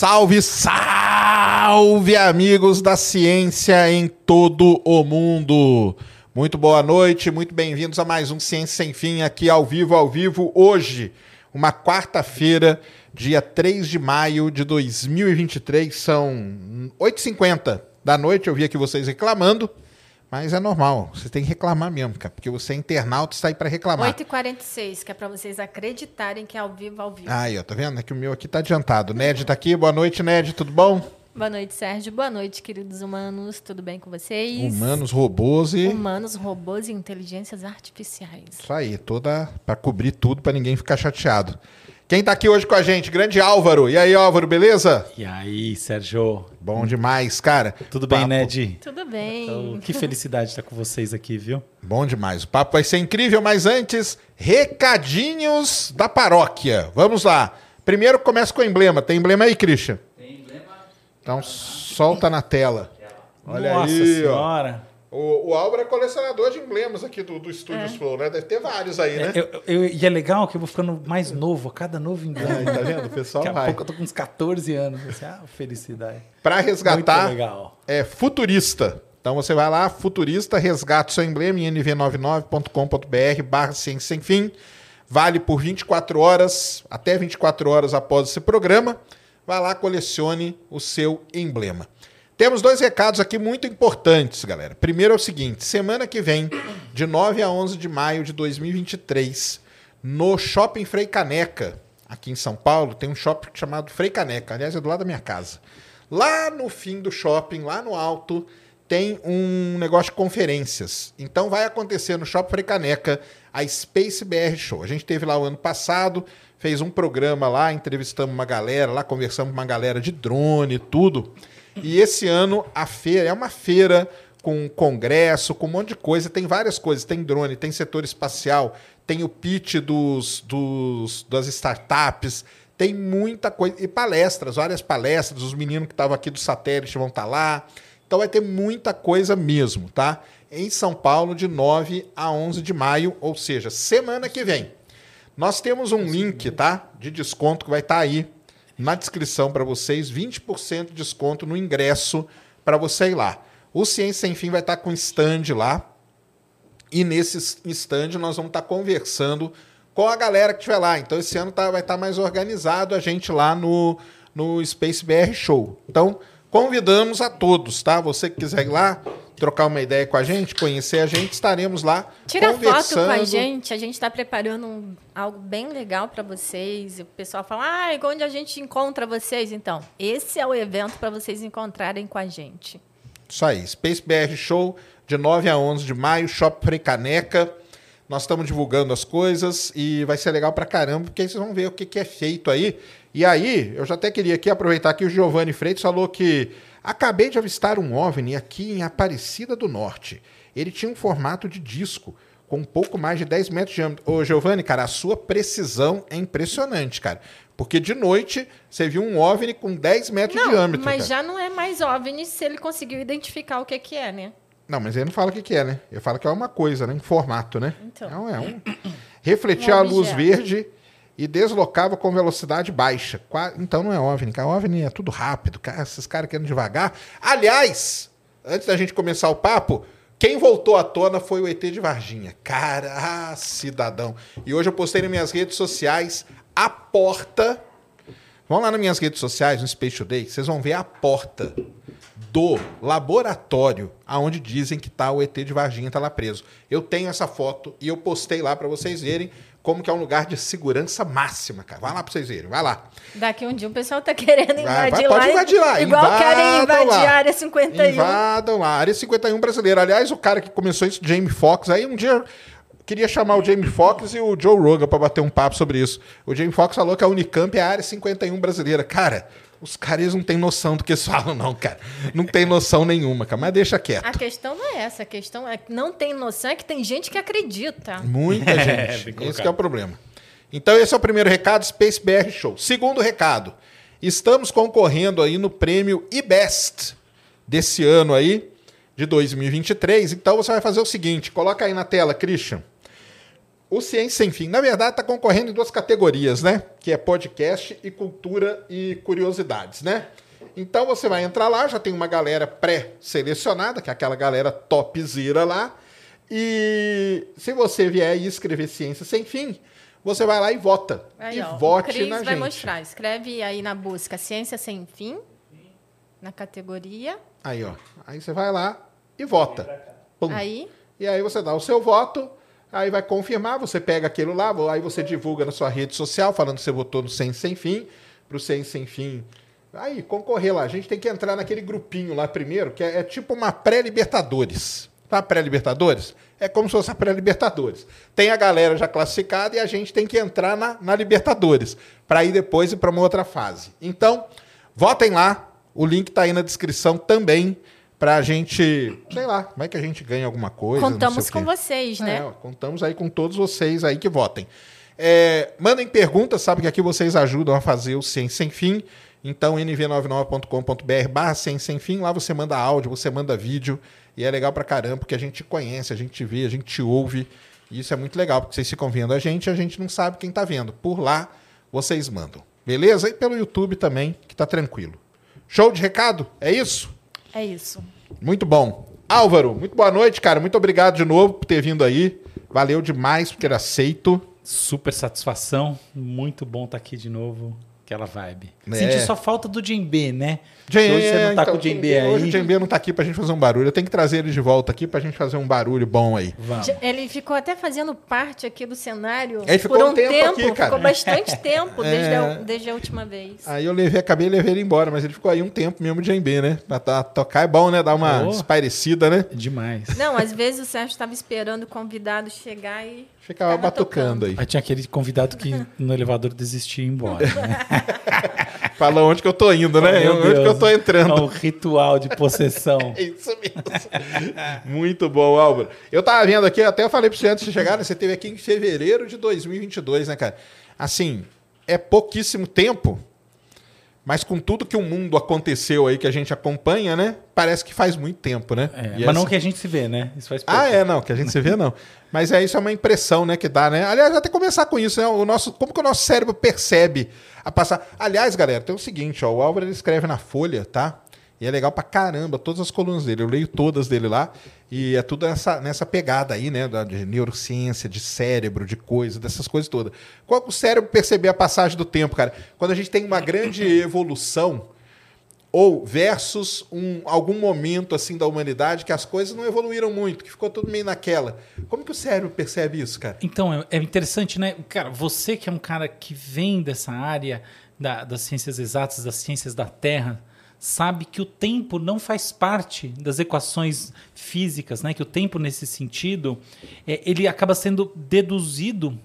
Salve, salve, amigos da ciência em todo o mundo. Muito boa noite, muito bem-vindos a mais um Ciência Sem Fim aqui ao vivo, ao vivo, hoje, uma quarta-feira, dia 3 de maio de 2023, são 8h50 da noite, eu vi aqui vocês reclamando. Mas é normal, você tem que reclamar mesmo, cara, porque você é internauta e aí para reclamar. 8h46, que é para vocês acreditarem que é ao vivo, ao vivo. Aí, ó, tá vendo? É que o meu aqui tá adiantado. Ned tá aqui, boa noite, Ned, tudo bom? Boa noite, Sérgio. Boa noite, queridos humanos. Tudo bem com vocês? Humanos, robôs e. Humanos, robôs e inteligências artificiais. Isso aí, toda. para cobrir tudo, para ninguém ficar chateado. Quem tá aqui hoje com a gente? Grande Álvaro. E aí, Álvaro, beleza? E aí, Sérgio? Bom demais, cara. Tudo bem, Ned? Tudo bem. Então, que felicidade estar com vocês aqui, viu? Bom demais. O papo vai ser incrível, mas antes, recadinhos da paróquia. Vamos lá. Primeiro começa com o emblema. Tem emblema aí, Christian? Tem emblema. Então solta na tela. Olha Nossa aí, senhora. Ó. O, o Álvaro é colecionador de emblemas aqui do, do Studios é. Flow, né? Deve ter vários aí, né? É, eu, eu, e é legal que eu vou ficando mais novo, a cada novo emblema. tá vendo? O pessoal Daqui a pouco eu tô com uns 14 anos. Assim, ah, felicidade. Para resgatar, é futurista. Então você vai lá, futurista, resgata o seu emblema em nv99.com.br barra ciência sem fim. Vale por 24 horas, até 24 horas após esse programa. Vai lá, colecione o seu emblema. Temos dois recados aqui muito importantes, galera. Primeiro é o seguinte: semana que vem, de 9 a 11 de maio de 2023, no Shopping Frei Caneca, aqui em São Paulo, tem um shopping chamado Frei Caneca, aliás, é do lado da minha casa. Lá no fim do shopping, lá no alto, tem um negócio de conferências. Então vai acontecer no Shopping Frei Caneca a Space BR Show. A gente teve lá o ano passado, fez um programa lá, entrevistamos uma galera, lá conversamos com uma galera de drone e tudo. E esse ano a feira é uma feira com congresso, com um monte de coisa. Tem várias coisas. Tem drone, tem setor espacial, tem o pitch dos, dos, das startups, tem muita coisa. E palestras, várias palestras. Os meninos que estavam aqui do satélite vão estar tá lá. Então vai ter muita coisa mesmo, tá? Em São Paulo, de 9 a 11 de maio, ou seja, semana que vem. Nós temos um link, tá? De desconto que vai estar tá aí na descrição para vocês 20% de desconto no ingresso para você ir lá. O Ciência Sem Fim vai estar tá com stand lá. E nesse stand nós vamos estar tá conversando com a galera que estiver lá. Então esse ano tá, vai estar tá mais organizado a gente lá no, no Space BR Show. Então convidamos a todos, tá? Você que quiser ir lá, trocar uma ideia com a gente, conhecer a gente, estaremos lá Tira foto com a gente, a gente está preparando um, algo bem legal para vocês. O pessoal fala, ah, onde a gente encontra vocês? Então, esse é o evento para vocês encontrarem com a gente. Isso aí, Space BR Show, de 9 a 11 de maio, Shop Frei Caneca. Nós estamos divulgando as coisas e vai ser legal para caramba, porque vocês vão ver o que, que é feito aí. E aí, eu já até queria aqui aproveitar que o Giovanni Freitas falou que Acabei de avistar um OVNI aqui em Aparecida do Norte. Ele tinha um formato de disco, com um pouco mais de 10 metros de diâmetro. Ô, Giovanni, cara, a sua precisão é impressionante, cara. Porque de noite você viu um OVNI com 10 metros não, de diâmetro. Mas cara. já não é mais OVNI se ele conseguiu identificar o que, que é, né? Não, mas ele não fala o que, que é, né? Ele fala que é uma coisa, né? Em formato, né? Então. é um. Refletia um a luz verde e deslocava com velocidade baixa. Então não é OVNI, cara. OVNI é tudo rápido, cara. Esses caras querendo devagar. Aliás, antes da gente começar o papo, quem voltou à tona foi o ET de Varginha. Cara, ah, cidadão. E hoje eu postei nas minhas redes sociais a porta. Vão lá nas minhas redes sociais, no Space Today, vocês vão ver a porta do laboratório aonde dizem que tá o ET de Varginha tá lá preso. Eu tenho essa foto e eu postei lá para vocês verem como que é um lugar de segurança máxima, cara. Vai lá pra vocês verem, vai lá. Daqui um dia o pessoal tá querendo invadir vai, vai, lá. Pode invadir lá. Igual Invadam querem invadir lá. a área 51. Invadam lá, área 51 brasileira. Aliás, o cara que começou isso, Jamie Foxx, aí um dia queria chamar o Jamie Foxx e o Joe Rogan para bater um papo sobre isso. O Jamie Foxx falou que a Unicamp é a área 51 brasileira. Cara, os caras não têm noção do que eles falam, não, cara. Não tem noção nenhuma, cara. Mas deixa quieto. A questão não é essa. A questão é que não tem noção, é que tem gente que acredita. Muita gente. É, Esse é o problema. Então, esse é o primeiro recado, Space BR Show. Segundo recado, estamos concorrendo aí no prêmio eBest desse ano aí, de 2023. Então, você vai fazer o seguinte, coloca aí na tela, Christian. O Ciência Sem Fim. Na verdade, está concorrendo em duas categorias, né? Que é podcast e cultura e curiosidades, né? Então você vai entrar lá, já tem uma galera pré-selecionada, que é aquela galera topzera lá. E se você vier e escrever Ciência Sem Fim, você vai lá e vota. Aí, e ó, vote o Cris na vai gente. mostrar. Escreve aí na busca Ciência Sem Fim, na categoria. Aí, ó. Aí você vai lá e vota. Pum. Aí, E aí você dá o seu voto, aí vai confirmar, você pega aquilo lá, aí você divulga na sua rede social, falando que você votou no Ciência Sem Fim, pro Ciência Sem Fim. Aí, concorrer lá. A gente tem que entrar naquele grupinho lá primeiro, que é, é tipo uma pré-Libertadores. Tá? Pré-Libertadores? É como se fosse a pré-Libertadores. Tem a galera já classificada e a gente tem que entrar na, na Libertadores, para ir depois ir para uma outra fase. Então, votem lá. O link tá aí na descrição também pra gente, sei lá, como é que a gente ganha alguma coisa. contamos com vocês, né? É, contamos aí com todos vocês aí que votem. É, mandem perguntas, sabe que aqui vocês ajudam a fazer o Ciência Sem Fim. Então, nv99.com.br barra Ciência Sem Fim, lá você manda áudio, você manda vídeo, e é legal pra caramba, porque a gente te conhece, a gente te vê, a gente te ouve, e isso é muito legal, porque vocês ficam vendo a gente e a gente não sabe quem tá vendo. Por lá, vocês mandam. Beleza? E pelo YouTube também, que tá tranquilo. Show de recado? É isso? É isso. Muito bom. Álvaro, muito boa noite, cara. Muito obrigado de novo por ter vindo aí. Valeu demais por ter aceito. Super satisfação. Muito bom estar aqui de novo. Aquela vibe. É. Senti só falta do Djembe, né? Djembe, Que hoje você não tá então, com o Djembe aí. Hoje o Djembe não tá aqui pra gente fazer um barulho. Eu tenho que trazer ele de volta aqui pra gente fazer um barulho bom aí. Vamos. Ele ficou até fazendo parte aqui do cenário Ele ficou por um um tempo tempo, aqui, cara. ficou bastante tempo desde, É. a, desde a última vez. Aí eu levei, acabei e levei ele embora, mas ele ficou aí um tempo mesmo de Djembe, né? Pra tá- tocar é bom, né? Dar uma Oh. espairecida, né? Demais. Não, às vezes o Sérgio estava esperando o convidado chegar e. Ficava Tava batucando aí. Aí tinha aquele convidado que no elevador desistia e ia embora. Né? Fala onde que eu tô indo, né? Meu onde que eu Deus. tô entrando. É um ritual de possessão. É isso mesmo. Muito bom, Álvaro. Eu tava vendo aqui, até eu falei pra você antes de chegar, né? Você teve aqui em fevereiro de 2022, né, cara? Assim, é pouquíssimo tempo, mas com tudo que o mundo aconteceu aí que a gente acompanha, né? Parece que faz muito tempo, né? É, mas não essa- que a gente se vê, né? Isso faz Ah, pouco. é, não, que a gente se vê, não. Mas é isso é uma impressão, né, que dá, né? Aliás, até começar com isso, né? O nosso, como que o nosso cérebro percebe a passar. Aliás, galera, tem o seguinte, ó, o Álvaro ele escreve na folha, tá? E é legal pra caramba, todas as colunas dele. Eu leio todas dele lá. E é tudo nessa, nessa pegada aí, né? da- De neurociência, de cérebro, de coisa, dessas coisas todas. Qual o cérebro perceber a passagem do tempo, cara? Quando a gente tem uma grande evolução, ou versus um, algum momento assim da humanidade que as coisas não evoluíram muito, que ficou tudo meio naquela. Como que o cérebro percebe isso, cara? Então, é, é interessante, né? Cara, você que é um cara que vem dessa área da- das ciências exatas, das ciências da Terra, sabe que o tempo não faz parte das equações físicas, né? Que o tempo, nesse sentido, é, ele acaba sendo deduzido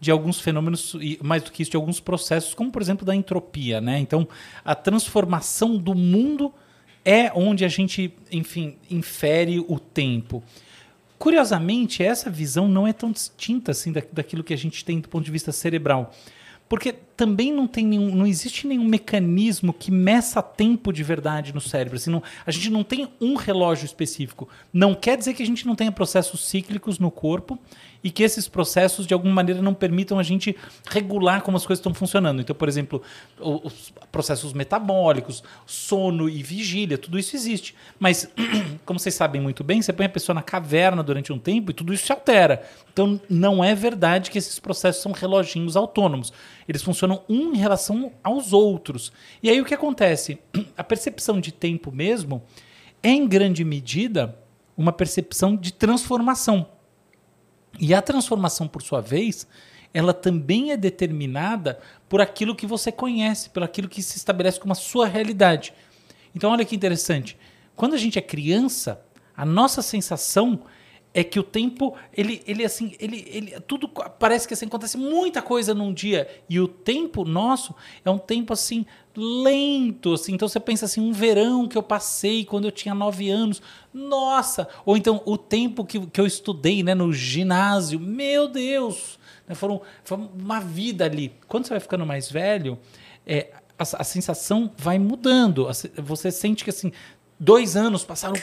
de alguns fenômenos, e mais do que isso, de alguns processos, como, por exemplo, da entropia, né? Então, a transformação do mundo é onde a gente, enfim, infere o tempo. Curiosamente, essa visão não é tão distinta assim da, daquilo que a gente tem do ponto de vista cerebral. Porque também não, tem nenhum, não existe nenhum mecanismo que meça tempo de verdade no cérebro. Assim, não- a gente não tem um relógio específico. Não quer dizer que a gente não tenha processos cíclicos no corpo e que esses processos, de alguma maneira, não permitam a gente regular como as coisas estão funcionando. Então, por exemplo, os processos metabólicos, sono e vigília, tudo isso existe. Mas, como vocês sabem muito bem, você põe a pessoa na caverna durante um tempo e tudo isso se altera. Então, não é verdade que esses processos são reloginhos autônomos. Eles funcionam um em relação aos outros. E aí o que acontece? A percepção de tempo mesmo é, em grande medida, uma percepção de transformação. E a transformação, por sua vez, ela também é determinada por aquilo que você conhece, por aquilo que se estabelece como a sua realidade. Então, olha que interessante. Quando a gente é criança, a nossa sensação é que o tempo, ele, ele assim, ele, ele, tudo parece que assim, acontece muita coisa num dia e o tempo nosso é um tempo assim lento, assim. Então você pensa assim, um verão que eu passei quando eu tinha nove anos, nossa! Ou então o tempo que, que eu estudei, né, no ginásio, meu Deus! Né, Foram, uma vida ali. Quando você vai ficando mais velho, é, a, a sensação vai mudando. Você sente que assim, dois anos passaram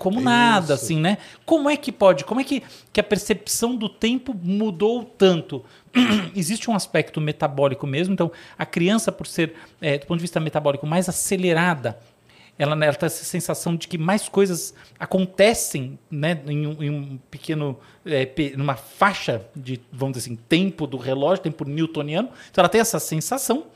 como Isso. nada, assim, né? Como é que pode? Como é que, que a percepção do tempo mudou tanto? Existe um aspecto metabólico mesmo, então a criança, por ser, é, do ponto de vista metabólico, mais acelerada, ela, ela tem essa sensação de que mais coisas acontecem né, em, um, em um pequeno, é, numa faixa de, vamos dizer assim, tempo do relógio, tempo newtoniano. Então ela tem essa sensação.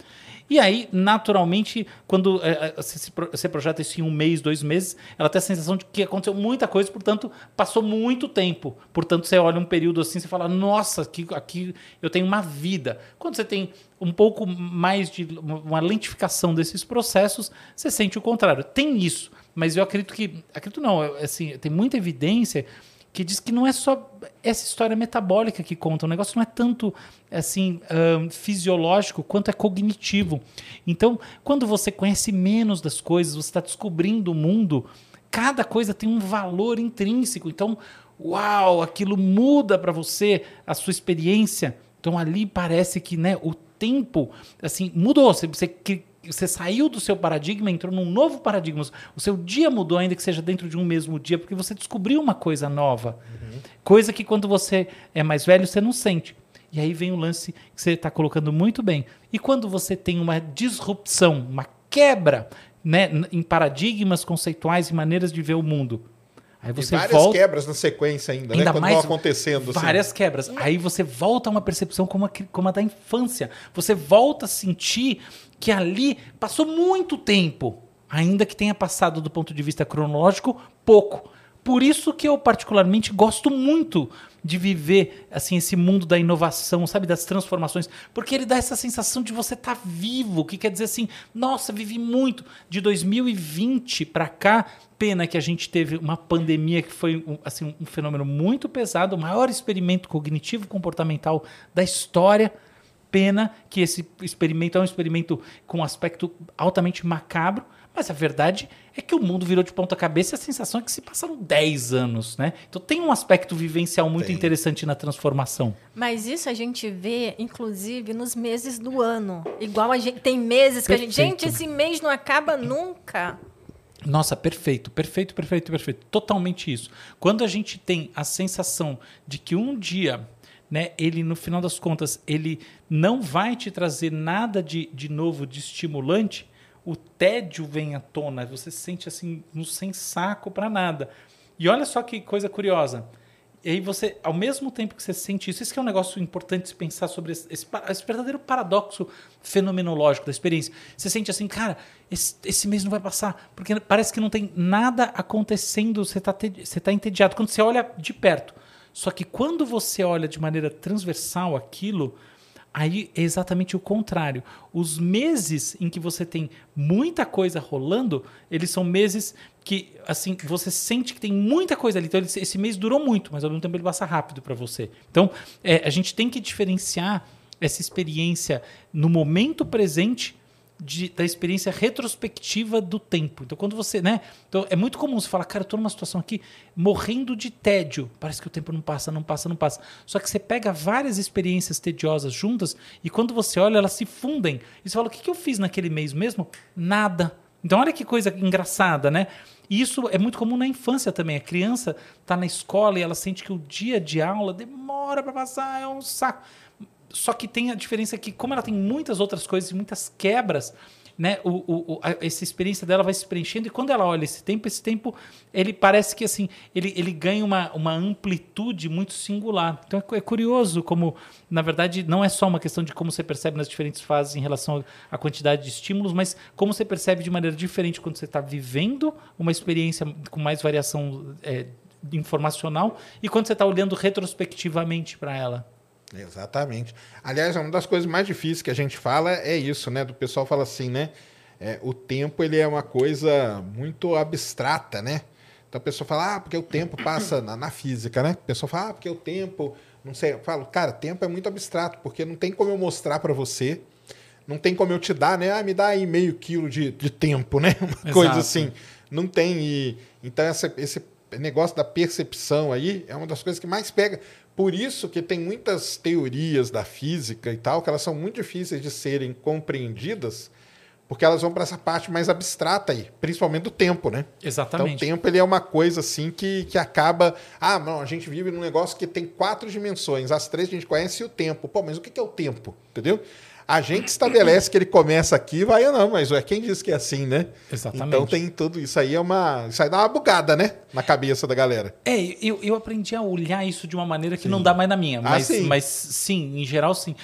E aí, naturalmente, quando é, você projeta isso em um mês, dois meses, ela tem a sensação de que aconteceu muita coisa, portanto, passou muito tempo. Portanto, você olha um período assim, você fala, nossa, aqui, aqui eu tenho uma vida. Quando você tem um pouco mais de uma lentificação desses processos, você sente o contrário. Tem isso, mas eu acredito que, acredito não, assim, tem muita evidência que diz que não é só essa história metabólica que conta, o negócio não é tanto assim fisiológico quanto é cognitivo. Então, quando você conhece menos das coisas, você está descobrindo o mundo, cada coisa tem um valor intrínseco. Então, uau, aquilo muda para você a sua experiência. Então, ali parece que né, o tempo assim mudou. Você, você você saiu do seu paradigma, entrou num novo paradigma. O seu dia mudou, ainda que seja dentro de um mesmo dia, porque você descobriu uma coisa nova. Uhum. Coisa que quando você é mais velho, você não sente. E aí vem o lance que você está colocando muito bem. E quando você tem uma disrupção, uma quebra né, em paradigmas conceituais e maneiras de ver o mundo, Aí você e várias volta... quebras na sequência ainda, né, ainda né? Quando mais vão acontecendo. Assim. Várias assim. quebras. Aí você volta a uma percepção como a, como a da infância. Você volta a sentir que ali passou muito tempo, ainda que tenha passado do ponto de vista cronológico pouco. Por isso que eu particularmente gosto muito de viver assim esse mundo da inovação, sabe, das transformações, porque ele dá essa sensação de você estar tá vivo, que quer dizer assim, nossa, vivi muito de 2020 para cá. Pena que a gente teve uma pandemia que foi assim um fenômeno muito pesado, o maior experimento cognitivo comportamental da história pena que esse experimento é um experimento com um aspecto altamente macabro, mas a verdade é que o mundo virou de ponta cabeça e a sensação é que se passaram 10 anos, né? Então tem um aspecto vivencial muito tem. interessante na transformação. Mas isso a gente vê, inclusive, nos meses do ano. Igual a gente tem meses que perfeito. a gente. Gente, esse mês não acaba nunca. Nossa, perfeito, perfeito, perfeito, perfeito. Totalmente isso. Quando a gente tem a sensação de que um dia né, ele no final das contas ele não vai te trazer nada de, de novo, de estimulante, o tédio vem à tona, você se sente assim, no sem saco para nada. E olha só que coisa curiosa. E aí você, ao mesmo tempo que você sente isso, isso que é um negócio importante se pensar sobre esse, esse, esse, verdadeiro paradoxo fenomenológico da experiência. Você sente assim, cara, esse, esse mês não vai passar, porque parece que não tem nada acontecendo, você está você tá entediado. Quando você olha de perto, só que quando você olha de maneira transversal aquilo, aí é exatamente o contrário. Os meses em que você tem muita coisa rolando, eles são meses que assim você sente que tem muita coisa ali. Então esse mês durou muito, mas ao mesmo tempo ele passa rápido para você. Então é, a gente tem que diferenciar essa experiência no momento presente de, da experiência retrospectiva do tempo. Então, quando você, né? Então, é muito comum você falar, cara, eu tô numa situação aqui morrendo de tédio. Parece que o tempo não passa, não passa, não passa. Só que você pega várias experiências tediosas juntas e quando você olha, elas se fundem. E você fala, o que, que eu fiz naquele mês mesmo? Nada. Então, olha que coisa engraçada, né? E isso é muito comum na infância também. A criança está na escola e ela sente que o dia de aula demora para passar, é um saco. Só que tem a diferença que, como ela tem muitas outras coisas e muitas quebras, né, o, o, a, essa experiência dela vai se preenchendo e quando ela olha esse tempo, esse tempo, ele parece que assim, ele, ele ganha uma, uma amplitude muito singular. Então é, é curioso como, na verdade, não é só uma questão de como você percebe nas diferentes fases em relação à quantidade de estímulos, mas como você percebe de maneira diferente quando você está vivendo uma experiência com mais variação é, informacional e quando você está olhando retrospectivamente para ela. Exatamente. Aliás, uma das coisas mais difíceis que a gente fala é isso, né? Do pessoal fala assim, né? É, o tempo ele é uma coisa muito abstrata, né? Então a pessoa fala, ah, porque o tempo passa na, na física, né? A pessoa fala, ah, porque o tempo, não sei. Eu falo, cara, tempo é muito abstrato, porque não tem como eu mostrar para você, não tem como eu te dar, né? Ah, me dá aí meio quilo de, de tempo, né? Uma Exato. coisa assim. Não tem. E, então essa, esse negócio da percepção aí é uma das coisas que mais pega. Por isso que tem muitas teorias da física e tal, que elas são muito difíceis de serem compreendidas, porque elas vão para essa parte mais abstrata aí, principalmente do tempo, né? Exatamente. Então o tempo ele é uma coisa assim que, que acaba. Ah, não, a gente vive num negócio que tem quatro dimensões, as três a gente conhece e o tempo. Pô, mas o que é o tempo? Entendeu? A gente estabelece que ele começa aqui, vai ou não, mas é quem diz que é assim, né? Exatamente. Então tem tudo isso aí é uma, isso aí dá uma bugada, né, na cabeça da galera. É, eu, eu aprendi a olhar isso de uma maneira que sim. não dá mais na minha, ah, mas, sim. mas sim, em geral sim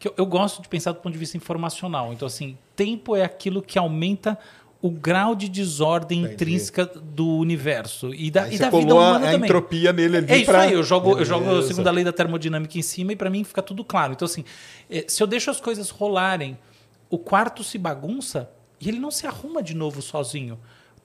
que eu, eu gosto de pensar do ponto de vista informacional. Então, assim, tempo é aquilo que aumenta o grau de desordem Entendi. intrínseca do universo e da, e da vida humana a, também. entropia nele ali. É isso pra... aí, eu jogo, eu jogo a segunda lei da termodinâmica em cima e para mim fica tudo claro. Então, assim, é, se eu deixo as coisas rolarem, o quarto se bagunça e ele não se arruma de novo sozinho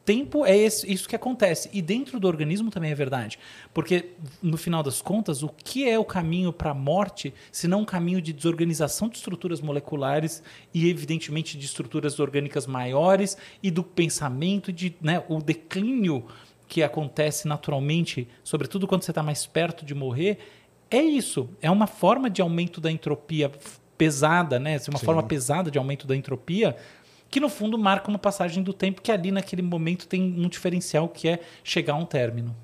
tempo é esse, isso que acontece. E dentro do organismo também é verdade. Porque, no final das contas, o que é o caminho para a morte, se não um caminho de desorganização de estruturas moleculares e, evidentemente, de estruturas orgânicas maiores e do pensamento, de né, o declínio que acontece naturalmente, sobretudo quando você está mais perto de morrer, é isso. É uma forma de aumento da entropia pesada, né? Uma Sim. forma pesada de aumento da entropia que no fundo marca uma passagem do tempo que ali naquele momento tem um diferencial que é chegar a um término.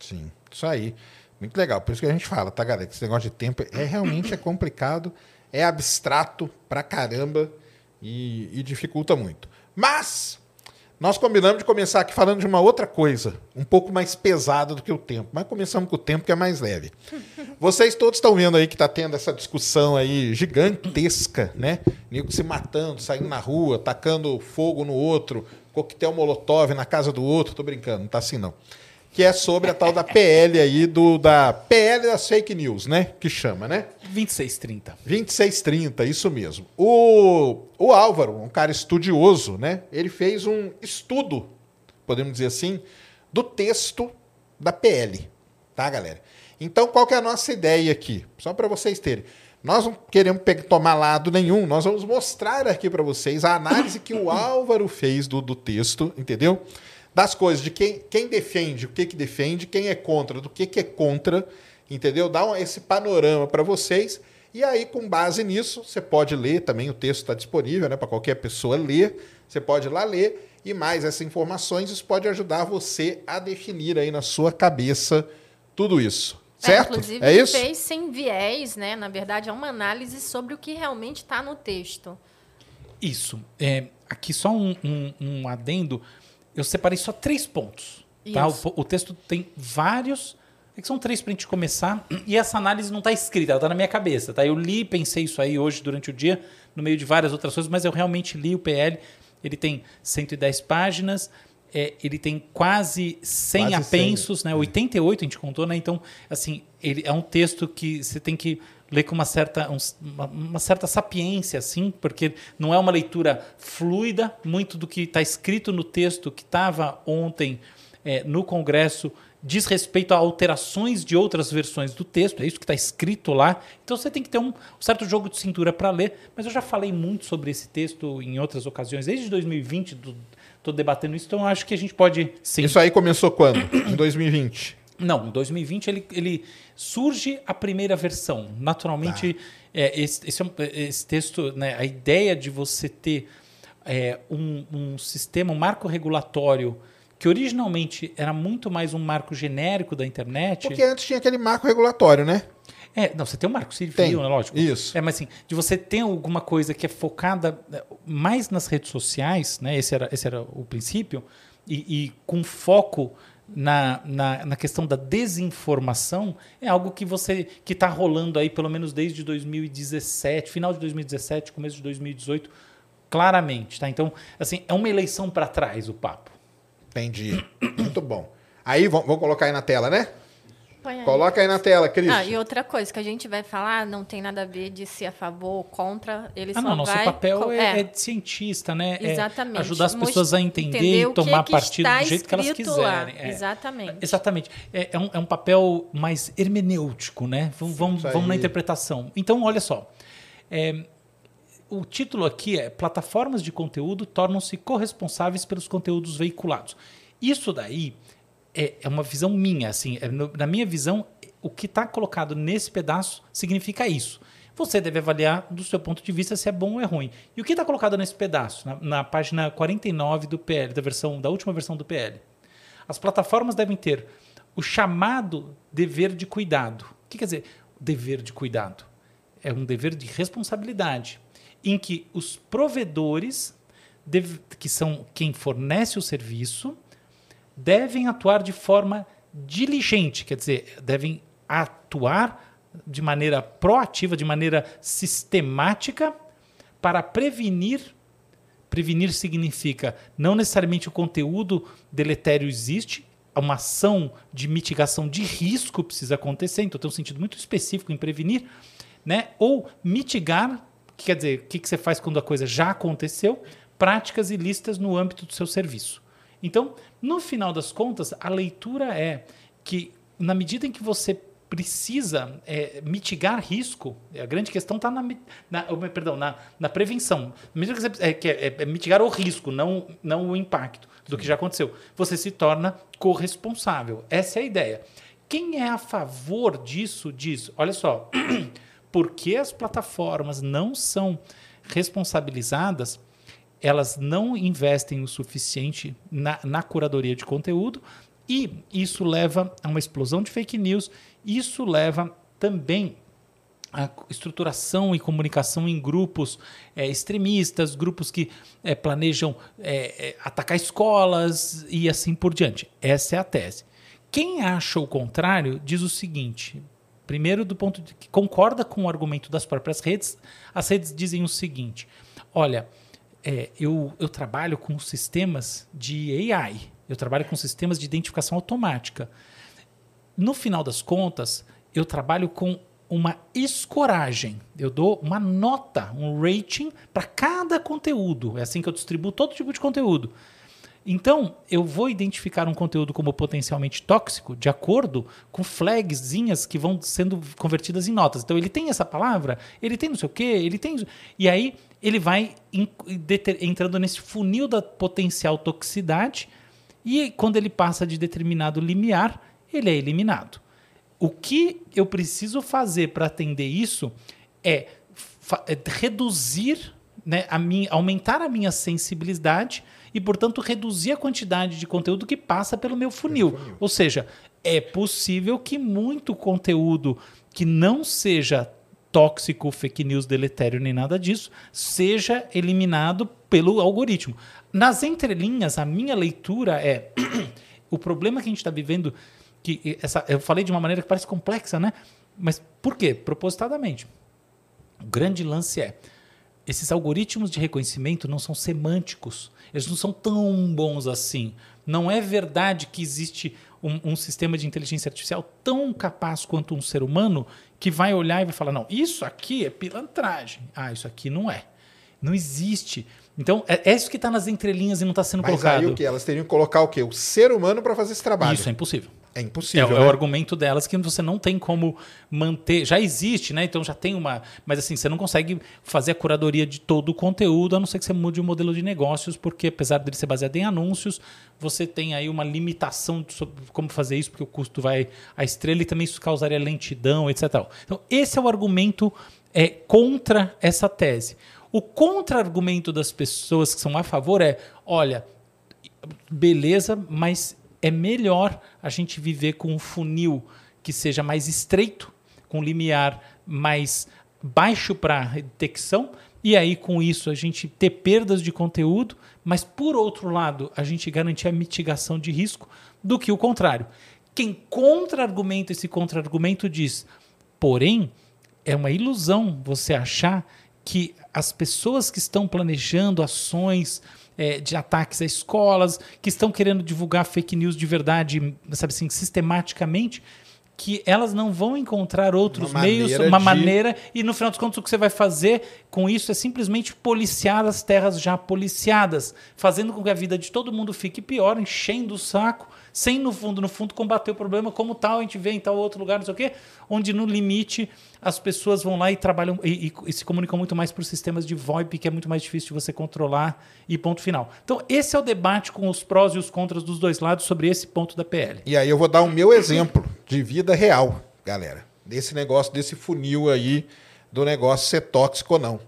Sim, isso aí. Muito legal. Por isso que a gente fala, tá, galera? Que esse negócio de tempo é realmente é complicado, é abstrato pra caramba e, e dificulta muito. Mas nós combinamos de começar aqui falando de uma outra coisa, um pouco mais pesada do que o tempo. Mas começamos com o tempo que é mais leve. Vocês todos estão vendo aí que está tendo essa discussão aí gigantesca, né? Nego se matando, saindo na rua, tacando fogo no outro, coquetel molotov na casa do outro. Tô brincando, não tá assim não que é sobre a tal da PL aí, do, da PL das fake news, né? Que chama, né? 2630. 2630, isso mesmo. O, o Álvaro, um cara estudioso, né? Ele fez um estudo, podemos dizer assim, do texto da PL, tá, galera? Então, qual que é a nossa ideia aqui? Só para vocês terem. Nós não queremos tomar lado nenhum, nós vamos mostrar aqui para vocês a análise que o Álvaro fez do, do texto, entendeu? Das coisas, de quem, quem defende, o que, que defende, quem é contra, do que, que é contra, entendeu? Dá um, esse panorama para vocês. E aí, com base nisso, você pode ler também, o texto está disponível né, para qualquer pessoa ler. Você pode ir lá ler. E mais essas informações, isso pode ajudar você a definir aí na sua cabeça tudo isso. É, certo? É, inclusive, é isso? fez sem viés, né? Na verdade, é uma análise sobre o que realmente está no texto. Isso. É, aqui só um, um, um adendo eu separei só três pontos. Tá? O, o, texto tem vários. É que são três para a gente começar. E essa análise não está escrita, ela está na minha cabeça. Tá? Eu li, pensei isso aí hoje durante o dia, no meio de várias outras coisas, mas eu realmente li o PL. Ele tem 110 páginas. É, ele tem quase 100 quase apensos, 100. né? 88 a gente contou, né? Então, assim, ele é um texto que você tem que ler com uma certa, um, uma, uma, certa sapiência, assim, porque não é uma leitura fluida. Muito do que está escrito no texto que estava ontem é, no Congresso diz respeito a alterações de outras versões do texto, é isso que está escrito lá. Então você tem que ter um certo jogo de cintura para ler. Mas eu já falei muito sobre esse texto em outras ocasiões, desde 2020, estou debatendo isso, então acho que a gente pode. Sim. Isso aí começou quando? em 2020? Não, em 2020 ele, ele surge a primeira versão. Naturalmente, tá. é, esse, esse, é esse, texto, né, a ideia de você ter é, um, um sistema, um marco regulatório que originalmente era muito mais um marco genérico da internet. Porque antes tinha aquele marco regulatório, né? É, não, você tem um marco civil, tem, né, lógico. Isso. É, mas assim, de você ter alguma coisa que é focada né, mais nas redes sociais, né? Esse era, esse era o princípio, e, e com foco na, na, na, questão da desinformação é algo que você que está rolando aí pelo menos desde 2017, final de 2017, começo de 2018, claramente, tá? Então, assim, é uma eleição para trás o papo. Entendi. Muito bom. Aí, vamos colocar aí na tela, né? Põe aí. Coloca aí na tela, Cris. Ah, e outra coisa que a gente vai falar não tem nada a ver de ser a favor ou contra. Ele ah, só não, vai... nosso papel é, é, de cientista, né? É Exatamente. É ajudar as pessoas a entender, entender e tomar que partido do jeito que elas quiserem. É. Exatamente. Exatamente. É, é, um, é um papel mais hermenêutico, né? Vamos, vamos, vamos na interpretação. Então, olha só. É, o título aqui é Plataformas de conteúdo tornam-se corresponsáveis pelos conteúdos veiculados. Isso daí é, é uma visão minha. Assim, é, no, na minha visão, o que está colocado nesse pedaço significa isso. Você deve avaliar do seu ponto de vista se é bom ou é ruim. E o que está colocado nesse pedaço, na, na, página 49 do PL, da, versão, da última versão do PL? As plataformas devem ter o chamado dever de cuidado. O que quer dizer dever de cuidado? É um dever de responsabilidade, em que os provedores, deve, que são quem fornece o serviço, devem atuar de forma diligente, quer dizer, devem atuar de maneira proativa, de maneira sistemática, para prevenir. Prevenir significa não necessariamente o conteúdo deletério existe, uma ação de mitigação de risco precisa acontecer, então tem um sentido muito específico em prevenir, né? ou mitigar, que quer dizer, o que, que você faz quando a coisa já aconteceu, práticas ilícitas no âmbito do seu serviço. Então, no final das contas, a leitura é que, na medida em que você precisa é, mitigar risco. A grande questão está na, na, perdão, na, na prevenção. É, que é, é, mitigar o risco, não, não o impacto do Sim. que já aconteceu. Você se torna corresponsável. Essa é a ideia. Quem é a favor disso diz, olha só, porque as plataformas não são responsabilizadas, elas não investem o suficiente na, na curadoria de conteúdo e isso leva a uma explosão de fake news isso leva também a estruturação e comunicação em grupos é, extremistas, grupos que é, planejam é, atacar escolas e assim por diante. Essa é a tese. Quem acha o contrário diz o seguinte: primeiro, do ponto de que concorda com o argumento das próprias redes, as redes dizem o seguinte: olha, é, eu, eu trabalho com sistemas de AI, eu trabalho com sistemas de identificação automática no final das contas, eu trabalho com uma escoragem. Eu dou uma nota, um rating para cada conteúdo. É assim que eu distribuo todo tipo de conteúdo. Então, eu vou identificar um conteúdo como potencialmente tóxico de acordo com flagzinhas que vão sendo convertidas em notas. Então, ele tem essa palavra, ele tem não sei o quê, ele tem. E aí, ele vai entrando nesse funil da potencial toxicidade. E quando ele passa de determinado limiar, ele é eliminado. O que eu preciso fazer para atender isso é, é reduzir, né, a minha, aumentar a minha sensibilidade e, portanto, reduzir a quantidade de conteúdo que passa pelo meu funil. funil. Ou seja, é possível que muito conteúdo que não seja tóxico, fake news, deletério nem nada disso, seja eliminado pelo algoritmo. Nas entrelinhas, a minha leitura é o problema que a gente está vivendo que essa, eu falei de uma maneira que parece complexa, né? Mas por quê? Propositadamente. O grande lance é esses algoritmos de reconhecimento não são semânticos, eles não são tão bons assim. Não é verdade que existe um, um, sistema de inteligência artificial tão capaz quanto um ser humano que vai olhar e vai falar: não, isso aqui é pilantragem. Ah, isso aqui não é. Não existe. Então, é, é isso que está nas entrelinhas e não está sendo Mas colocado. Aí o que? Elas teriam que colocar o quê? O ser humano para fazer esse trabalho. Isso é impossível. É impossível. É, né? é, o né? argumento delas que você não tem como manter. Já existe, né? Então já tem uma. Mas assim, você não consegue fazer a curadoria de todo o conteúdo, a não ser que você mude o modelo de negócios, porque apesar dele ser baseado em anúncios, você tem aí uma limitação sobre como fazer isso, porque o custo vai à estrela e também isso causaria lentidão, etc. Então, esse é o argumento é, contra essa tese. O contra-argumento das pessoas que são a favor é: olha, beleza, mas é melhor a gente viver com um funil que seja mais estreito, com limiar mais baixo para detecção, e aí com isso a gente ter perdas de conteúdo, mas por outro lado a gente garantir a mitigação de risco, do que o contrário. Quem contra-argumenta esse contra-argumento diz, porém, é uma ilusão você achar que as pessoas que estão planejando ações é, de ataques a escolas, que estão querendo divulgar fake news de verdade, sabe assim, sistematicamente, que elas não vão encontrar outros uma meios, maneira uma de... maneira, e no final dos contos o que você vai fazer com isso é simplesmente policiar as terras já policiadas, fazendo com que a vida de todo mundo fique pior, enchendo o saco, sem no fundo, no fundo, combater o problema como tal, a gente vê em tal outro lugar, não sei o quê, onde no limite as pessoas vão lá e trabalham e, e, e, se comunicam muito mais por sistemas de VoIP, que é muito mais difícil de você controlar, e ponto final. Então, esse é o debate com os prós e os contras dos dois lados sobre esse ponto da PL. E aí eu vou dar o meu exemplo de vida real, galera. Desse negócio, desse funil aí do negócio ser tóxico ou não.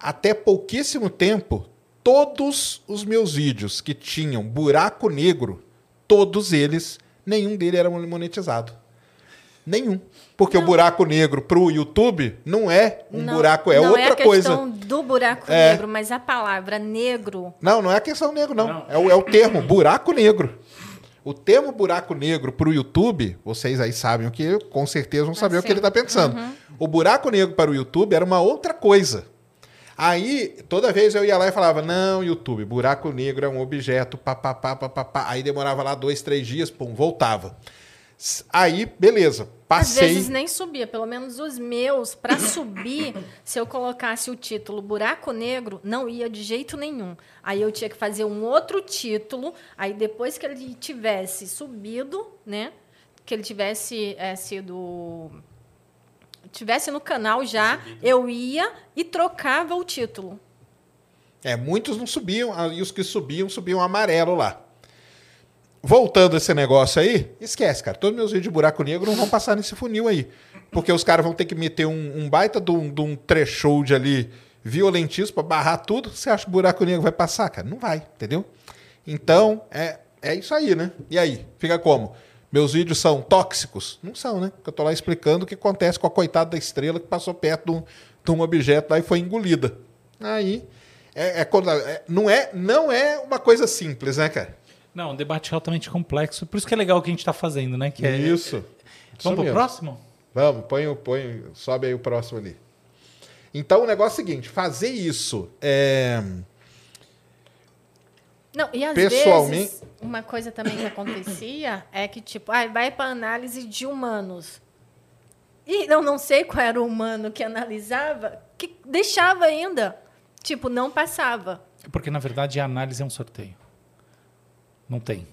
Até pouquíssimo tempo, todos os meus vídeos que tinham buraco negro, todos eles, nenhum deles era monetizado. Nenhum. Porque não. o buraco negro para o YouTube não é um não, buraco, é não outra coisa. Não é a questão do buraco é. negro, mas a palavra negro. Não, não é a questão negro, não. não. É, o, é o termo buraco negro. O termo buraco negro para o YouTube, vocês aí sabem o que, com certeza vão saber o que ele está pensando. Uhum. O buraco negro para o YouTube era uma outra coisa. Aí, toda vez eu ia lá e falava, não, YouTube, buraco negro é um objeto, papapá, papapá. Aí demorava lá dois, três dias, pum, voltava. Aí, beleza. Passei. Às vezes nem subia, pelo menos os meus, para subir, se eu colocasse o título Buraco Negro, não ia de jeito nenhum. Aí eu tinha que fazer um outro título, aí depois que ele tivesse subido, né? Que ele tivesse é, sido. Tivesse no canal já, eu ia e trocava o título. É, muitos não subiam, e os que subiam, subiam amarelo lá voltando esse negócio aí, esquece, cara. Todos meus vídeos de buraco negro não vão passar nesse funil aí. Porque os caras vão ter que meter um, um baita de um, de um threshold ali violentíssimo pra barrar tudo. Você acha que o buraco negro vai passar, cara? Não vai, entendeu? Então, é, é isso aí, né? E aí? Fica como? Meus vídeos são tóxicos? Não são, né? Porque eu tô lá explicando o que acontece com a coitada da estrela que passou perto de um, de um objeto lá e foi engolida. Aí, é, é, é, não, é, não é uma coisa simples, né, cara? Não, um debate altamente complexo. Por isso que é legal o que a gente está fazendo, né? Que é... Isso. Vamos para o próximo? Vamos, põe, põe, sobe aí o próximo ali. Então o negócio é o seguinte: fazer isso é. Não, e às Pessoalmente... vezes, uma coisa também que acontecia é que, tipo, ah, vai para análise de humanos. E eu não sei qual era o humano que analisava, que deixava ainda. Tipo, não passava. Porque, na verdade, a análise é um sorteio. Não tem.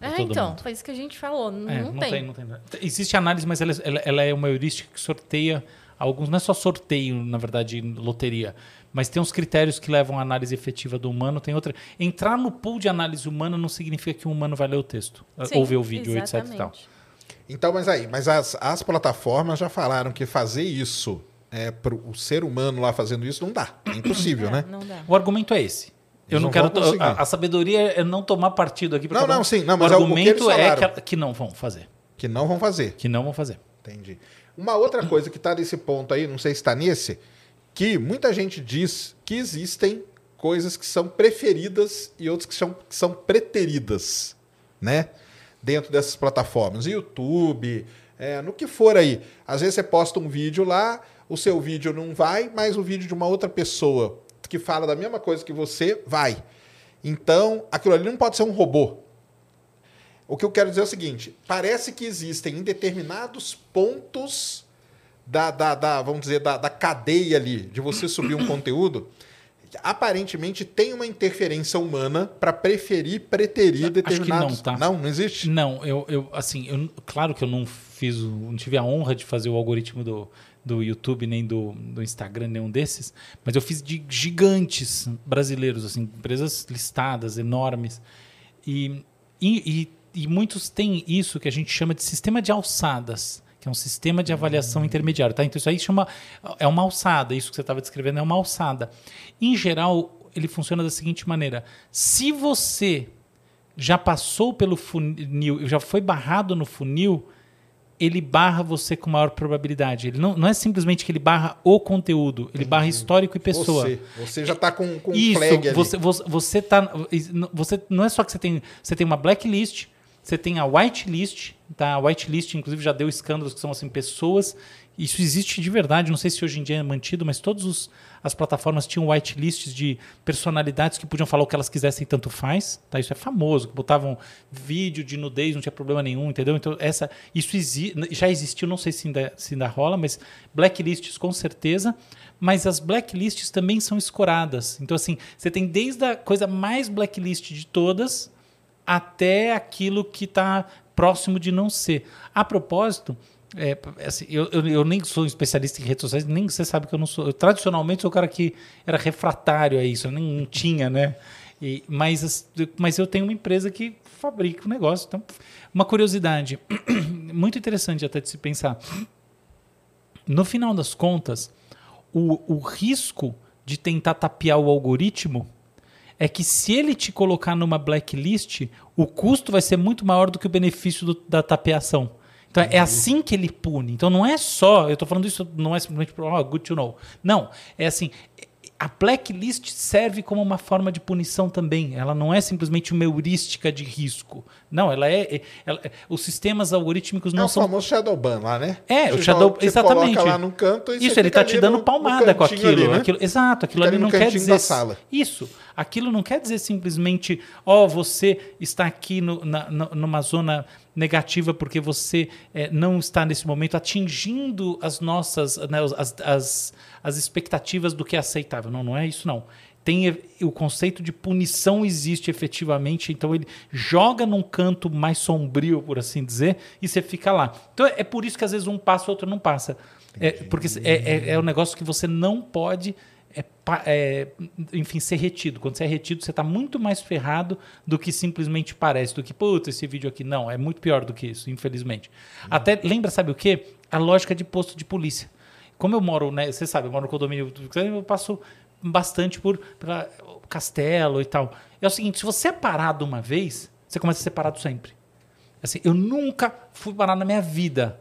É, então, mundo. foi isso que a gente falou. Não, é, não, não tem. tem. Não tem. Existe análise, mas ela, ela, ela, é uma heurística que sorteia alguns. Não é só sorteio, na verdade, loteria. Mas tem uns critérios que levam à análise efetiva do humano. Tem outra. Entrar no pool de análise humana não significa que o humano vai ler o texto, Sim, ou ver o vídeo, exatamente. etc. E tal. Então, mas aí, mas as, as plataformas já falaram que fazer isso é, para o ser humano lá fazendo isso não dá. É impossível, é, né? Não dá. O argumento é esse. Eu não, não quero. A, a, sabedoria é não tomar partido aqui. Não, não, sim. Não, mas o argumento é, é que, que, não vão fazer. Que não vão fazer. Que não vão fazer. Entendi. Uma outra coisa que está nesse ponto aí, não sei se está nesse, que muita gente diz que existem coisas que são preferidas e outras que são, que são preteridas, né? Dentro dessas plataformas. YouTube, é, no que for aí. Às vezes você posta um vídeo lá, o seu vídeo não vai, mas o vídeo de uma outra pessoa que fala da mesma coisa que você, vai. Então, aquilo ali não pode ser um robô. O que eu quero dizer é o seguinte: parece que existem em determinados pontos da, da, da vamos dizer, da, da cadeia ali de você subir um conteúdo, aparentemente tem uma interferência humana para preferir, preterir determinados. Acho que não, tá? Não, não existe? Não, eu, eu assim, eu, claro que eu não fiz, não tive a honra de fazer o algoritmo do, do YouTube, nem do, do Instagram, nenhum desses, mas eu fiz de gigantes brasileiros, assim, empresas listadas, enormes. E, e, e, e muitos têm isso que a gente chama de sistema de alçadas que é um sistema de avaliação uhum. intermediário. Tá? Então, isso aí chama. É uma alçada, isso que você estava descrevendo é uma alçada. Em geral, ele funciona da seguinte maneira: se você já passou pelo funil, já foi barrado no funil, ele barra você com maior probabilidade. Ele não, não é simplesmente que ele barra o conteúdo, ele barra histórico e pessoa. Você, você já está com, com Isso, flag ali. Você, você, você, tá, você não é só que você tem, você tem uma blacklist, você tem a whitelist, tá? A whitelist, inclusive, já deu escândalos que são assim pessoas. Isso existe de verdade. Não sei se hoje em dia é mantido, mas todos os as plataformas tinham whitelists de personalidades que podiam falar o que elas quisessem, tanto faz. Tá? Isso é famoso, que botavam vídeo de nudez, não tinha problema nenhum, entendeu? Então, essa, isso exi já existiu, não sei se ainda, se ainda rola, mas blacklists com certeza. Mas as blacklists também são escoradas. Então, assim, você tem desde a coisa mais blacklist de todas até aquilo que está próximo de não ser. A propósito, é, assim, eu, eu, eu, nem sou especialista em redes sociais, nem você sabe que eu não sou. Eu, tradicionalmente sou o cara que era refratário a isso, eu nem não tinha, né? E, mas, mas eu tenho uma empresa que fabrica o um negócio. Então, uma curiosidade muito interessante até de se pensar. No final das contas, o, o risco de tentar tapear o algoritmo é que se ele te colocar numa blacklist, o custo vai ser muito maior do que o benefício do, da tapeação. Então é assim que ele pune. Então não é só, eu estou falando isso não é simplesmente para oh, good to know. Não, é assim, a blacklist serve como uma forma de punição também. Ela não é simplesmente uma heurística de risco. Não, ela é. Ela, os sistemas algorítmicos não é são. É o famoso Shadow Ban lá, né? É, você o Shadow exatamente. Lá no canto e Isso, ele está te dando no, palmada no com aquilo, ali, né? aquilo. Exato, aquilo ali não quer dizer. Isso. Aquilo não quer dizer simplesmente, ó, oh, você está aqui no, na, numa zona negativa porque você é, não está nesse momento atingindo as nossas, né, as, as, as expectativas do que é aceitável. Não, não é isso não. Tem o conceito de punição existe efetivamente, então ele joga num canto mais sombrio, por assim dizer, e você fica lá. Então é por isso que às vezes um passa, o outro não passa. É, porque é, é, é um negócio que você não pode é, é, enfim, ser retido. Quando você é retido, você está muito mais ferrado do que simplesmente parece, do que, puta, esse vídeo aqui. Não, é muito pior do que isso, infelizmente. Uhum. Até, lembra, sabe o quê? A lógica de posto de polícia. Como eu moro, né, você sabe, eu moro no condomínio, eu passo bastante por pela castelo e tal. É o seguinte, se você é parado uma vez, você começa a ser parado sempre. Assim, eu nunca fui parado na minha vida.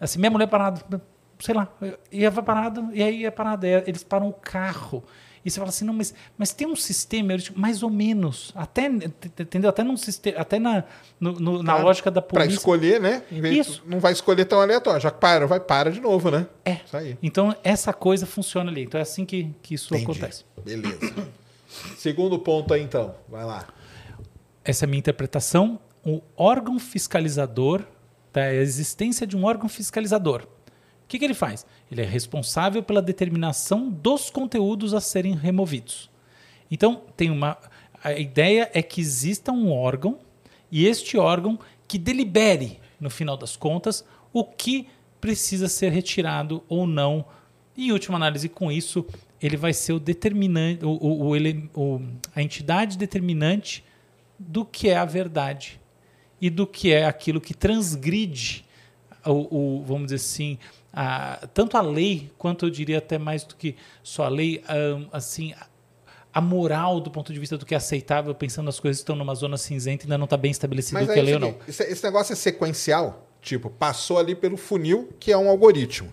Assim, minha mulher parada, sei lá, ia parado, e aí ia parado. Eles param o carro. E você fala assim, não, mas, mas tem um sistema, mais ou menos, até, entendeu? Até, num sistema, até na, no, no, na lógica da polícia. Para escolher, né? Isso. Não vai escolher tão aleatório. Já para, vai para de novo, né? É. Isso aí. Então, essa coisa funciona ali. Então, é assim que, que isso Entendi. acontece. Beleza. Segundo ponto aí, então. Vai lá. Essa é a minha interpretação. O órgão fiscalizador, tá? existência de um órgão fiscalizador que, que ele faz? Ele é responsável pela determinação dos conteúdos a serem removidos. Então, tem uma. A ideia é que exista um órgão e este órgão que delibere, no final das contas, o que precisa ser retirado ou não. E, em última análise, com isso, ele vai ser o determinante, o, o, o, a entidade determinante do que é a verdade e do que é aquilo que transgride o, vamos dizer assim, a, tanto a lei quanto eu diria até mais do que só a lei, um, assim, a moral do ponto de vista do que é aceitável, pensando as coisas estão numa zona cinzenta ainda não está bem estabelecido o que é lei ou não. Esse, esse negócio é sequencial, tipo, passou ali pelo funil, que é um algoritmo.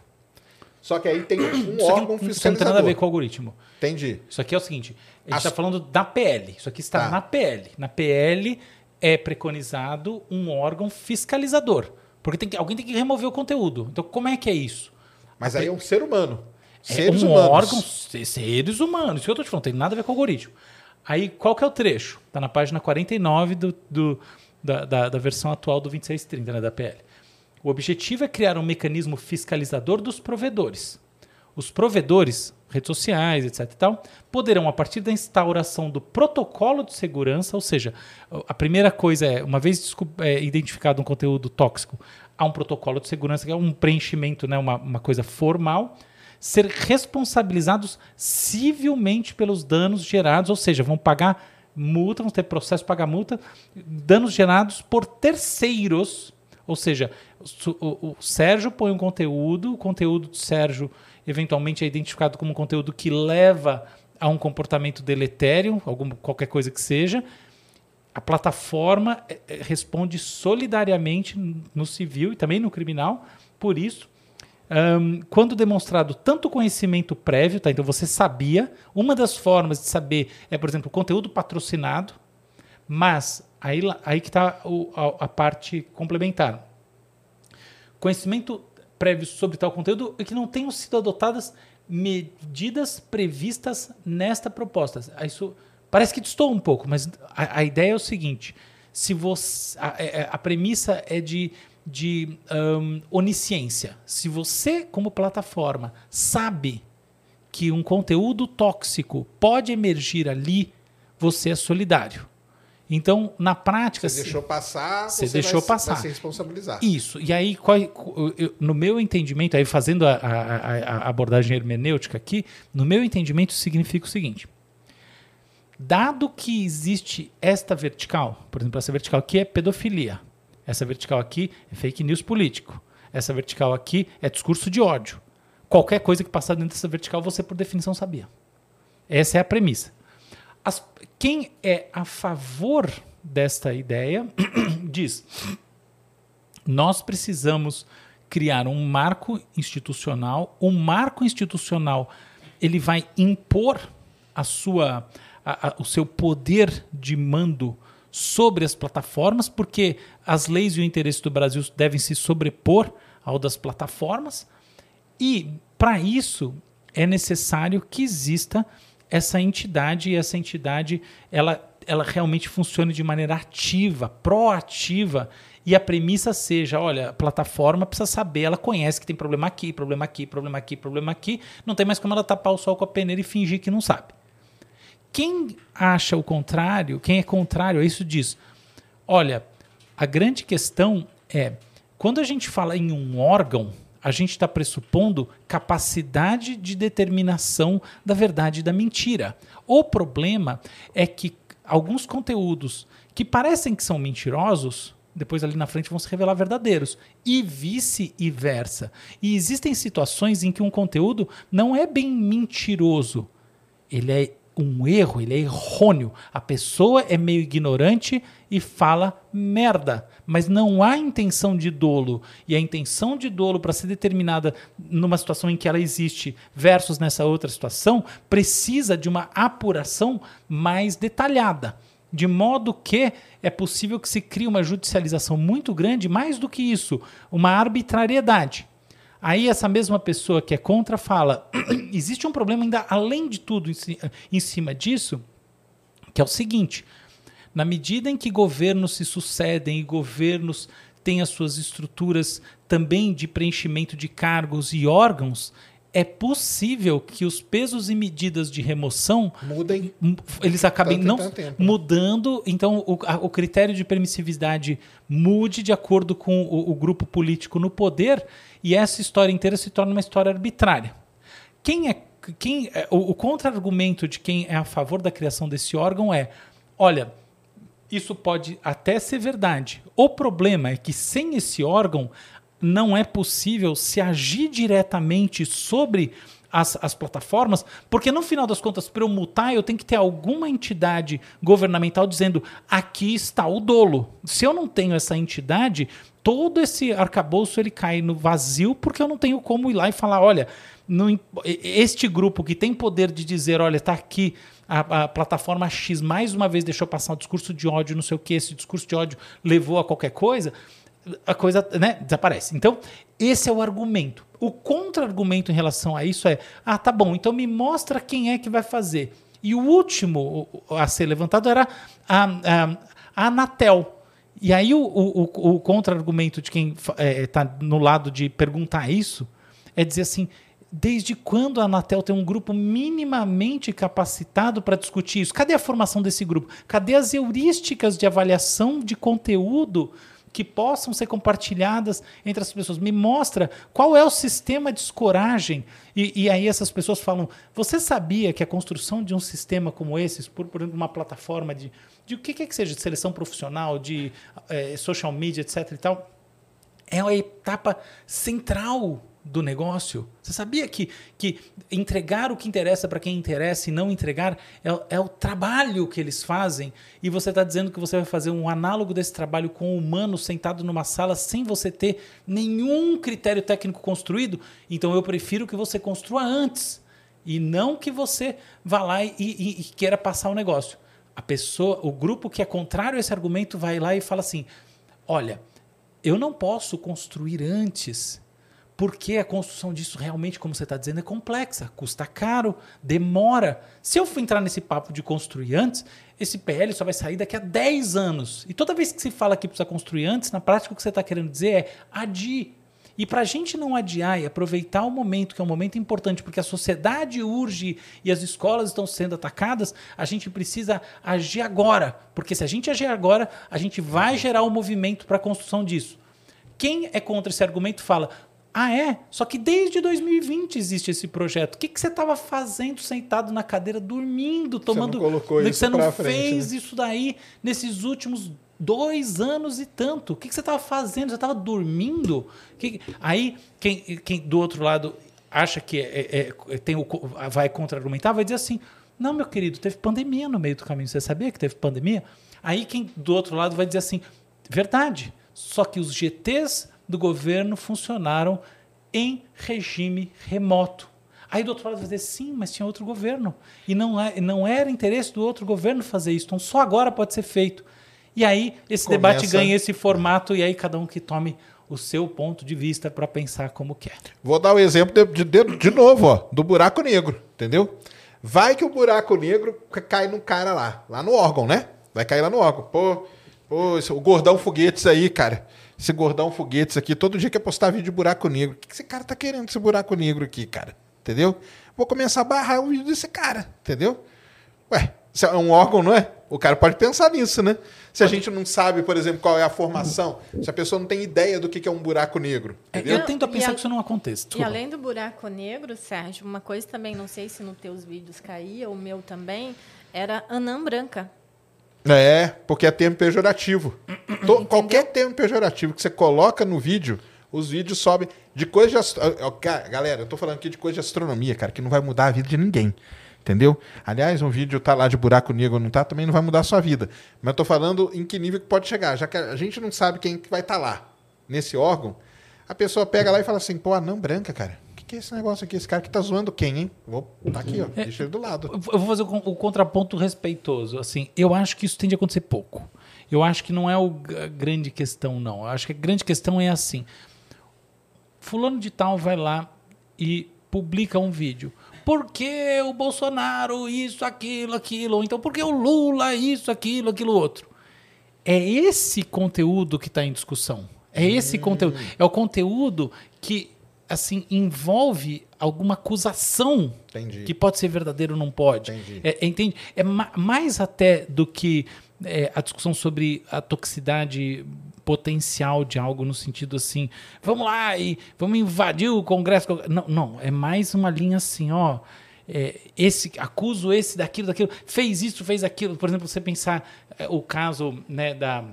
Só que aí tem um isso órgão aqui, fiscalizador. Isso não tem nada a ver com o algoritmo. Entendi. Isso aqui é o seguinte, a gente está As... falando da PL. Isso aqui está tá. na PL. Na PL é preconizado um órgão fiscalizador. Porque tem que, alguém tem que remover o conteúdo. Então, como é que é isso? Mas aí é um ser humano. É seres um humanos. órgão, seres humanos. Isso que eu estou te falando, tem nada a ver com o algoritmo. Aí, qual que é o trecho? Está na página 49 do, do, da, da, da, versão atual do 2630, né, da PL. O objetivo é criar um mecanismo fiscalizador dos provedores. Os provedores, redes sociais, etc. E tal, poderão, a partir da instauração do protocolo de segurança, ou seja, a primeira coisa é, uma vez é, identificado um conteúdo tóxico, há um protocolo de segurança, que é um preenchimento, né, uma, uma coisa formal, ser responsabilizados civilmente pelos danos gerados, ou seja, vão pagar multa, vão ter processo para pagar multa, danos gerados por terceiros, ou seja, o, o, o Sérgio põe um conteúdo, o conteúdo do Sérgio eventualmente é identificado como conteúdo que leva a um comportamento deletério, algum, qualquer coisa que seja, a plataforma é, é, responde solidariamente no civil e também no criminal por isso. Um, quando demonstrado tanto conhecimento prévio, tá? então você sabia, uma das formas de saber é, por exemplo, conteúdo patrocinado, mas aí, aí que está a, a parte complementar. Conhecimento prévio sobre tal conteúdo e que não tenham sido adotadas medidas previstas nesta proposta. Isso parece que distou um pouco, mas a, a ideia é o seguinte: se você a, é, é, a premissa é de, de um, onisciência. Se você, como plataforma, sabe que um conteúdo tóxico pode emergir ali, você é solidário. Então, na prática. Você deixou passar, você, você deixou vai, passar. vai se responsabilizar. Isso. E aí, no meu entendimento, aí fazendo a, a, a, abordagem hermenêutica aqui, no meu entendimento, significa o seguinte: dado que existe esta vertical, por exemplo, essa vertical aqui é pedofilia, essa vertical aqui é fake news político, essa vertical aqui é discurso de ódio. qualquer coisa que passar dentro dessa vertical você, por definição, sabia. Essa é a premissa. As, quem é a favor desta ideia diz: nós precisamos criar um marco institucional. O marco institucional ele vai impor a sua, a, a, o seu poder de mando sobre as plataformas, porque as leis e o interesse do Brasil devem se sobrepor ao das plataformas. E para isso é necessário que exista essa entidade e essa entidade ela, ela realmente funcione de maneira ativa, proativa e a premissa seja, olha, a plataforma precisa saber, ela conhece que tem problema aqui, problema aqui, problema aqui, problema aqui, não tem mais como ela tapar o sol com a peneira e fingir que não sabe. Quem acha o contrário, quem é contrário a isso diz, olha, a grande questão é, quando a gente fala em um órgão, a gente está pressupondo capacidade de determinação da verdade e da mentira. O problema é que alguns conteúdos que parecem que são mentirosos, depois ali na frente vão se revelar verdadeiros. E vice-versa. E existem situações em que um conteúdo não é bem mentiroso. Ele é um erro, ele é errôneo. A pessoa é meio ignorante e fala merda, mas não há intenção de dolo. E a intenção de dolo para ser determinada numa situação em que ela existe versus nessa outra situação precisa de uma apuração mais detalhada. De modo que é possível que se crie uma judicialização muito grande, mais do que isso, uma arbitrariedade. Aí essa mesma pessoa que é contra fala: existe um problema ainda além de tudo em cima disso, que é o seguinte: na medida em que governos se sucedem e governos têm as suas estruturas também de preenchimento de cargos e órgãos, é possível que os pesos e medidas de remoção mudem, eles acabem não mudando, então o, a, o, critério de permissividade mude de acordo com o, o grupo político no poder e essa história inteira se torna uma história arbitrária. Quem é quem é, o, o contra-argumento de quem é a favor da criação desse órgão é, olha, isso pode até ser verdade. O problema é que sem esse órgão não é possível se agir diretamente sobre as, as, plataformas, porque no final das contas, para eu multar, eu tenho que ter alguma entidade governamental dizendo aqui está o dolo. Se eu não tenho essa entidade, todo esse arcabouço ele cai no vazio, porque eu não tenho como ir lá e falar, olha, no, este grupo que tem poder de dizer, olha, está aqui a, a, plataforma X mais uma vez deixou passar um discurso de ódio, não sei o que, esse discurso de ódio levou a qualquer coisa, a coisa né, desaparece. Então, esse é o argumento. O contra-argumento em relação a isso é: ah, tá bom, então me mostra quem é que vai fazer. E o último a ser levantado era a, a, a Anatel. E aí o, o, o contra-argumento de quem está é, tá no lado de perguntar isso é dizer assim: desde quando a Anatel tem um grupo minimamente capacitado para discutir isso? Cadê a formação desse grupo? Cadê as heurísticas de avaliação de conteúdo que possam ser compartilhadas entre as pessoas. Me mostra qual é o sistema de escoragem. E, e aí essas pessoas falam: você sabia que a construção de um sistema como esse, por, por exemplo, uma plataforma de, de o que quer que seja, de seleção profissional, de é, social media, etc. e tal, é uma etapa central do negócio? Você sabia que, que entregar o que interessa para quem interessa e não entregar é, é, o trabalho que eles fazem? E você está dizendo que você vai fazer um análogo desse trabalho com o humano sentado numa sala sem você ter nenhum critério técnico construído? Então eu prefiro que você construa antes e não que você vá lá e, e, e queira passar o negócio. A pessoa, o grupo que é contrário a esse argumento vai lá e fala assim: olha, eu não posso construir antes porque a construção disso realmente, como você está dizendo, é complexa, custa caro, demora. Se eu for entrar nesse papo de construir antes, esse PL só vai sair daqui a 10 anos. E toda vez que se fala que precisa construir antes, na prática o que você está querendo dizer é adie. E para a gente não adiar e aproveitar o momento, que é um momento importante, porque a sociedade urge e as escolas estão sendo atacadas, a gente precisa agir agora. Porque se a gente agir agora, a gente vai gerar o um movimento para a construção disso. Quem é contra esse argumento fala: ah, é? Só que desde 2020 existe esse projeto. O que, que você estava fazendo sentado na cadeira, dormindo, tomando. Você não colocou isso Você não frente, fez né? isso daí nesses últimos dois anos e tanto. O que, que você estava fazendo? Você estava dormindo? Que... Aí, quem, quem do outro lado acha que é, é, tem o, vai contra-argumentar, vai dizer assim: não, meu querido, teve pandemia no meio do caminho. Você sabia que teve pandemia? Aí quem do outro lado vai dizer assim: verdade, só que os GTs do governo funcionaram em regime remoto. Aí do outro lado vai dizer, sim, mas tinha outro governo. E não, é, não era interesse do outro governo fazer isso. Então só agora pode ser feito. E aí esse Começa... debate ganha esse formato e aí cada um que tome o seu ponto de vista para pensar como quer. Vou dar o um exemplo de, de, de novo, ó, do buraco negro, entendeu? Vai que o buraco negro cai no cara lá, lá no órgão, né? Vai cair lá no órgão. Pô, pô esse, o gordão foguetes aí, cara. Esse gordão foguetes aqui, todo dia quer postar vídeo de buraco negro. O que esse cara tá querendo, esse buraco negro aqui, cara? Entendeu? Vou começar a barrar o vídeo desse cara, entendeu? Ué, é um órgão, não é? O cara pode pensar nisso, né? Se a gente não sabe, por exemplo, qual é a formação, se a pessoa não tem ideia do que é um buraco negro. É, entendeu? Eu tento a pensar a, que isso não aconteça. E além do buraco negro, Sérgio, uma coisa também, não sei se nos teus vídeos caía, o meu também, era anã branca. É, porque é termo pejorativo. qualquer termo pejorativo que você coloca no vídeo, os vídeos sobem de coisa de astro... Galera, eu tô falando aqui de coisa de astronomia, cara, que não vai mudar a vida de ninguém. Entendeu? Aliás, um vídeo tá lá de buraco negro ou não tá, também não vai mudar a sua vida. Mas eu tô falando em que nível que pode chegar. Já que a gente não sabe quem que vai estar tá lá nesse órgão, a pessoa pega lá e fala assim, pô, anão branca, cara. O que, que é esse negócio aqui? Esse cara que tá zoando quem, hein? Vou tá aqui, ó. É, deixa ele do lado. Eu vou fazer o, o contraponto respeitoso. Assim, eu acho que isso tende a acontecer pouco. Eu acho que não é o, a grande questão, não. Eu acho que a grande questão é assim. Fulano de tal vai lá e publica um vídeo por que o Bolsonaro isso, aquilo, aquilo, ou então por que o Lula isso, aquilo, aquilo outro. É esse conteúdo que está em discussão. É esse hum. conteúdo. É o conteúdo que assim envolve alguma acusação Entendi. que pode ser verdadeiro ou não pode. Entendi. É, entende? É ma mais até do que é, a discussão sobre a toxicidade potencial de algo no sentido assim, vamos lá e vamos invadir o Congresso. Não, não, é mais uma linha assim, ó. É, esse acuso esse daquilo daquilo fez isso fez aquilo por exemplo você pensar é, o caso né da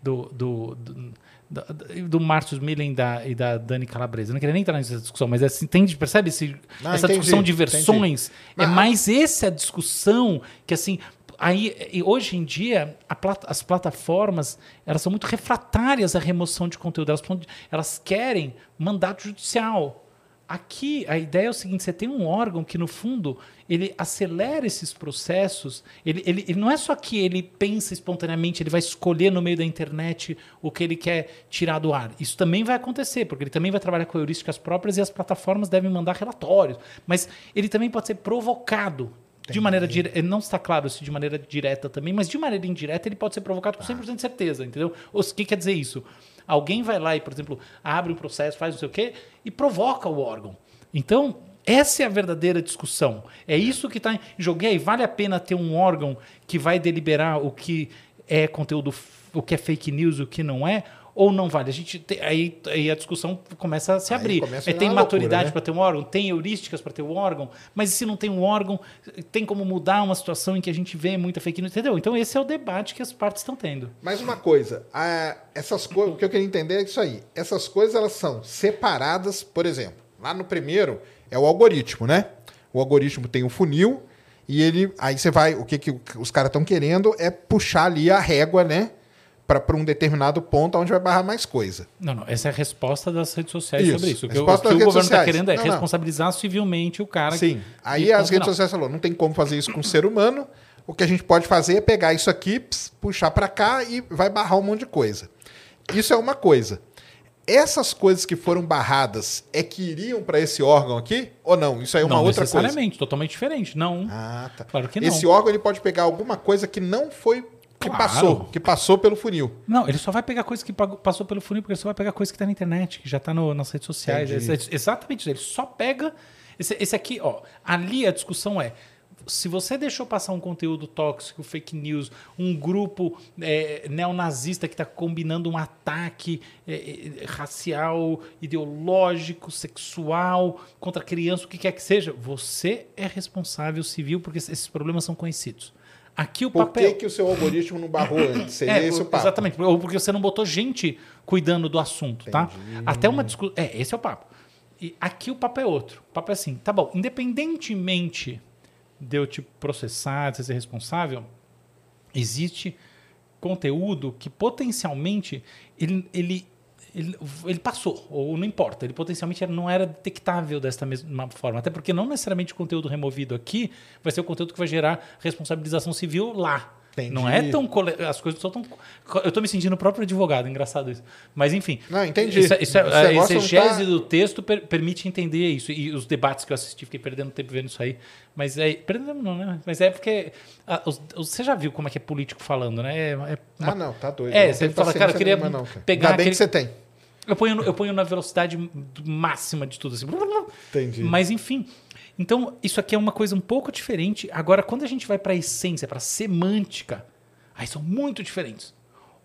do, do, do do, do Marcos Millen da, e da Dani Calabresa. Eu não queria nem entrar nessa discussão, mas assim, entende, percebe esse, não, essa entendi, discussão de versões? Entendi. É mais essa discussão que assim, aí hoje em dia as plataformas elas são muito refratárias à remoção de conteúdo elas, elas querem mandato judicial aqui a ideia é o seguinte você tem um órgão que no fundo ele acelera esses processos ele, ele, ele não é só que ele pensa espontaneamente ele vai escolher no meio da internet o que ele quer tirar do ar isso também vai acontecer porque ele também vai trabalhar com heurísticas próprias e as plataformas devem mandar relatórios mas ele também pode ser provocado de maneira direta, não está claro se de maneira direta também, mas de maneira indireta ele pode ser provocado com 100% de certeza, entendeu? O que quer dizer isso? Alguém vai lá e, por exemplo, abre um processo, faz não sei o quê e provoca o órgão. Então, essa é a verdadeira discussão. É isso que está em jogo. E aí, vale a pena ter um órgão que vai deliberar o que é conteúdo, o que é fake news, o que não é? ou não vale? A gente aí, aí a discussão começa a se aí abrir. É, tem maturidade né? para ter um órgão, tem heurísticas para ter um órgão, mas e se não tem um órgão, tem como mudar uma situação em que a gente vê muita fake news, entendeu? Então esse é o debate que as partes estão tendo. Mais uma coisa, a, essas coisas, o que eu queria entender é isso aí. Essas coisas elas são separadas, por exemplo, lá no primeiro é o algoritmo, né? O algoritmo tem um funil e ele aí você vai, o que, que os caras estão querendo é puxar ali a régua, né? para um determinado ponto onde vai barrar mais coisa. Não, não. Essa é a resposta das redes sociais isso. sobre isso. O que, o, que o governo está querendo é não, responsabilizar não. civilmente o cara. Sim. Que, Aí as redes sociais falou, não tem como fazer isso com o ser humano. O que a gente pode fazer é pegar isso aqui, puxar para cá e vai barrar um monte de coisa. Isso é uma coisa. Essas coisas que foram barradas é que iriam para esse órgão aqui ou não? Isso aí é uma não, outra coisa. necessariamente, totalmente diferente. Não. Ah, tá. Claro que não. Esse órgão ele pode pegar alguma coisa que não foi que claro. passou, que passou pelo funil. Não, ele só vai pegar coisa que passou pelo funil, porque ele só vai pegar coisa que está na internet, que já está nas redes sociais. É, exatamente isso. Ele só pega. Esse, esse aqui, ó. Ali a discussão é se você deixou passar um conteúdo tóxico, fake news, um grupo é, neonazista que está combinando um ataque é, é, racial, ideológico, sexual contra criança, o que quer que seja, você é responsável civil porque esses problemas são conhecidos. Aqui o Por papel. Por que, que o seu algoritmo não barrou antes? Seria é, esse o papo. Exatamente. Ou porque você não botou gente cuidando do assunto, tá? Entendi. tá? Até uma discussão. É, esse é o papo. E aqui o papo é outro. O papo é assim, tá bom, independentemente de eu te processar, de ser responsável, existe conteúdo que potencialmente ele, ele, ele, ele, passou, ou não importa, ele potencialmente não era detectável desta mesma forma. Até porque não necessariamente o conteúdo removido aqui vai ser o conteúdo que vai gerar responsabilização civil lá. Entendi. Não é tão. Cole... As coisas não são tão. Eu estou me sentindo o próprio advogado, engraçado isso. Mas, enfim. Não, entendi. Isso, é, isso é, a exegese tá... do texto per, permite entender isso. E os debates que eu assisti, fiquei perdendo tempo vendo isso aí. Mas é. Perdendo não, né? Mas é porque. A, os, você já viu como é que é político falando, né? É, é uma... Ah, não, tá doido. É, você fala, cara, eu queria não, cara. pegar. Ainda bem aquele... que você tem. Eu ponho, eu ponho na velocidade máxima de tudo. Assim. Entendi. Mas, enfim. Então, isso aqui é uma coisa um pouco diferente. Agora, quando a gente vai para a essência, para a semântica Aí são muito diferentes.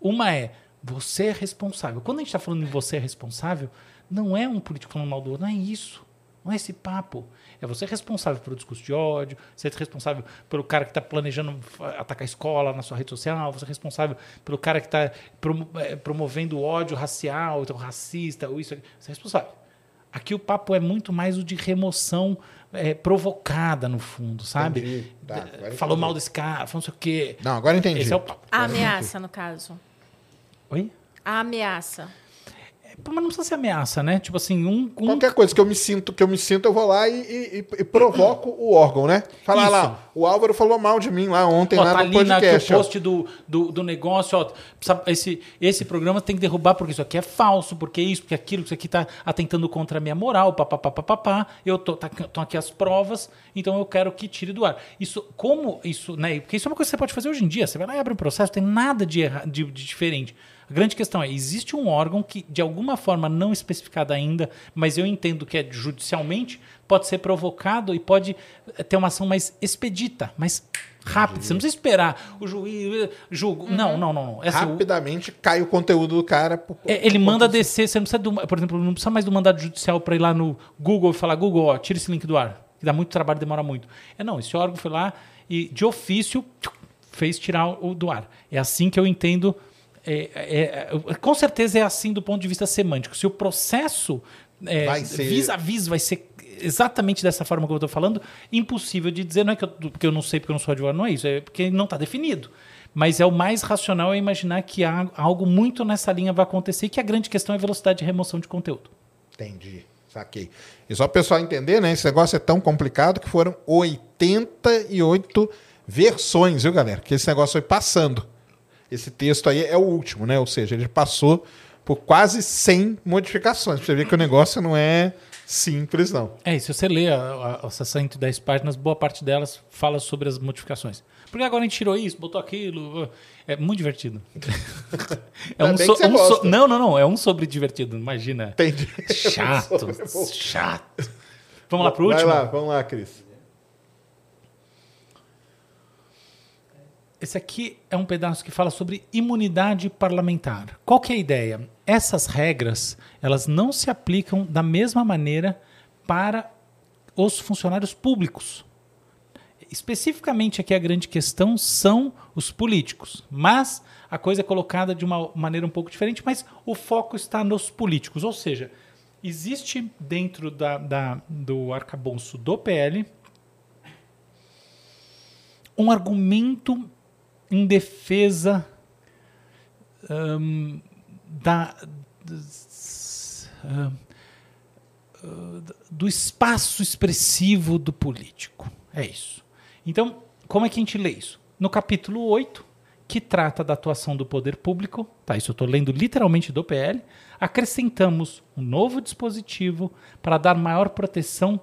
Uma é você é responsável. Quando a gente está falando em você é responsável, não é um político falando mal do outro, não é isso. Não é esse papo. É você responsável pelo discurso de ódio, você é responsável pelo cara que está planejando atacar a escola na sua rede social, você é responsável pelo cara que está é, promovendo ódio racial, então racista, ou isso. Você é responsável. Aqui o papo é muito mais o de remoção é, provocada, no fundo, sabe? Tá, falou mal desse cara, falou não sei o quê. Não, agora entendi. Esse é o papo. A ameaça, no caso. Oi? A ameaça. Mas não precisa ser ameaça, né? Tipo assim, um, um, Qualquer coisa que eu me sinto, que eu me sinto, eu vou lá e, e, e provoco o órgão, né? Falar lá, o Álvaro falou mal de mim lá ontem, ó, lá tá no podcast. Na, o post do, do, do, negócio, ó, esse, esse programa tem que derrubar porque isso aqui é falso, porque isso, porque aquilo, isso aqui tá atentando contra a minha moral, papapá, papapá. Eu tô, tá, tô aqui as provas, então eu quero que tire do ar. Isso, como isso, né? Porque isso é uma coisa que você pode fazer hoje em dia. Você vai lá e abre um processo, tem nada de, de, de diferente. A grande questão é: existe um órgão que, de alguma forma não especificada ainda, mas eu entendo que é judicialmente, pode ser provocado e pode eh, ter uma ação mais expedita, mais rápida. Você não precisa esperar o juiz julgo. Uhum. Não, não, não. não. É assim, Rapidamente cai o conteúdo do cara. Por, é, ele manda descer. Você não precisa, do, por exemplo, não precisa mais do mandado judicial para ir lá no Google e falar: Google, ó, tira esse link do ar. Que dá muito trabalho, demora muito. É não. Esse órgão foi lá e de ofício fez tirar o do ar. É assim que eu entendo é, é, é, com certeza é assim do ponto de vista semântico. Se o processo é, ser... vis a vis vai ser exatamente dessa forma que eu estou falando, impossível de dizer, não é que eu, porque eu não sei porque eu não sou advogado, não é isso, é porque não está definido. Mas é o mais racional é imaginar que há, algo muito nessa linha vai acontecer e que a grande questão é a velocidade de remoção de conteúdo. Entendi. Saquei. E só o pessoal entender, né? Esse negócio é tão complicado que foram 88 versões, viu, galera? Que esse negócio foi passando. Esse texto aí é o último, né? Ou seja, ele passou por quase 100 modificações. Pra você ver que o negócio não é simples, não. É, e se você lê as 110 páginas, boa parte delas fala sobre as modificações. Porque agora a gente tirou isso, botou aquilo. É muito divertido. é um, so, um so, Não, não, não. É um sobre divertido, imagina. Entendi. Chato. chato. Vamos lá pro último? Vai lá, vamos lá, Cris. Esse aqui é um pedaço que fala sobre imunidade parlamentar. Qual que é a ideia? Essas regras, elas não se aplicam da mesma maneira para os funcionários públicos. Especificamente aqui a grande questão são os políticos, mas a coisa é colocada de uma maneira um pouco diferente, mas o foco está nos políticos, ou seja, existe dentro da, da do arcabouço do PL um argumento em defesa um, da, do espaço expressivo do político. É isso. Então, como é que a gente lê isso? No capítulo 8, que trata da atuação do poder público, tá, isso eu estou lendo literalmente do PL, acrescentamos um novo dispositivo para dar maior proteção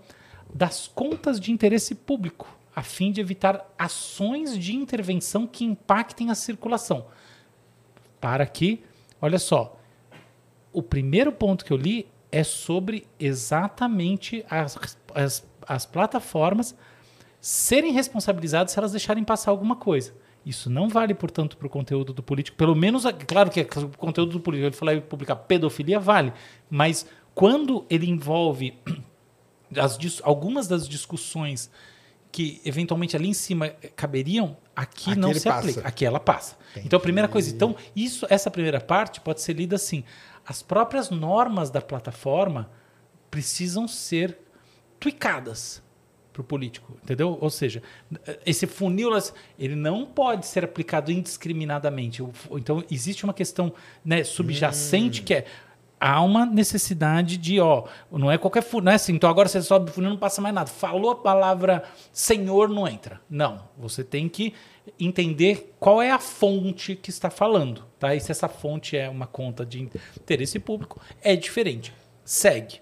das contas de interesse público a fim de evitar ações de intervenção que impactem a circulação. Para que, olha só, o primeiro ponto que eu li é sobre exatamente as, as, as plataformas serem responsabilizadas se elas deixarem passar alguma coisa. Isso não vale, portanto, para o conteúdo do político. Pelo menos, claro que o conteúdo do político, ele falar publicar pedofilia, vale. Mas quando ele envolve as, algumas das discussões que eventualmente ali em cima caberiam, aqui, aqui não se passa. aplica. Aqui ela passa. Entendi. Então, a primeira coisa, então, isso, essa primeira parte pode ser lida assim. As próprias normas da plataforma precisam ser tuicadas para o político, entendeu? Ou seja, esse funil ele não pode ser aplicado indiscriminadamente. Então existe uma questão né, subjacente hum. que é há uma necessidade de, ó, não é qualquer funil, não é assim, então agora você sobe o funil não passa mais nada. Falou a palavra Senhor, não entra. Não, você tem que entender qual é a fonte que está falando, tá? E se essa fonte é uma conta de interesse público, é diferente. Segue.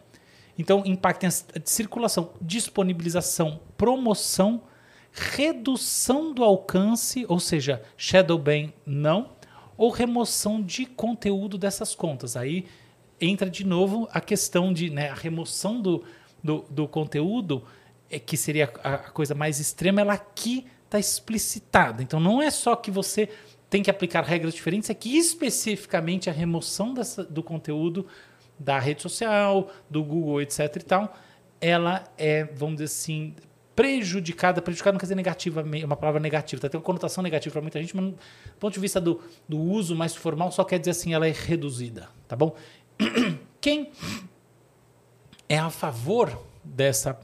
Então, impacta em circulação, disponibilização, promoção, redução do alcance, ou seja, shadow ban não, ou remoção de conteúdo dessas contas. Aí entra de novo a questão de né, a remoção do, do, do conteúdo, é, que seria a, a coisa mais extrema, ela aqui está explicitada. Então não é só que você tem que aplicar regras diferentes, é que especificamente a remoção dessa, do conteúdo da rede social, do Google, etc. e tal, ela é, vamos dizer assim, prejudicada. Prejudicada não quer dizer negativa, é uma palavra negativa, tá? tem uma conotação negativa para muita gente, mas do ponto de vista do, do uso mais formal, só quer dizer assim, ela é reduzida, tá bom? Quem é a favor dessa,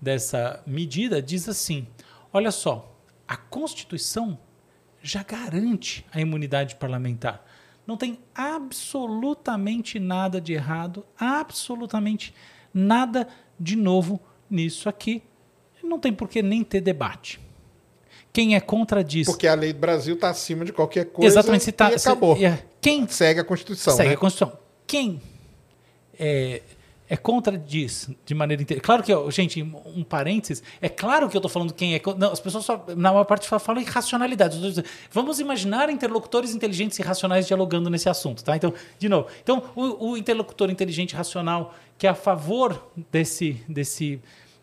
dessa medida diz assim: olha só, a Constituição já garante a imunidade parlamentar. Não tem absolutamente nada de errado, absolutamente nada de novo nisso aqui. Não tem por que nem ter debate. Quem é contra diz. Porque a lei do Brasil está acima de qualquer coisa. Exatamente. Se tá, e acabou. Se, é, quem segue a Constituição. Segue né? a Constituição. Quem é, é contra disso de maneira inteira. Claro que, gente, um parênteses, é claro que eu estou falando quem é. Não, as pessoas só, na maior parte falam irracionalidade. Vamos imaginar interlocutores inteligentes e racionais dialogando nesse assunto, tá? Então, de novo, então o, o interlocutor inteligente e racional que é a favor desse, desse,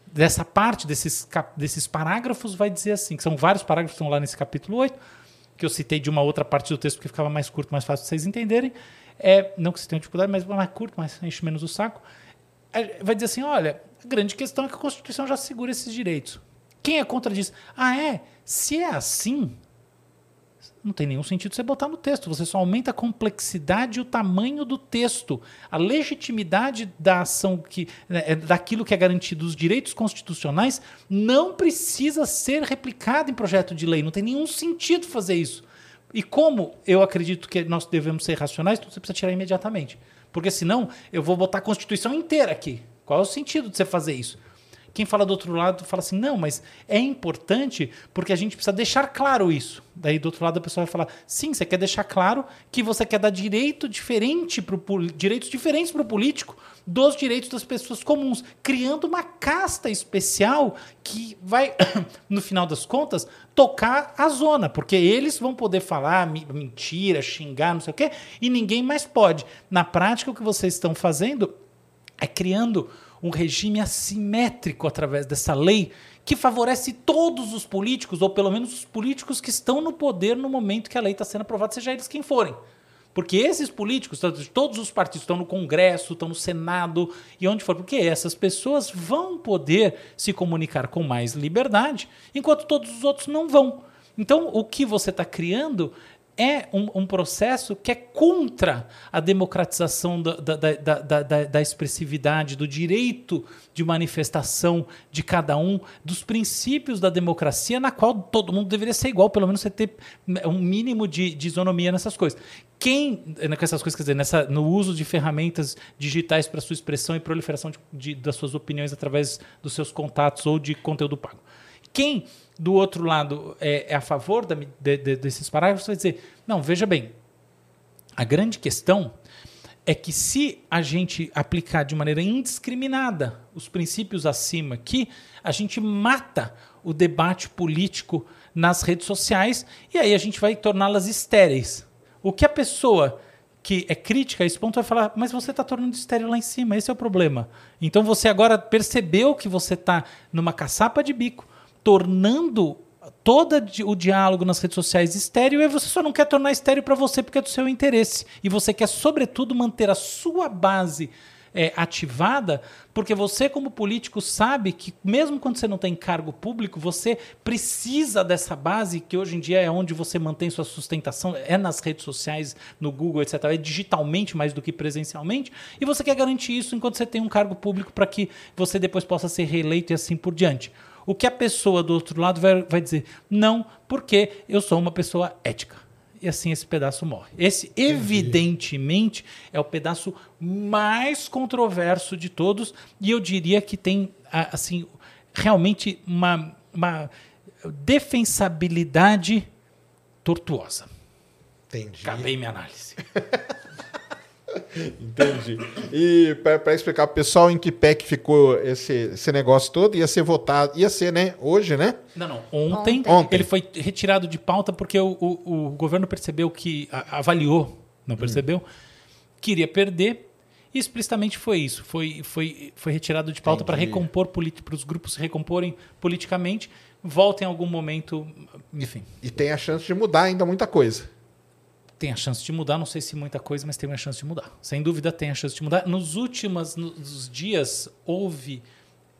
dessa parte desses, desses parágrafos vai dizer assim, que são vários parágrafos que estão lá nesse capítulo 8, que eu citei de uma outra parte do texto porque ficava mais curto, mais fácil de vocês entenderem. É, não que você tenha dificuldade, mas mais curto, mas enche menos o saco vai dizer assim: olha, a grande questão é que a Constituição já segura esses direitos. Quem é contra diz: ah, é? Se é assim, não tem nenhum sentido você botar no texto. Você só aumenta a complexidade e o tamanho do texto. A legitimidade da ação que né, é, daquilo que é garantido os direitos constitucionais não precisa ser replicada em projeto de lei. Não tem nenhum sentido fazer isso. E como eu acredito que nós devemos ser racionais, então você precisa tirar imediatamente. Porque senão eu vou botar a Constituição inteira aqui. Qual é o sentido de você fazer isso? Quem fala do outro lado fala assim, não, mas é importante porque a gente precisa deixar claro isso. Daí do outro lado a pessoa vai falar, sim, você quer deixar claro que você quer dar direito diferente pro, direitos diferentes para o político dos direitos das pessoas comuns, criando uma casta especial que vai, no final das contas, tocar a zona, porque eles vão poder falar mentira, xingar, não sei o quê, e ninguém mais pode. Na prática, o que vocês estão fazendo é criando um regime assimétrico através dessa lei que favorece todos os políticos, ou pelo menos os políticos que estão no poder no momento que a lei está sendo aprovada, seja eles quem forem. Porque esses políticos, todos os partidos estão no Congresso, estão no Senado e onde for, porque essas pessoas vão poder se comunicar com mais liberdade, enquanto todos os outros não vão. Então, o que você está criando é um, um, processo que é contra a democratização da, da, da, da, da expressividade, do direito de manifestação de cada um, dos princípios da democracia, na qual todo mundo deveria ser igual, pelo menos você ter um mínimo de, de isonomia nessas coisas. Quem, né, com essas coisas, quer dizer, nessa, no uso de ferramentas digitais para sua expressão e proliferação de, de, das suas opiniões através dos seus contatos ou de conteúdo pago. Quem do outro lado é, é a favor da, de, de, desses parágrafos, vai dizer: não, veja bem, a grande questão é que se a gente aplicar de maneira indiscriminada os princípios acima aqui, a gente mata o debate político nas redes sociais e aí a gente vai torná-las estéreis. O que a pessoa que é crítica a esse ponto vai falar, mas você está tornando estéreo lá em cima, esse é o problema. Então você agora percebeu que você está numa caçapa de bico, tornando todo o diálogo nas redes sociais estéreo e você só não quer tornar estéreo para você porque é do seu interesse. E você quer, sobretudo, manter a sua base é, ativada, porque você, como político, sabe que mesmo quando você não tem cargo público, você precisa dessa base, que hoje em dia é onde você mantém sua sustentação, é nas redes sociais, no Google, etc., é digitalmente mais do que presencialmente, e você quer garantir isso enquanto você tem um cargo público para que você depois possa ser reeleito e assim por diante. O que a pessoa do outro lado vai, vai dizer? Não, porque eu sou uma pessoa ética e assim esse pedaço morre. Esse, evidentemente, é o pedaço mais controverso de todos, e eu diria que tem, assim, realmente uma, uma defensabilidade tortuosa. Entendi. Acabei minha análise. Entendi. E para explicar para o pessoal em que pé que ficou esse, esse negócio todo, ia ser votado, ia ser, né? Hoje, né? Não, não. Ontem, Ontem. ele foi retirado de pauta porque o, o, o governo percebeu que, avaliou, não percebeu, hum. queria perder. E explicitamente foi isso. Foi, foi, foi retirado de pauta para recompor para os grupos se recomporem politicamente. Volta em algum momento, enfim. E tem a chance de mudar ainda muita coisa tem a chance de mudar, não sei se muita coisa, mas tem uma chance de mudar. Sem dúvida tem a chance de mudar. Nos últimos nos dias houve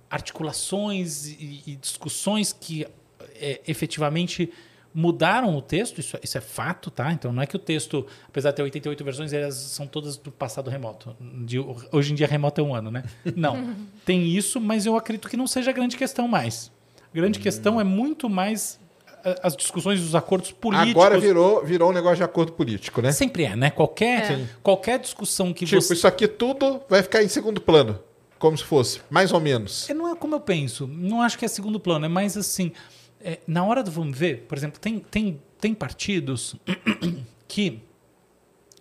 articulações e, e discussões que é, efetivamente mudaram o texto, isso, isso, é fato, tá? Então não é que o texto, apesar de ter 88 versões, elas são todas do passado remoto. De, hoje em dia remoto é um ano, né? Não. tem isso, mas eu acredito que não seja a grande questão mais. A grande hum. questão é muito mais as discussões dos acordos políticos. Agora virou, virou um negócio de acordo político, né? Sempre é, né? Qualquer, é. qualquer discussão que tipo, você. isso aqui tudo vai ficar em segundo plano. Como se fosse, mais ou menos. É, não é como eu penso. Não acho que é segundo plano. É mais assim. É, na hora do vamos ver, por exemplo, tem, tem, tem partidos que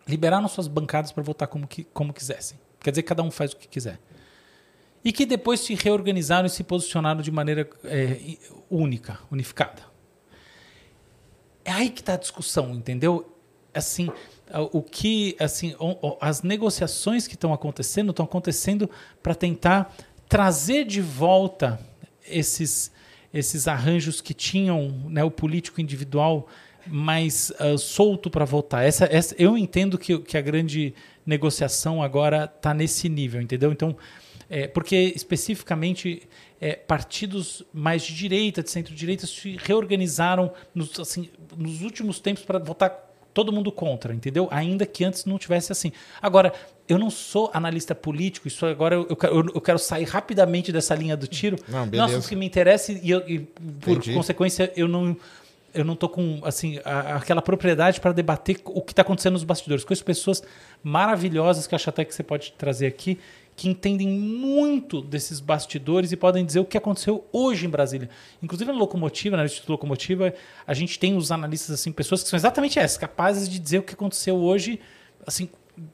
liberaram suas bancadas para votar como, que, como quisessem. Quer dizer, cada um faz o que quiser. E que depois se reorganizaram e se posicionaram de maneira é, única, unificada. É aí que está a discussão, entendeu? Assim, o que, assim, as negociações que estão acontecendo estão acontecendo para tentar trazer de volta esses esses arranjos que tinham né, o político individual mais uh, solto para votar. Essa, essa, eu entendo que, que a grande negociação agora está nesse nível, entendeu? Então, é, porque especificamente é, partidos mais de direita, de centro-direita, se reorganizaram nos, assim, nos últimos tempos para votar todo mundo contra, entendeu? Ainda que antes não tivesse assim. Agora, eu não sou analista político, isso agora eu, eu, eu quero sair rapidamente dessa linha do tiro. Não, beleza. Nossa, o que me interessa e, eu, e por Entendi. consequência eu não eu não tô com assim a, aquela propriedade para debater o que está acontecendo nos bastidores. Com as pessoas maravilhosas que acho até que você pode trazer aqui que entendem muito desses bastidores e podem dizer o que aconteceu hoje em Brasília. Inclusive na locomotiva, na Instituto Locomotiva, a gente tem os analistas assim, pessoas que são exatamente essas, capazes de dizer o que aconteceu hoje, assim,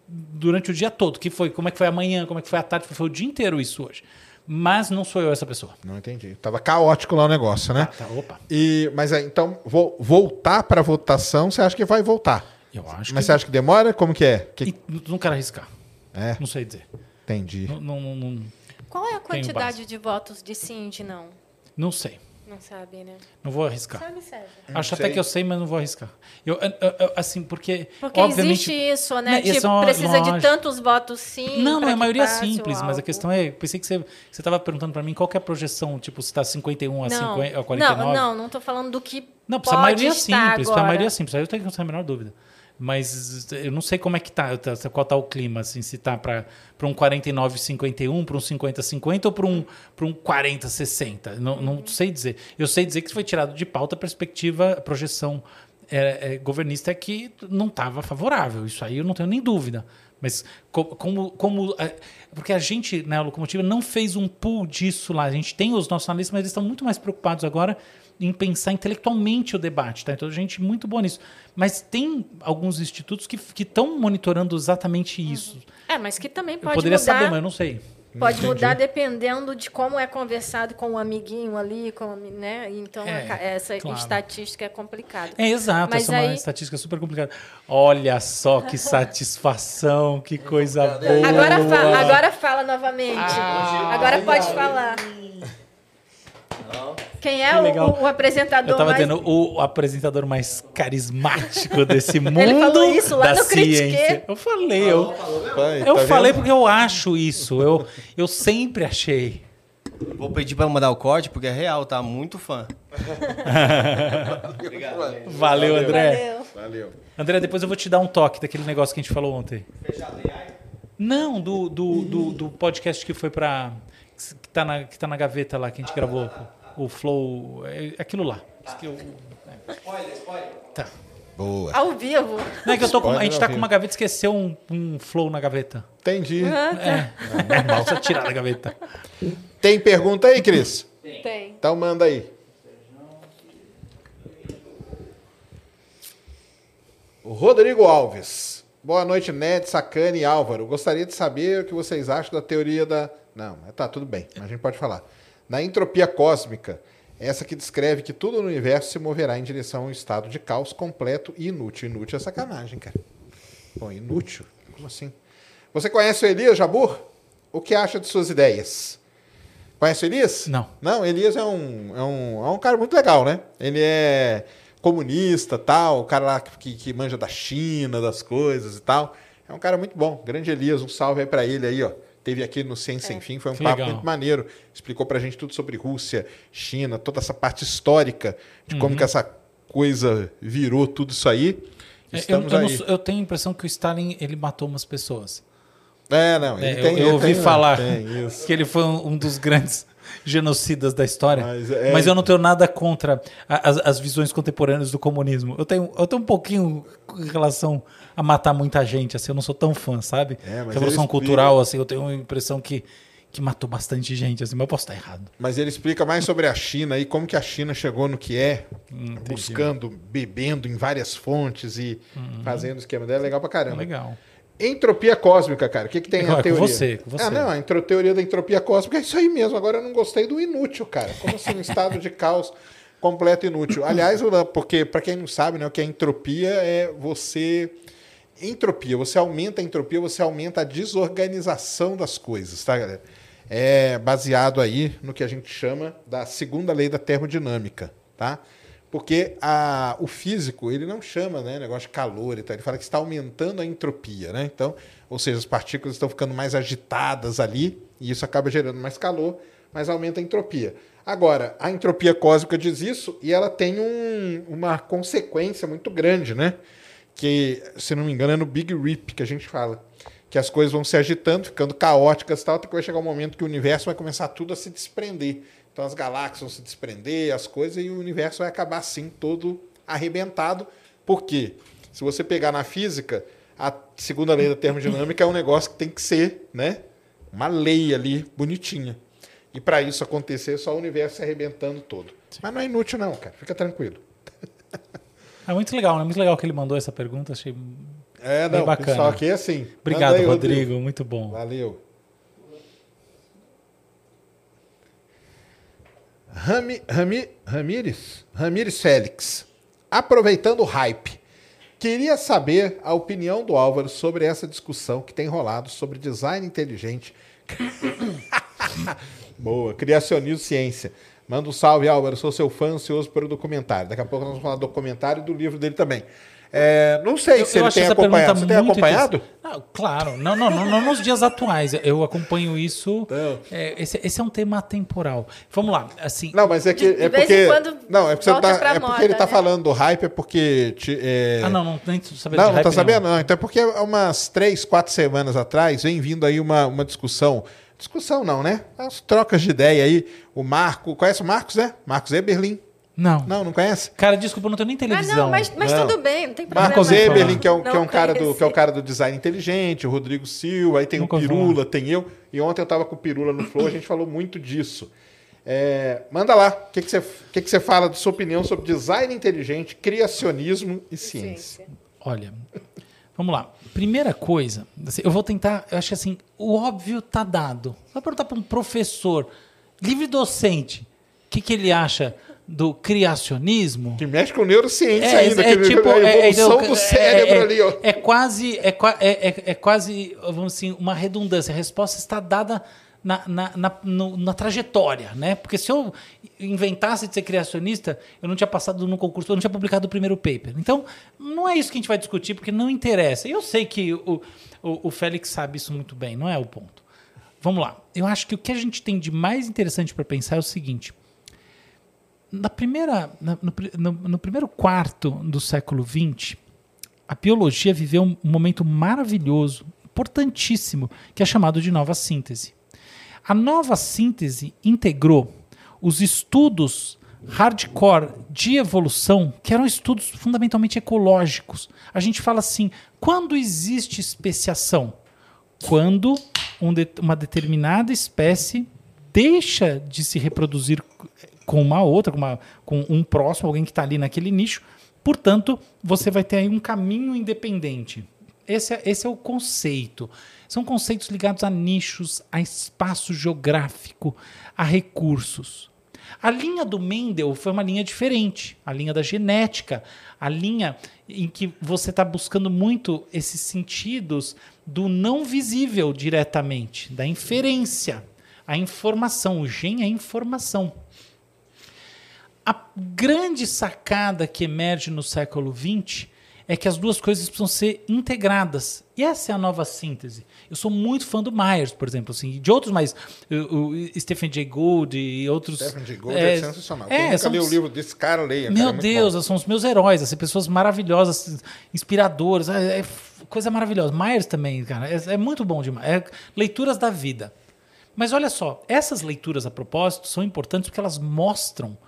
durante o dia todo, que foi, como é que foi amanhã, como é que foi a tarde, foi o dia inteiro isso hoje. Mas não sou eu essa pessoa. Não entendi. Tava caótico lá o negócio, né? Ah, tá, opa. E, mas é, então, vou voltar para a votação, você acha que vai voltar? Eu acho. Mas que... você acha que demora? Como que é? Que... não quero arriscar. É. Não sei dizer. Entendi. Não, não, não, Qual é a quantidade de votos de sim e de não? Não sei. Não sabe, né? Não vou arriscar. Sabe, Sérgio? Acho até que eu sei, mas não vou arriscar. Eu, eu, eu assim, porque. Porque obviamente, existe isso, né? né tipo, é precisa lógico. de tantos votos sim. Não, não, é a maioria simples, mas a questão é. Pensei que você estava perguntando para mim qual é a projeção, tipo, se está 51 a, não, 50, a 49. Não, não, não estou falando do que. Não, precisa a maioria simples, a maioria simples. Aí eu tenho a menor dúvida. Mas eu não sei como é que tá, tá qual tá o clima, assim, se tá para um 49-51, para um 50-50 ou para um, um 40-60. Não, não sei dizer. Eu sei dizer que foi tirado de pauta a perspectiva, a projeção é, é, governista que não estava favorável. Isso aí eu não tenho nem dúvida. Mas como, como é, porque a gente, né, a locomotiva, não fez um pool disso lá. A gente tem os nossos analistas, mas eles estão muito mais preocupados agora em pensar intelectualmente o debate, tá? Então, a gente muito boa nisso. Mas tem alguns institutos que estão monitorando exatamente isso. É, mas que também pode eu poderia mudar. saber, mas eu não sei. Pode Entendi. mudar dependendo de como é conversado com o um amiguinho ali, com, né? Então, é, essa claro. estatística é complicada. É, exato. Mas essa aí... é uma estatística super complicada. Olha só que satisfação, que coisa boa. Agora fala, agora fala novamente. Ah, agora pode falar. Não. Quem é o, o, apresentador Eu tava mais... dizendo o, o, apresentador mais carismático desse mundo Ele falou isso lá da no ciência. Critique. Eu falei, eu, eu tá falei porque eu acho isso. Eu, eu sempre achei. Vou pedir para mandar o corte porque é real, tá? Muito fã. Obrigado, Valeu, André. Valeu. Valeu. André, depois eu vou te dar um toque daquele negócio que a gente falou ontem. Fechado AI? Não, do, do, do, do podcast que foi para que tá, na, que tá na gaveta lá que a gente gravou. O Flow. É aquilo lá. Eu, é. Spoiler, spoiler. Tá. Boa. Ao vivo. Não é que eu tô com, a gente tá com uma gaveta e esqueceu um, um flow na gaveta. Entendi. Uhum, É, é normal, só tirar da gaveta. Tem pergunta aí, Cris? Tem. Então manda aí. O Rodrigo Alves. Boa noite, Ned, Sacane e Álvaro. Gostaria de saber o que vocês acham da teoria da. Não, tá tudo bem, a gente pode falar. Na entropia cósmica, essa que descreve que tudo no universo se moverá em direção a um estado de caos completo e inútil. Inútil é sacanagem, cara. Bom, inútil? Como assim? Você conhece o Elias Jabur? O que acha de suas ideias? Conhece o Elias? Não. Não, Elias é um, é um, é um cara muito legal, né? Ele é comunista, tal, o cara lá que, que manja da China, das coisas e tal. É um cara muito bom. Grande Elias, um salve aí para ele aí, ó. Teve aqui no Ciência é. Sem Fim, foi um que papo legal. muito maneiro. Explicou pra gente tudo sobre Rússia, China, toda essa parte histórica de uhum. como que essa coisa virou tudo isso aí. Estamos eu, eu, aí. Não, eu tenho a impressão que o Stalin ele matou umas pessoas. É, não. É, tem, eu, eu ouvi tem, falar que ele foi um dos grandes genocidas da história. Mas, é... mas, eu não tenho nada contra as, as, visões contemporâneas do comunismo. Eu tenho, eu tenho um pouquinho em relação a matar muita gente, assim, eu não sou tão fã, sabe? É, Revolução cultural, assim, eu tenho a impressão que que matou bastante gente, assim, mas eu posso estar errado. Mas ele explica mais sobre a China e como que a China chegou no que é, hum, buscando, bebendo em várias fontes e uhum. fazendo esquema dela. É legal pra caramba. Legal. Entropia cósmica, cara. O que, que tem a teoria? Com você, com você. Ah, não, a teoria da entropia cósmica é isso aí mesmo. Agora eu não gostei do inútil, cara. Como assim, um estado de caos completo inútil? Aliás, porque, para quem não sabe, né, o que é entropia é você. Entropia, você aumenta a entropia, você aumenta a desorganização das coisas, tá, galera? É baseado aí no que a gente chama da segunda lei da termodinâmica, tá? Porque a, o físico, ele não chama né, negócio de calor e tal, ele fala que está aumentando a entropia. Né? Então, ou seja, as partículas estão ficando mais agitadas ali, e isso acaba gerando mais calor, mas aumenta a entropia. Agora, a entropia cósmica diz isso e ela tem um, uma consequência muito grande, né? Que, se não me engano, é no Big Rip que a gente fala. Que as coisas vão se agitando, ficando caóticas e tal, até que vai chegar um momento que o universo vai começar tudo a se desprender. Então as galáxias vão se desprender, as coisas, e o universo vai acabar assim, todo arrebentado. Por quê? Se você pegar na física, a segunda lei da termodinâmica é um negócio que tem que ser, né? Uma lei ali bonitinha. E para isso acontecer, só o universo se arrebentando todo. Mas não é inútil, não, cara. Fica tranquilo. É muito legal, né? Muito legal que ele mandou essa pergunta. Achei. É, não, bacana. pessoal aqui é assim. Obrigado, aí, Rodrigo. Rodrigo. Muito bom. Valeu. Rami, Rami, Ramires, Ramires Félix, aproveitando o hype, queria saber a opinião do Álvaro sobre essa discussão que tem rolado sobre design inteligente. Boa, criacionismo ciência. Manda um salve, Álvaro. Sou seu fã, ansioso pelo documentário. Daqui a pouco nós vamos falar do documentário e do livro dele também. É, não sei eu, se eu ele tem acompanhado. Você tem acompanhado? Não, claro. Não, não, não, não, nos dias atuais. Eu acompanho isso. É, esse, esse, é um tema temporal. Vamos lá. Assim, não, mas é que. É porque, não, é porque, tá, é porque ele está né? falando do hype, é porque. É... Ah, não, não nem sabendo Não, não está sabendo? Não. Então é porque umas três, quatro semanas atrás vem vindo aí uma, uma discussão. Discussão não, né? As trocas de ideia aí. O Marco. Conhece o Marcos, né? Marcos Eberlin não. Não, não conhece? Cara, desculpa, eu não tenho nem televisão. Ah, não, mas, mas não. tudo bem, não tem problema. Marcos Eberlin, que é, um, que, é um cara do, que é o cara do design inteligente, o Rodrigo Silva, aí tem Nunca o Pirula, tem eu. E ontem eu tava com o Pirula no Flow, a gente falou muito disso. É, manda lá, o que, que, você, que, que você fala da sua opinião sobre design inteligente, criacionismo e ciência? Olha, vamos lá. Primeira coisa, assim, eu vou tentar, eu acho que assim, o óbvio tá dado. Vai perguntar para um professor, livre docente, o que, que ele acha do criacionismo. Que mexe com neurociência é, ainda, é, que tipo, a é, evolução é, do cérebro é, ali, ó. É quase, é, é, é, quase, vamos assim, uma redundância. A resposta está dada na, na, na, no, na, trajetória, né? Porque se eu inventasse de ser criacionista, eu não tinha passado no concurso, eu não tinha publicado o primeiro paper. Então, não é isso que a gente vai discutir, porque não interessa. Eu sei que o, o, o Félix sabe isso muito bem, não é o ponto. Vamos lá. Eu acho que o que a gente tem de mais interessante para pensar é o seguinte. Na primeira, no, no, no primeiro quarto do século XX, a biologia viveu um momento maravilhoso, importantíssimo, que é chamado de nova síntese. A nova síntese integrou os estudos hardcore de evolução, que eram estudos fundamentalmente ecológicos. A gente fala assim: quando existe especiação? Quando um de, uma determinada espécie deixa de se reproduzir com uma outra, com, uma, com um próximo, alguém que está ali naquele nicho, Portanto, você vai ter aí um caminho independente. Esse é, esse é o conceito. São conceitos ligados a nichos, a espaço geográfico, a recursos. A linha do Mendel foi uma linha diferente, a linha da genética, a linha em que você está buscando muito esses sentidos do não visível diretamente, da inferência, a informação. O gen é informação. A grande sacada que emerge no século XX é que as duas coisas precisam ser integradas. E essa é a nova síntese. Eu sou muito fã do Myers, por exemplo, assim, de outros mais. O, o Stephen Jay Gould e outros. Stephen Jay Gould é, é sensacional. É, Quem nunca leu o livro desse cara, leia. Meu cara, é Deus, bom. são os meus heróis, assim, pessoas maravilhosas, inspiradoras. É, é coisa maravilhosa. Myers também, cara, é, é muito bom demais. É leituras da vida. Mas olha só, essas leituras a propósito são importantes porque elas mostram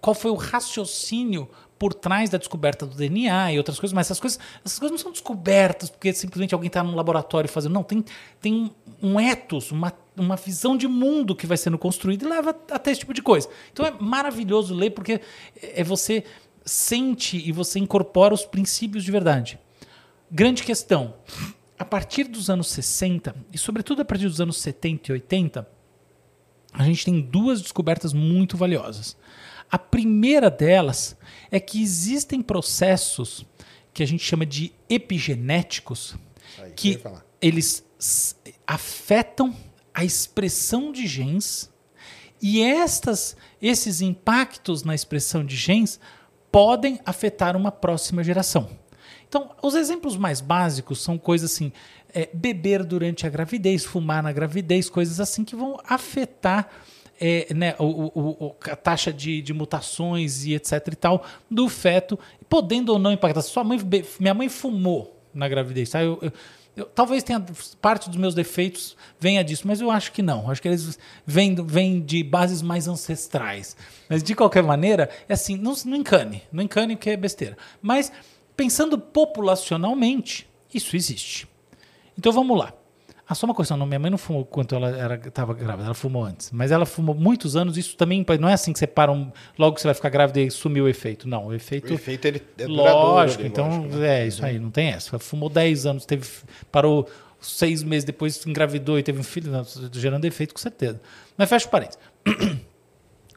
qual foi o raciocínio por trás da descoberta do DNA e outras coisas, mas essas coisas, essas coisas não são descobertas porque simplesmente alguém está num laboratório fazendo. Não, tem, tem um ethos, uma, uma visão de mundo que vai sendo construída e leva até esse tipo de coisa. Então é maravilhoso ler porque é você sente e você incorpora os princípios de verdade. Grande questão. A partir dos anos 60, e sobretudo a partir dos anos 70 e 80, a gente tem duas descobertas muito valiosas. A primeira delas é que existem processos que a gente chama de epigenéticos Aí, que eles afetam a expressão de genes e estas, esses impactos na expressão de genes podem afetar uma próxima geração. Então, os exemplos mais básicos são coisas assim: é, beber durante a gravidez, fumar na gravidez, coisas assim que vão afetar é, né, o, o, a taxa de, de, mutações e etc e tal do feto, podendo ou não impactar. Sua mãe, minha mãe fumou na gravidez, tá? Eu, eu, eu, talvez tenha parte dos meus defeitos venha disso, mas eu acho que não. Acho que eles vêm, vêm de bases mais ancestrais. Mas de qualquer maneira, é assim, não, não encane, não encane que é besteira. Mas pensando populacionalmente, isso existe. Então vamos lá. Ah, só uma questão, não, minha mãe não fumou quando ela estava grávida, ela fumou antes. Mas ela fumou muitos anos, isso também não é assim que você para um, logo que você vai ficar grávida e sumiu o efeito. Não, o efeito. O efeito ele é Lógico, então lógico, né? é isso aí, não tem essa. Fumou 10 anos, teve, parou seis meses depois, engravidou e teve um filho, não, gerando efeito com certeza. Mas fecha o parênteses.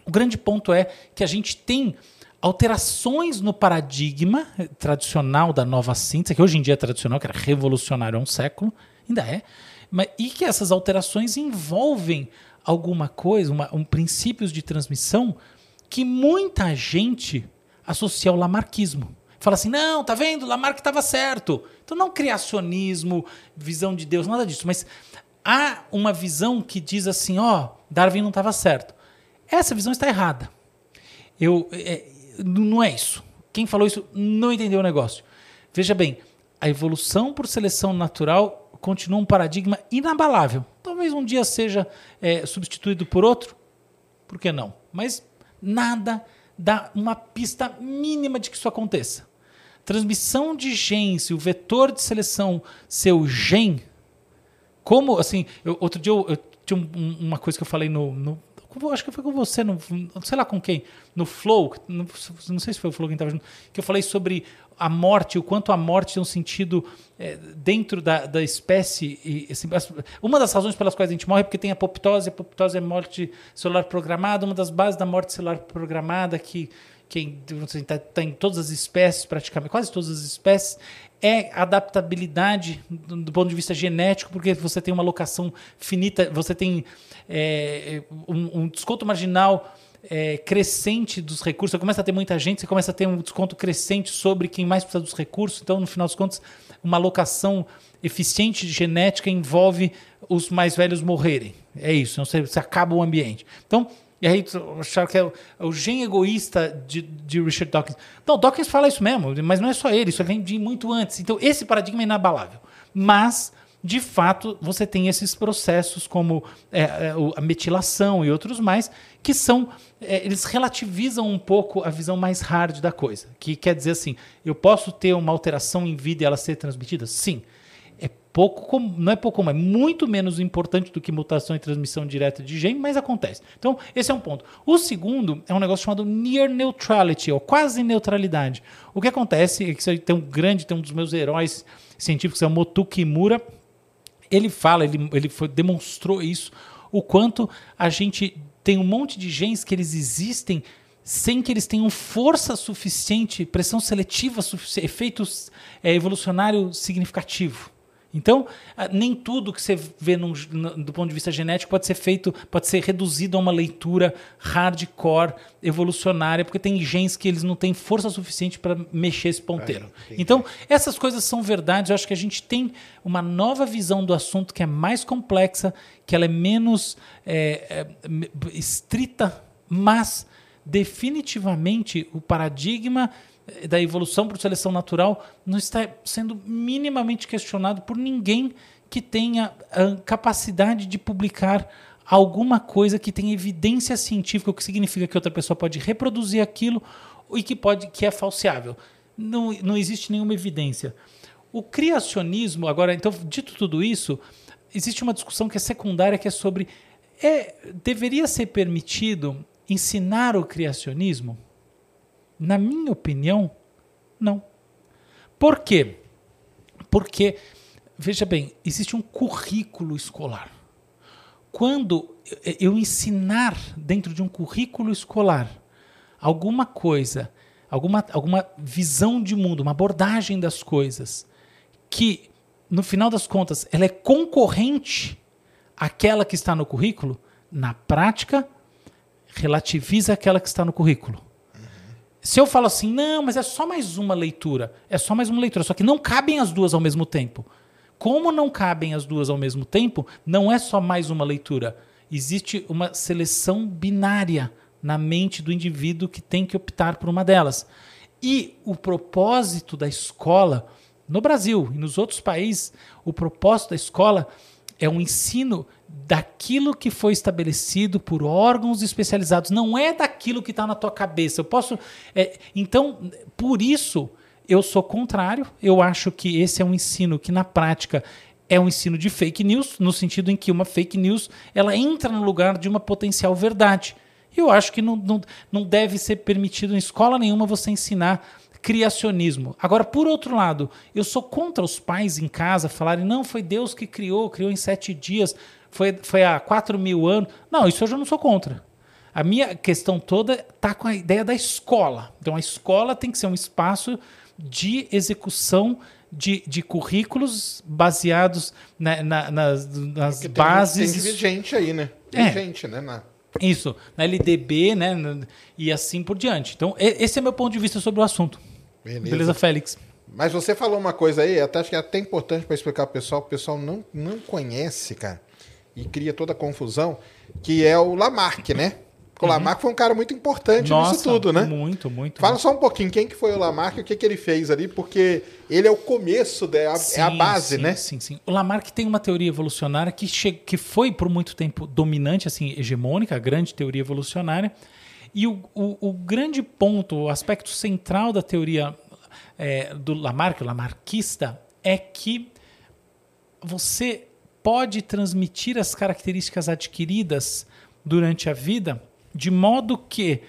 o grande ponto é que a gente tem alterações no paradigma tradicional da nova síntese, que hoje em dia é tradicional, que era revolucionário há um século, ainda é mas, e que essas alterações envolvem alguma coisa, uma, um princípios de transmissão que muita gente associa ao lamarquismo. Fala assim, não, tá vendo? Lamarck estava certo. Então não criacionismo, visão de Deus, nada disso. Mas há uma visão que diz assim, ó, Darwin não estava certo. Essa visão está errada. Eu, é, não é isso. Quem falou isso não entendeu o negócio. Veja bem, a evolução por seleção natural continua um paradigma inabalável. Talvez um dia seja é, substituído por outro, por que não? Mas nada dá uma pista mínima de que isso aconteça. Transmissão de genes, o vetor de seleção seu gen, como assim, eu, outro dia eu, eu tinha um, uma coisa que eu falei no, no acho que foi com você, no, sei lá com quem, no Flow, no, não sei se foi o Flow quem estava junto, que eu falei sobre a morte, o quanto a morte tem um sentido é, dentro da, da espécie. E, assim, uma das razões pelas quais a gente morre é porque tem apoptose, apoptose é morte celular programada, uma das bases da morte celular programada que que está tá em todas as espécies, praticamente, quase todas as espécies, é adaptabilidade do, ponto de vista genético, porque você tem uma locação finita, você tem é, um, um, desconto marginal é, crescente dos recursos. Você começa a ter muita gente, você começa a ter um desconto crescente sobre quem mais precisa dos recursos. Então, no final dos contos, uma alocação eficiente genética envolve os mais velhos morrerem. É isso, você, você acaba o ambiente. Então, e aí acharam que é o, é o gen egoísta de, de, Richard Dawkins. Não, Dawkins fala isso mesmo, mas não é só ele, isso vem de muito antes. Então, esse paradigma é inabalável. Mas, de fato, você tem esses processos como é, é a metilação e outros mais, que são. É, eles relativizam um pouco a visão mais hard da coisa. Que quer dizer assim: eu posso ter uma alteração em vida e ela ser transmitida? Sim pouco, não é pouco, é muito menos importante do que mutação e transmissão direta de gene, mas acontece. Então, esse é um ponto. O segundo é um negócio chamado near neutrality, ou quase neutralidade. O que acontece é que tem um grande, tem um dos meus heróis científicos, é o Motu Kimura. Ele fala, ele, ele foi, demonstrou isso, o quanto a gente tem um monte de genes que eles existem sem que eles tenham força suficiente, pressão seletiva suficiente, efeitos é, evolucionário significativo. Então, nem tudo que você vê num, do ponto de vista genético pode ser feito, pode ser reduzido a uma leitura hardcore, evolucionária, porque tem genes que eles não têm força suficiente para mexer esse ponteiro. então, essas coisas são verdades. Eu acho que a gente tem uma nova visão do assunto que é mais complexa, que ela é menos é, é, estrita, mas definitivamente o paradigma da evolução por seleção natural não está sendo minimamente questionado por ninguém que tenha a capacidade de publicar alguma coisa que tenha evidência científica, o que significa que outra pessoa pode reproduzir aquilo e que pode que é falseável. Não, não existe nenhuma evidência. O criacionismo, agora, então, dito tudo isso, existe uma discussão que é secundária, que é sobre é, deveria ser permitido ensinar o criacionismo? Na minha opinião, não. Por quê? Porque, veja bem, existe um currículo escolar. Quando eu ensinar dentro de um currículo escolar alguma coisa, alguma, alguma visão de mundo, uma abordagem das coisas, que, no final das contas, ela é concorrente àquela que está no currículo, na prática, relativiza aquela que está no currículo. Se eu falo assim, não, mas é só mais uma leitura, é só mais uma leitura, só que não cabem as duas ao mesmo tempo. Como não cabem as duas ao mesmo tempo, não é só mais uma leitura. Existe uma seleção binária na mente do indivíduo que tem que optar por uma delas. E o propósito da escola, no Brasil e nos outros países, o propósito da escola é um ensino daquilo que foi estabelecido por órgãos especializados, não é daquilo que está na tua cabeça. Eu posso. É, então, por isso, eu sou contrário. Eu acho que esse é um ensino que, na prática, é um ensino de fake news, no sentido em que uma fake news ela entra no lugar de uma potencial verdade. Eu acho que não, não, não deve ser permitido em escola nenhuma você ensinar criacionismo. Agora, por outro lado, eu sou contra os pais em casa falarem, não, foi Deus que criou, criou em sete dias foi, foi há 4 mil anos. Não, isso eu já não sou contra. A minha questão toda está com a ideia da escola. Então, a escola tem que ser um espaço de execução de, de currículos baseados na, na, nas, nas tem, bases. Tem gente aí, né? Tem é. gente, né? Na... Isso, na LDB, né? E assim por diante. Então, esse é meu ponto de vista sobre o assunto. Beleza, Beleza Félix? Mas você falou uma coisa aí, até acho que é até importante para explicar para o pessoal, o pessoal não, não conhece, cara e cria toda a confusão, que é o Lamarck, né? O uhum. Lamarck foi um cara muito importante Nossa, nisso tudo, né? Muito, muito. Fala muito. só um pouquinho quem que foi o Lamarck e o que, que ele fez ali, porque ele é o começo, da, é sim, é a base, sim, né? Sim, sim. O Lamarck tem uma teoria evolucionária que, che... que foi por muito tempo dominante, assim, hegemônica, a grande teoria evolucionária. E o, o, o grande ponto, o aspecto central da teoria é, do Lamarck, o lamarquista, é que você pode transmitir as características adquiridas durante a vida, de modo que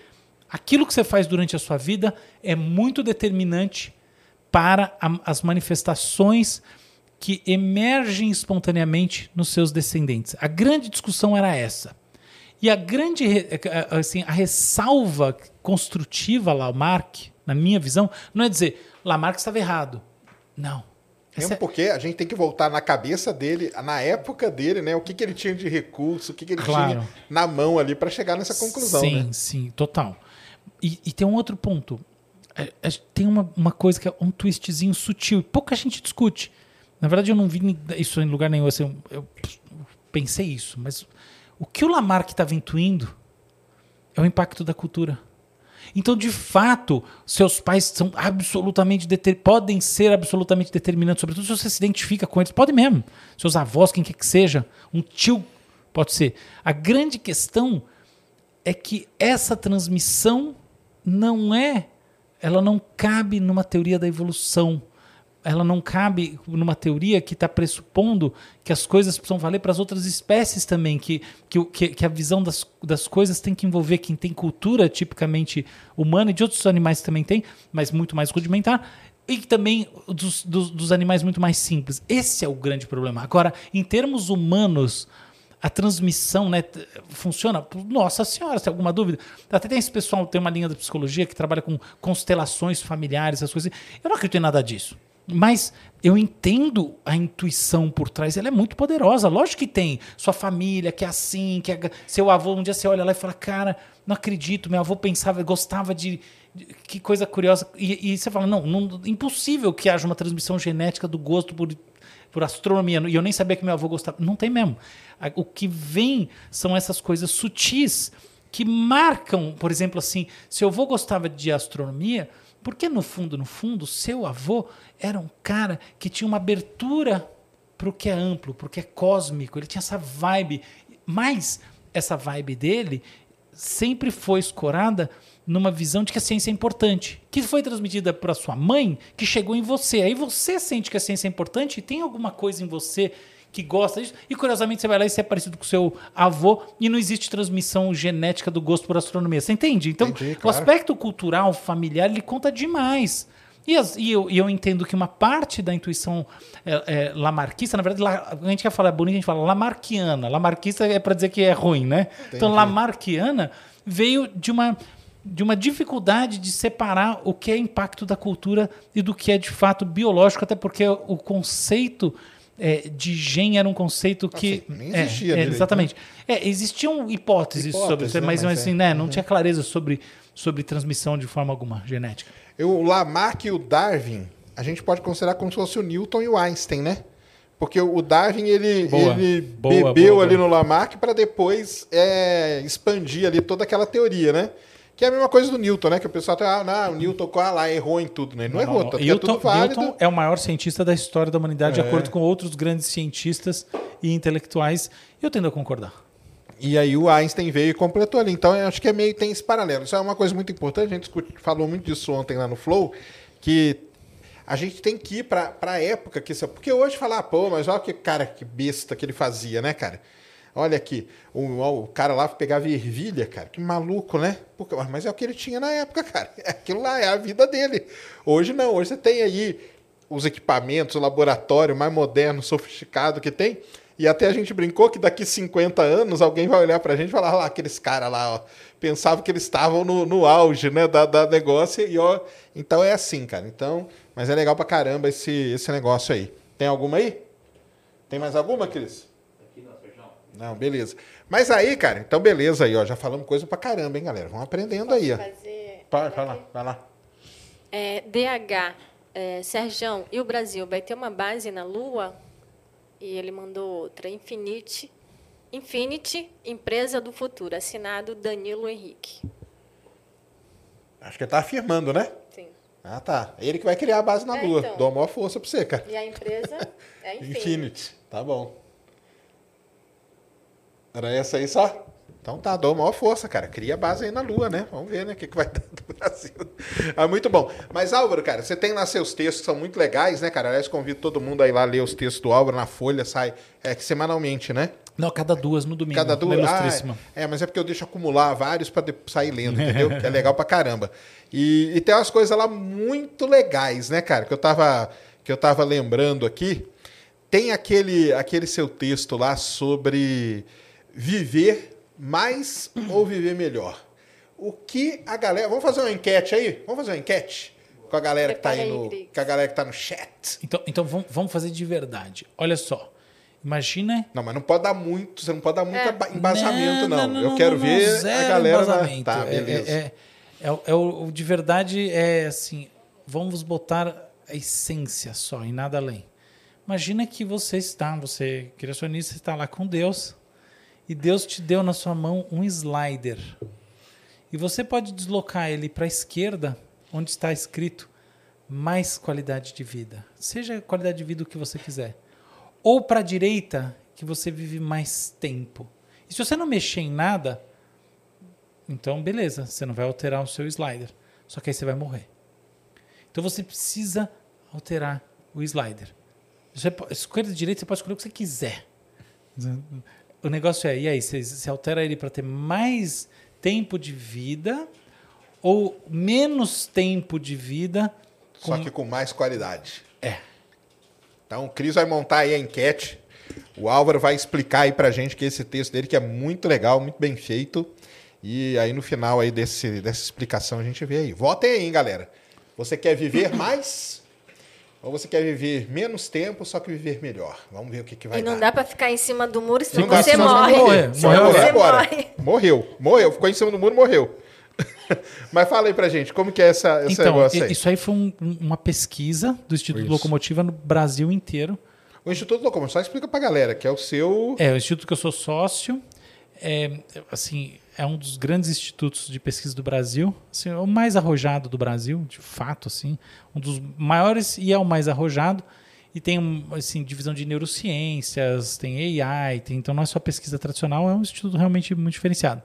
aquilo que você faz durante a sua vida é muito determinante para a, as manifestações que emergem espontaneamente nos seus descendentes. A grande discussão era essa. E a grande, assim, a ressalva construtiva Lamarck, na minha visão, não é dizer Lamarck estava errado. Não. Mesmo é... porque a gente tem que voltar na cabeça dele, na época dele, né? O que, que ele tinha de recurso, o que, que ele claro. tinha na mão ali para chegar nessa conclusão. Sim, né? sim, total. E, e, tem um outro ponto. É, é, tem uma, uma coisa que é um twistzinho sutil, pouca gente discute. Na verdade, eu não vi isso em lugar nenhum. Assim, eu, eu pensei isso, mas o que o Lamarck estava intuindo é o impacto da cultura. Então, de fato, seus pais são absolutamente podem ser absolutamente determinantes, sobretudo se você se identifica com eles, pode mesmo. Seus avós, quem quer que seja, um tio pode ser. A grande questão é que essa transmissão não é, ela não cabe numa teoria da evolução ela não cabe numa teoria que está pressupondo que as coisas precisam valer para as outras espécies também, que, que, que a visão das, das coisas tem que envolver quem tem cultura tipicamente humana e de outros animais também tem, mas muito mais rudimentar, e também dos, dos, dos animais muito mais simples. Esse é o grande problema. Agora, em termos humanos, a transmissão né, funciona? Nossa senhora, se alguma dúvida? Até tem esse pessoal, tem uma linha da psicologia que trabalha com constelações familiares, essas coisas. Eu não acredito em nada disso. Mas eu entendo a intuição por trás, ela é muito poderosa. Lógico que tem sua família, que é assim, que é... seu avô, um dia você olha lá e fala, cara, não acredito, meu avô pensava, gostava de. Que coisa curiosa. E, e você fala, não, não, impossível que haja uma transmissão genética do gosto por, por astronomia. E eu nem sabia que meu avô gostava. Não tem mesmo. O que vem são essas coisas sutis que marcam, por exemplo, assim, se eu avô gostava de astronomia porque no fundo, no fundo, seu avô era um cara que tinha uma abertura para o que é amplo, para o que é cósmico. Ele tinha essa vibe. Mas essa vibe dele sempre foi escorada numa visão de que a ciência é importante, que foi transmitida para sua mãe, que chegou em você. Aí você sente que a ciência é importante e tem alguma coisa em você que gosta disso. E curiosamente você vai lá e você é parecido com o seu avô e não existe transmissão genética do gosto por astronomia. Você entende? Então, Entendi, claro. o aspecto cultural, familiar, ele conta demais. E, as, e, eu, e, eu, entendo que uma parte da intuição é, é, lamarquista, na verdade, la, a gente quer falar bonito, a gente fala lamarquiana. Lamarquista é para dizer que é ruim, né? Então, Entendi. Então, lamarquiana veio de uma de uma dificuldade de separar o que é impacto da cultura e do que é de fato biológico, até porque o conceito é, de gen era um conceito que. Assim, nem existia. É, é, exatamente. É, existiam hipóteses, hipóteses sobre isso, né? mas, mas assim, né, não uhum. tinha clareza sobre, sobre transmissão de forma alguma genética. Eu, o Lamarck e o Darwin, a gente pode considerar como se fosse o Newton e o Einstein, né? Porque o Darwin ele, boa, ele boa, bebeu boa, ali no Lamarck para depois é, expandir ali toda aquela teoria, né? Que é a mesma coisa do Newton, né? Que o pessoal tá, ah, não, o Newton ah, lá errou em tudo, né? Ele não, não errou, não, Newton, é tudo válido. Newton é o maior cientista da história da humanidade, é. de acordo com outros grandes cientistas e intelectuais. Eu tendo a concordar. E aí o Einstein veio e completou ali. Então eu acho que é meio tem esse paralelo. Isso é uma coisa muito importante. A gente falou muito disso ontem lá no Flow, que a gente tem que ir para a época que isso. Porque hoje falar, pô, mas olha que cara que besta que ele fazia, né, cara? Olha aqui, o, o cara lá pegava ervilha, cara, que maluco, né? Mas é o que ele tinha na época, cara. Aquilo lá é a vida dele. Hoje não, hoje você tem aí os equipamentos, o laboratório mais moderno, sofisticado que tem. E até a gente brincou que daqui 50 anos alguém vai olhar pra gente e falar lá, aqueles caras lá, ó, pensavam que eles estavam no, no auge, né, da, da negócio e ó, então é assim, cara. Então, mas é legal pra caramba esse, esse negócio aí. Tem alguma aí? Tem mais alguma, Cris? Não, beleza. Mas aí, cara, então beleza aí, ó. Já falamos coisa pra caramba, hein, galera? Vamos aprendendo Posso aí, ó. Fazer... Vai, vai lá, vai lá. É, DH, é, Serjão, e o Brasil? Vai ter uma base na Lua? E ele mandou outra, Infinity, Infinity, Empresa do Futuro, assinado Danilo Henrique. Acho que ele tá afirmando, né? Sim. Ah, tá. Ele que vai criar a base na é, Lua. Então. Dou a maior força pra você, cara. E a empresa é Infinity. Infinity. Tá bom. Era essa aí só? Então tá, dou maior força, cara. Cria base aí na Lua, né? Vamos ver, né? O que, que vai dar do Brasil. Ah, muito bom. Mas, Álvaro, cara, você tem lá seus textos são muito legais, né, cara? Aliás, convido todo mundo aí lá a ler os textos do Álvaro na Folha, sai é, semanalmente, né? Não, cada duas no domingo. Cada duas. Ah, é, mas é porque eu deixo acumular vários para sair lendo, entendeu? que é legal pra caramba. E, e tem umas coisas lá muito legais, né, cara? Que eu tava, que eu tava lembrando aqui. Tem aquele, aquele seu texto lá sobre viver mais ou viver melhor? O que a galera. Vamos fazer uma enquete aí? Vamos fazer uma enquete? Com a galera que tá aí no. Com a galera que tá no chat. Então, então vamos, vamos fazer de verdade. Olha só. Imagina. Não, mas não pode dar muito, você não pode dar muito É. embasamento, não. Não, não, Eu não, quero não, ver a galera. Na... Tá, É- beleza. É, é, é o- é o, o de verdade é assim, vamos botar a essência só e nada além. Imagina que você está, você criacionista, está lá com Deus e Deus te deu na sua mão um slider. E você pode deslocar ele para a esquerda, onde está escrito mais qualidade de vida. Seja a qualidade de vida o que você quiser. Ou para a direita, que você vive mais tempo. E se você não mexer em nada, então beleza, você não vai alterar o seu slider. Só que aí você vai morrer. Então você precisa alterar o slider. Você escolha de direita, você pode escolher o que você quiser. O negócio é, e aí, você, você altera ele para ter mais tempo de vida ou menos tempo de vida? Só que com mais qualidade. É. Então o Cris vai montar aí a enquete. O Álvaro vai explicar aí pra gente que esse texto dele que é muito legal, muito bem feito. E aí no final aí desse, dessa explicação a gente vê aí. Votem aí, hein, galera. Você quer viver mais? Ou você quer viver menos tempo, só que viver melhor? Vamos ver o que, que vai E não dar. dá pra ficar em cima do muro, senão Não você morre. morrer. Morreu agora. agora. Você morre. Morreu. Morreu. Ficou em cima do muro, morreu. Mas fala aí pra gente, como que é essa, esse Então, negócio aí? isso aí foi um- um- uma pesquisa do Instituto Isso. Locomotiva no Brasil inteiro. O Instituto Locomoção, só explica pra galera, que é o seu... É, o instituto que eu sou sócio, é, assim, é um dos grandes institutos de pesquisa do Brasil, assim, é o mais arrojado do Brasil, de fato, assim, um dos maiores e é o mais arrojado. E tem assim, divisão de neurociências, tem AI, tem, então não é só pesquisa tradicional, é um instituto realmente muito diferenciado.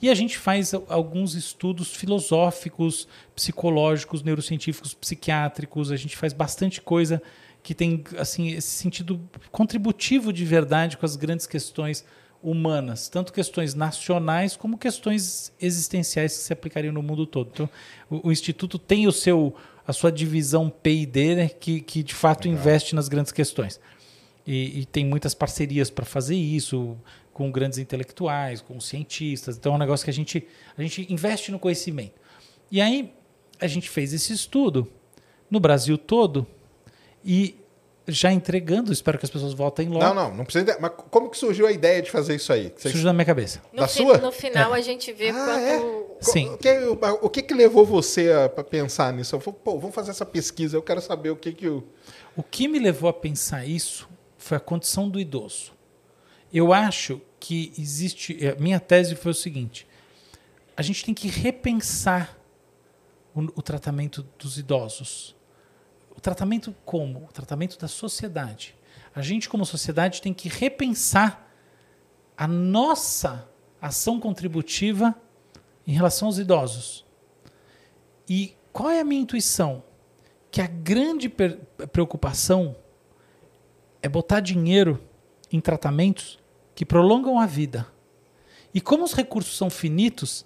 E a gente faz alguns estudos filosóficos, psicológicos, neurocientíficos, psiquiátricos, a gente faz bastante coisa que tem assim esse sentido contributivo de verdade com as grandes questões humanas, tanto questões nacionais como questões existenciais que se aplicariam no mundo todo. Então, o, o instituto tem o seu a sua divisão P&D, né, que, que de fato investe nas grandes questões. E, e tem muitas parcerias para fazer isso com grandes intelectuais, com cientistas. Então é um negócio que a gente, a gente investe no conhecimento. E aí a gente fez esse estudo no Brasil todo e já entregando, espero que as pessoas votem logo. Não, não, não precisa... Mas como que surgiu a ideia de fazer isso aí? Vocês- Surgiu na minha cabeça. No, Da fi- sua? no final É. a gente vê Ah, quanto. é? Sim. O que, o que que levou você a pensar nisso? Eu falei, pô, vamos fazer essa pesquisa, eu quero saber o que que o... O que me levou a pensar isso foi a condição do idoso. Eu acho que existe. A minha tese foi o seguinte: a gente tem que repensar o, o tratamento dos idosos. O tratamento como? O tratamento da sociedade. A gente, como sociedade, tem que repensar a nossa ação contributiva em relação aos idosos. E qual é a minha intuição? Que a grande preocupação é botar dinheiro em tratamentos que prolongam a vida. E como os recursos são finitos,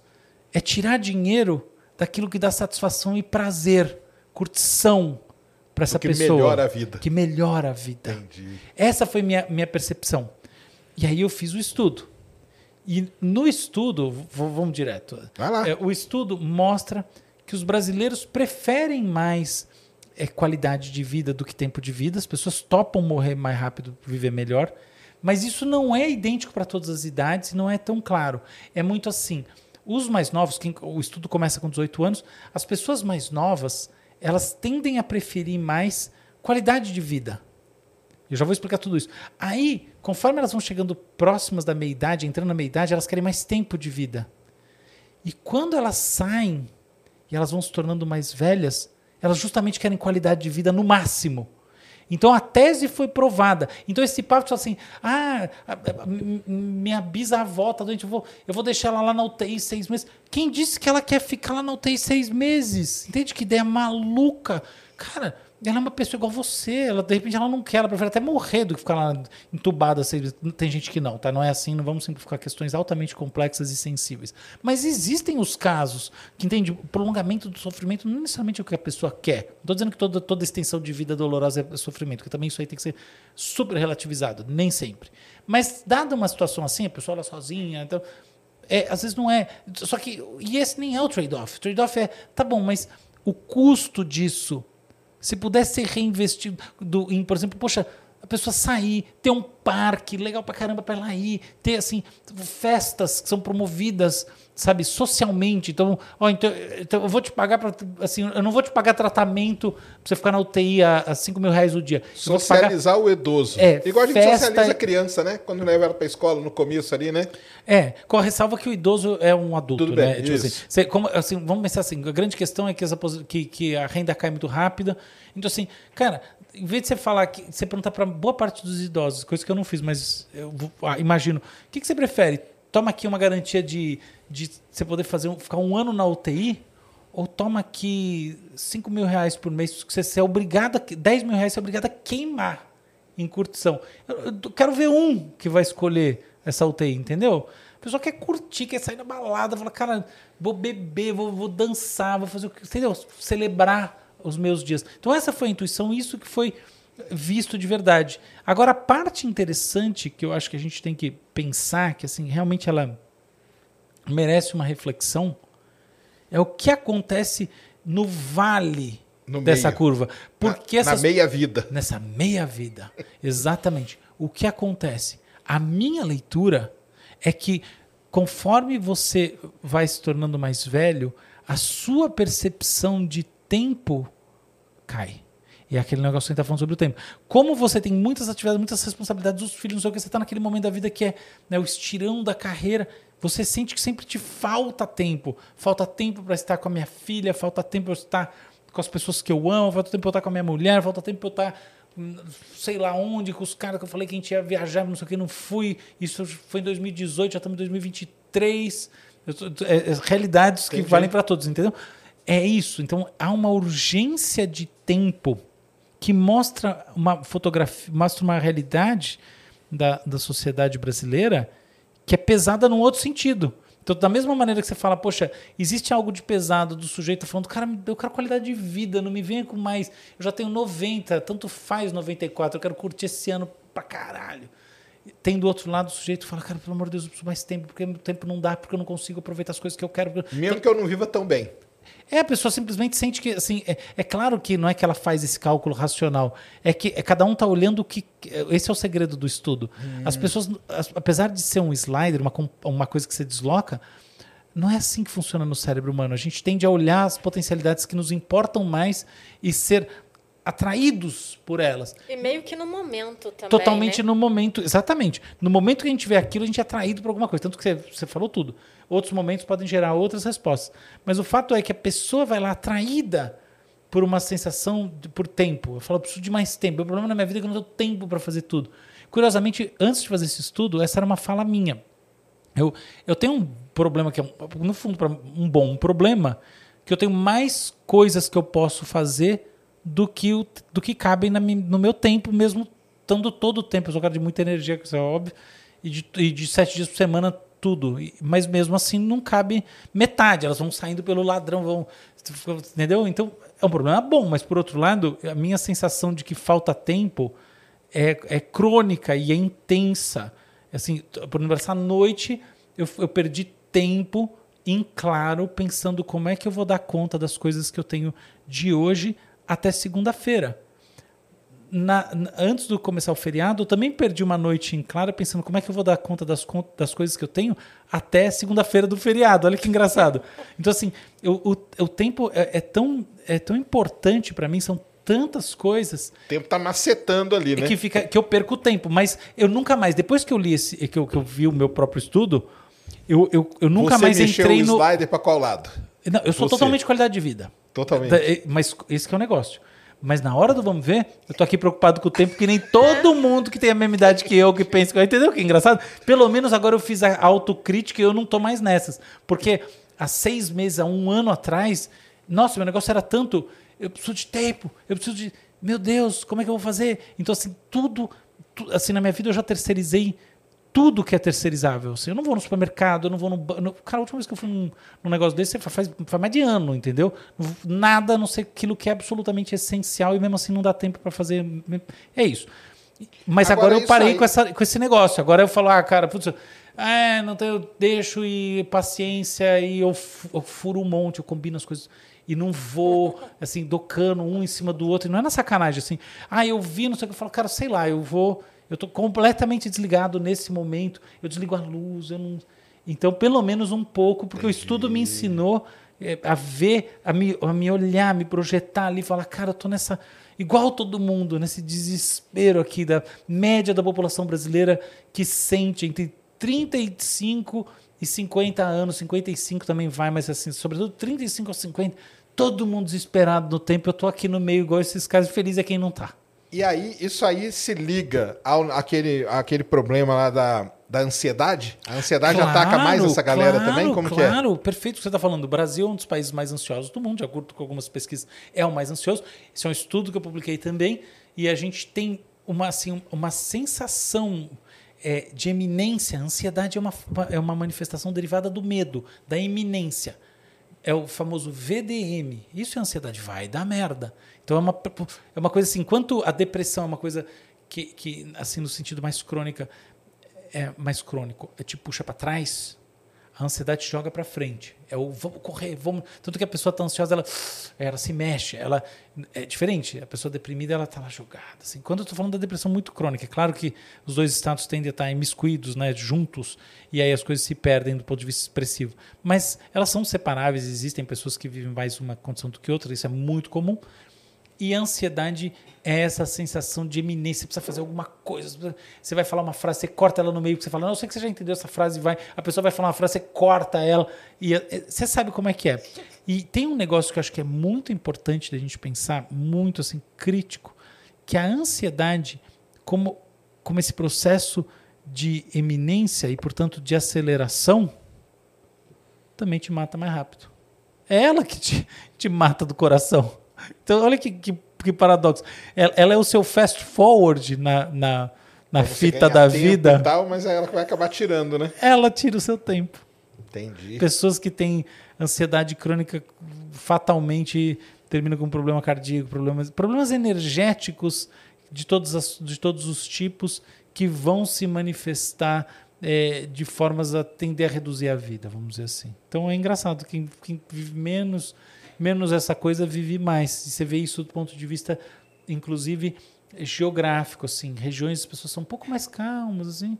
é tirar dinheiro daquilo que dá satisfação e prazer, curtição para essa que pessoa. melhora a vida. Que melhora a vida. Entendi. Essa foi minha, minha percepção. E aí eu fiz o estudo. E no estudo, vamos direto. Vai lá. É, o estudo mostra que os brasileiros preferem mais é, qualidade de vida do que tempo de vida. As pessoas topam morrer mais rápido, viver melhor. Mas isso não é idêntico para todas as idades e não é tão claro. É muito assim. Os mais novos, quem, o estudo começa com 18 anos, as pessoas mais novas, elas tendem a preferir mais qualidade de vida. Eu já vou explicar tudo isso. Aí, conforme elas vão chegando próximas da meia-idade, entrando na meia-idade, elas querem mais tempo de vida. E quando elas saem e elas vão se tornando mais velhas, elas justamente querem qualidade de vida no máximo. Então a tese foi provada. Então esse papo tipo assim, ah, minha bisavó tá doente, eu vou, eu vou deixar ela lá na UTI seis meses. Quem disse que ela quer ficar lá na UTI seis meses? Entende que ideia maluca? Cara, ela é uma pessoa igual você. Ela, de repente, ela não quer, ela prefere até morrer do que ficar lá entubada. Assim. Tem gente que não, tá? Não é assim, não vamos simplificar questões altamente complexas e sensíveis. Mas existem os casos que, entende, o prolongamento do sofrimento não necessariamente é o que a pessoa quer. Não estou dizendo que toda, toda extensão de vida dolorosa é sofrimento, porque também isso aí tem que ser super relativizado, nem sempre. Mas, dada uma situação assim, a pessoa ela sozinha, então. É, às vezes não é. Só que. E esse nem é o trade-off. O trade-off é, tá bom, mas o custo disso se pudesse ser reinvestido em, por exemplo, poxa, a pessoa sair, ter um parque legal pra caramba pra ela ir, ter assim, festas que são promovidas, sabe, socialmente. Então, ó, então, então eu vou te pagar para assim, eu não vou te pagar tratamento pra você ficar na UTI a, a 5 mil reais o dia. Socializar pagar... o idoso. É, Igual a gente festa... socializa a criança, né? Quando leva ela pra escola no começo ali, né? É, com a ressalva que o idoso é um adulto, Tudo né? Bem, tipo assim, você, como, assim, vamos pensar assim, a grande questão é que, essa, que, que a renda cai muito rápida. Então, assim, cara, em vez de você falar que você perguntar para boa parte dos idosos, coisa que eu não fiz, mas eu ah, imagino, o que, que, você prefere? Toma aqui uma garantia de, de você poder fazer ficar um ano na UTI? Ou toma aqui 5 mil reais por mês, que você é obrigado, a, 10 mil reais você é obrigado a queimar em curtição. Eu, eu quero ver um que vai escolher essa UTI, entendeu? A pessoa quer curtir, quer sair da balada, fala, cara, vou beber, vou, vou dançar, vou fazer o que, entendeu? Celebrar os meus dias. Então essa foi a intuição, isso que foi visto de verdade. Agora a parte interessante que eu acho que a gente tem que pensar, que assim realmente ela merece uma reflexão, é o que acontece no vale no dessa meio. curva. Porque na, essas, na meia vida. Nessa meia vida. Exatamente. O que acontece? A minha leitura é que conforme você vai se tornando mais velho, a sua percepção de tempo cai. E é aquele negócio que a gente está falando sobre o tempo. Como você tem muitas atividades, muitas responsabilidades, os filhos, não sei o que, você está naquele momento da vida que é né, o estirão da carreira, você sente que sempre te falta tempo. Falta tempo para estar com a minha filha, falta tempo para estar com as pessoas que eu amo, falta tempo para estar com a minha mulher, falta tempo para estar hum, sei lá onde, com os caras que eu falei que a gente ia viajar, não sei o que, não fui. Isso foi em 2018, já estamos em 2023. É, é, realidades Entendi. que valem para todos, entendeu? É isso. Então há uma urgência de tempo que mostra uma fotografia, mostra uma realidade da, da sociedade brasileira que é pesada num outro sentido. Então, da mesma maneira que você fala, poxa, existe algo de pesado do sujeito falando, cara, eu quero qualidade de vida, não me venha com mais. Eu já tenho 90, tanto faz 94, eu quero curtir esse ano pra caralho. Tem do outro lado o sujeito fala, cara, pelo amor de Deus, eu preciso mais tempo, porque o tempo não dá, porque eu não consigo aproveitar as coisas que eu quero. Mesmo que eu não viva tão bem. É, a pessoa simplesmente sente que, assim, é, é, claro que não é que ela faz esse cálculo racional, é que é, cada um está olhando o que. Esse é o segredo do estudo. Hum. As pessoas, as, apesar de ser um slider, uma, uma coisa que você desloca, não é assim que funciona no cérebro humano. A gente tende a olhar as potencialidades que nos importam mais e ser atraídos por elas. E meio que no momento também. Totalmente né? no momento, exatamente. No momento que a gente vê aquilo, a gente é atraído por alguma coisa. Tanto que você, você falou tudo. Outros momentos podem gerar outras respostas. Mas o fato é que a pessoa vai lá atraída por uma sensação, de, por tempo. Eu falo, eu preciso de mais tempo. O problema na minha vida é que eu não tenho tempo para fazer tudo. Curiosamente, antes de fazer esse estudo, essa era uma fala minha. Eu, eu tenho um problema que é, no fundo, um bom um problema, que eu tenho mais coisas que eu posso fazer do que, o, do que cabem na, no meu tempo, mesmo estando todo o tempo. Eu sou um cara de muita energia, que isso é óbvio, e de, e de sete dias por semana, tudo. Mas mesmo assim não cabe metade, elas vão saindo pelo ladrão, vão. Entendeu? Então é um problema bom, mas por outro lado, a minha sensação de que falta tempo é, é crônica e é intensa. Assim, por exemplo, essa noite eu, eu perdi tempo em claro, pensando como é que eu vou dar conta das coisas que eu tenho de hoje até segunda-feira. Antes de começar o feriado, eu também perdi uma noite em claro pensando como é que eu vou dar conta das, das coisas que eu tenho até segunda-feira do feriado. Olha que engraçado. Então, assim, eu, o, o tempo é, é, tão, é tão importante para mim, são tantas coisas. O tempo tá macetando ali, né? Que, fica, que eu perco o tempo. Mas eu nunca mais, depois que eu li esse, que eu, que eu vi o meu próprio estudo, eu, eu, eu nunca Você mais entrei no. slider para qual lado? Não, eu sou Você. totalmente qualidade de vida. Totalmente. Mas esse que é o negócio. Mas na hora do vamos ver, eu tô aqui preocupado com o tempo, que nem todo mundo que tem a mesma idade que eu, que pensa. Entendeu que engraçado? Pelo menos agora eu fiz a autocrítica e eu não tô mais nessas. Porque há seis meses, há um ano atrás, nossa, meu negócio era tanto. Eu preciso de tempo, eu preciso de. Meu Deus, como é que eu vou fazer? Então, assim, tudo, tu- assim, na minha vida eu já terceirizei tudo que é terceirizável. Assim, eu não vou no supermercado, eu não vou no, no. Cara, a última vez que eu fui num, num negócio desse faz, faz mais de ano, entendeu? Nada a não ser aquilo que é absolutamente essencial e mesmo assim não dá tempo para fazer. É isso. Mas Agora, agora, eu isso parei aí- com, essa, com esse negócio. Agora eu falo, ah, cara, putz, é, não tenho, eu deixo e paciência e eu, eu furo um monte, eu combino as coisas e não vou, assim, docando um em cima do outro. E não é na sacanagem, assim. Ah, eu vi, não sei o que. Eu falo, cara, sei lá, eu vou. Eu tô completamente desligado nesse momento. Eu desligo a luz, eu não. Então, pelo menos um pouco, porque o estudo me ensinou é, a ver, a me, a me olhar, a me projetar ali, falar, cara, eu tô nessa. Igual todo mundo, nesse desespero aqui da média da população brasileira que sente entre 35 e 50 anos, 55 também vai, mas assim, sobretudo 35 a 50, todo mundo desesperado no tempo. Eu tô aqui no meio, igual esses caras, feliz é quem não tá. E aí, isso aí se liga ao aquele, aquele problema lá da, da ansiedade? A ansiedade ataca mais essa galera claro, também? Como que é? Claro, perfeito o que você está falando. O Brasil é um dos países mais ansiosos do mundo, de acordo com algumas pesquisas, é o mais ansioso. Esse é um estudo que eu publiquei também, e a gente tem uma, assim, uma sensação é, de eminência. A ansiedade é uma, é uma manifestação derivada do medo, da iminência. É o famoso VDM. Isso é ansiedade. Vai dar merda. Então é uma, é uma coisa assim, enquanto a depressão é uma coisa que, que assim, no sentido mais crônica, é mais crônico, é te puxa para trás, a ansiedade te joga para frente. É o vamos correr, vamos. Tanto que a pessoa está ansiosa, ela, ela se mexe, ela é diferente. A pessoa deprimida, ela está lá jogada. Assim. Quando eu estou falando da depressão muito crônica, é claro que os dois estados tendem a estar imiscuídos, né, juntos, e aí as coisas se perdem do ponto de vista expressivo. Mas elas são separáveis, existem pessoas que vivem mais uma condição do que outra, isso é muito comum. E a ansiedade é essa sensação de eminência, você precisa fazer alguma coisa. Você vai falar uma frase, você corta ela no meio, você fala, não, eu sei que você já entendeu essa frase, vai. A pessoa vai falar uma frase, você corta ela, e é, você sabe como é que é. E tem um negócio que eu acho que é muito importante da gente pensar, muito assim, crítico, que a ansiedade, como, como esse processo de eminência e, portanto, de aceleração, também te mata mais rápido. É ela que te, te mata do coração. Então, olha que, que, que paradoxo. Ela, ela, é o seu fast forward na, na, na fita da vida. Tal, mas ela vai acabar tirando, né? Ela tira o seu tempo. Entendi. Pessoas que têm ansiedade crônica fatalmente terminam com problema cardíaco, problemas, problemas energéticos de todos, as, de todos os tipos que vão se manifestar é, de formas a tender a reduzir a vida, vamos dizer assim. Então é engraçado, quem, quem vive menos menos essa coisa vive mais. E você vê isso do ponto de vista, inclusive, geográfico, assim. Regiões, as pessoas são um pouco mais calmas, assim,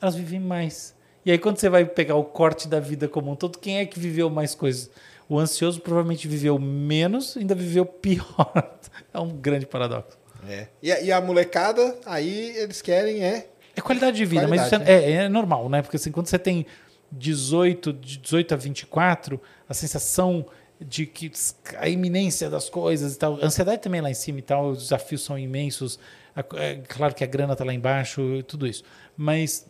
elas vivem mais. E aí, quando você vai pegar o corte da vida como um todo, quem é que viveu mais coisas? O ansioso provavelmente viveu menos, ainda viveu pior. É um grande paradoxo. É. E, a, e a molecada, aí eles querem é. É qualidade de vida, Qualidade, mas isso é, é, é normal, né? Porque assim, quando você tem 18, de 18 a 24, a sensação de que a iminência das coisas e tal. A ansiedade também lá em cima e tal, os desafios são imensos. É claro que a grana está lá embaixo, tudo isso. Mas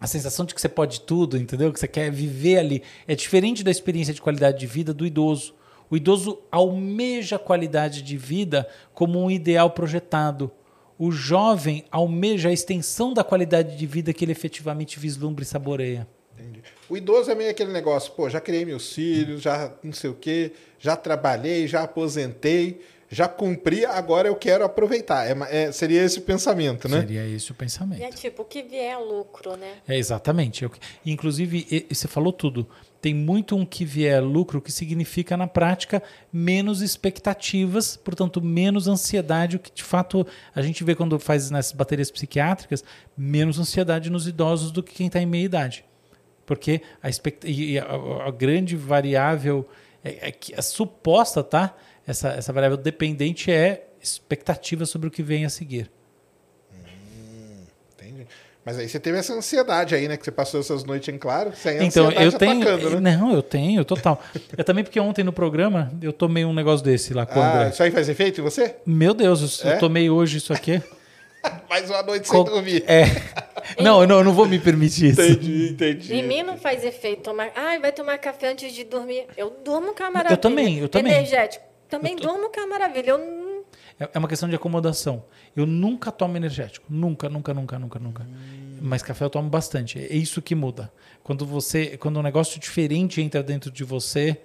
a sensação de que você pode tudo, entendeu? Que você quer viver ali. É diferente da experiência de qualidade de vida do idoso. O idoso almeja qualidade de vida como um ideal projetado. O jovem almeja a extensão da qualidade de vida que ele efetivamente vislumbra e saboreia. Entendi. O idoso é meio aquele negócio, pô, já criei meus filhos, já não sei o quê, já trabalhei, já aposentei, já cumpri, agora eu quero aproveitar. É, é, seria esse o pensamento, né? Seria esse o pensamento. E é tipo, o que vier é lucro, né? É, exatamente. Eu, inclusive, você falou tudo. Tem muito um que vier lucro, que significa, na prática, menos expectativas, portanto, menos ansiedade, o que de fato a gente vê quando faz nessas baterias psiquiátricas, menos ansiedade nos idosos do que quem está em meia idade porque a, e a, a grande variável é, é que a suposta, tá? Essa, essa variável dependente é expectativa sobre o que vem a seguir. Hum, entendi. Mas aí você teve essa ansiedade aí, né? Que você passou essas noites em claro. Sem então, eu tenho. Atacando, né? Não, eu tenho, total. é também porque ontem no programa eu tomei um negócio desse lá com ah, o André. Isso aí faz efeito em você? Meu Deus, eu, é? eu tomei hoje isso aqui. Mais uma noite sem dormir. É. Não, eu não, eu não vou me permitir isso. Entendi, entendi. Em mim não faz efeito tomar. Ai, vai tomar café antes de dormir. Eu durmo com a maravilha. Eu também, eu também. Energético. Também tô... durmo com a maravilha. Eu. É, é uma questão de acomodação. Eu nunca tomo energético. Nunca, nunca, nunca, nunca, nunca. Hum. Mas café eu tomo bastante. É isso que muda. Quando você, quando um negócio diferente entra dentro de você,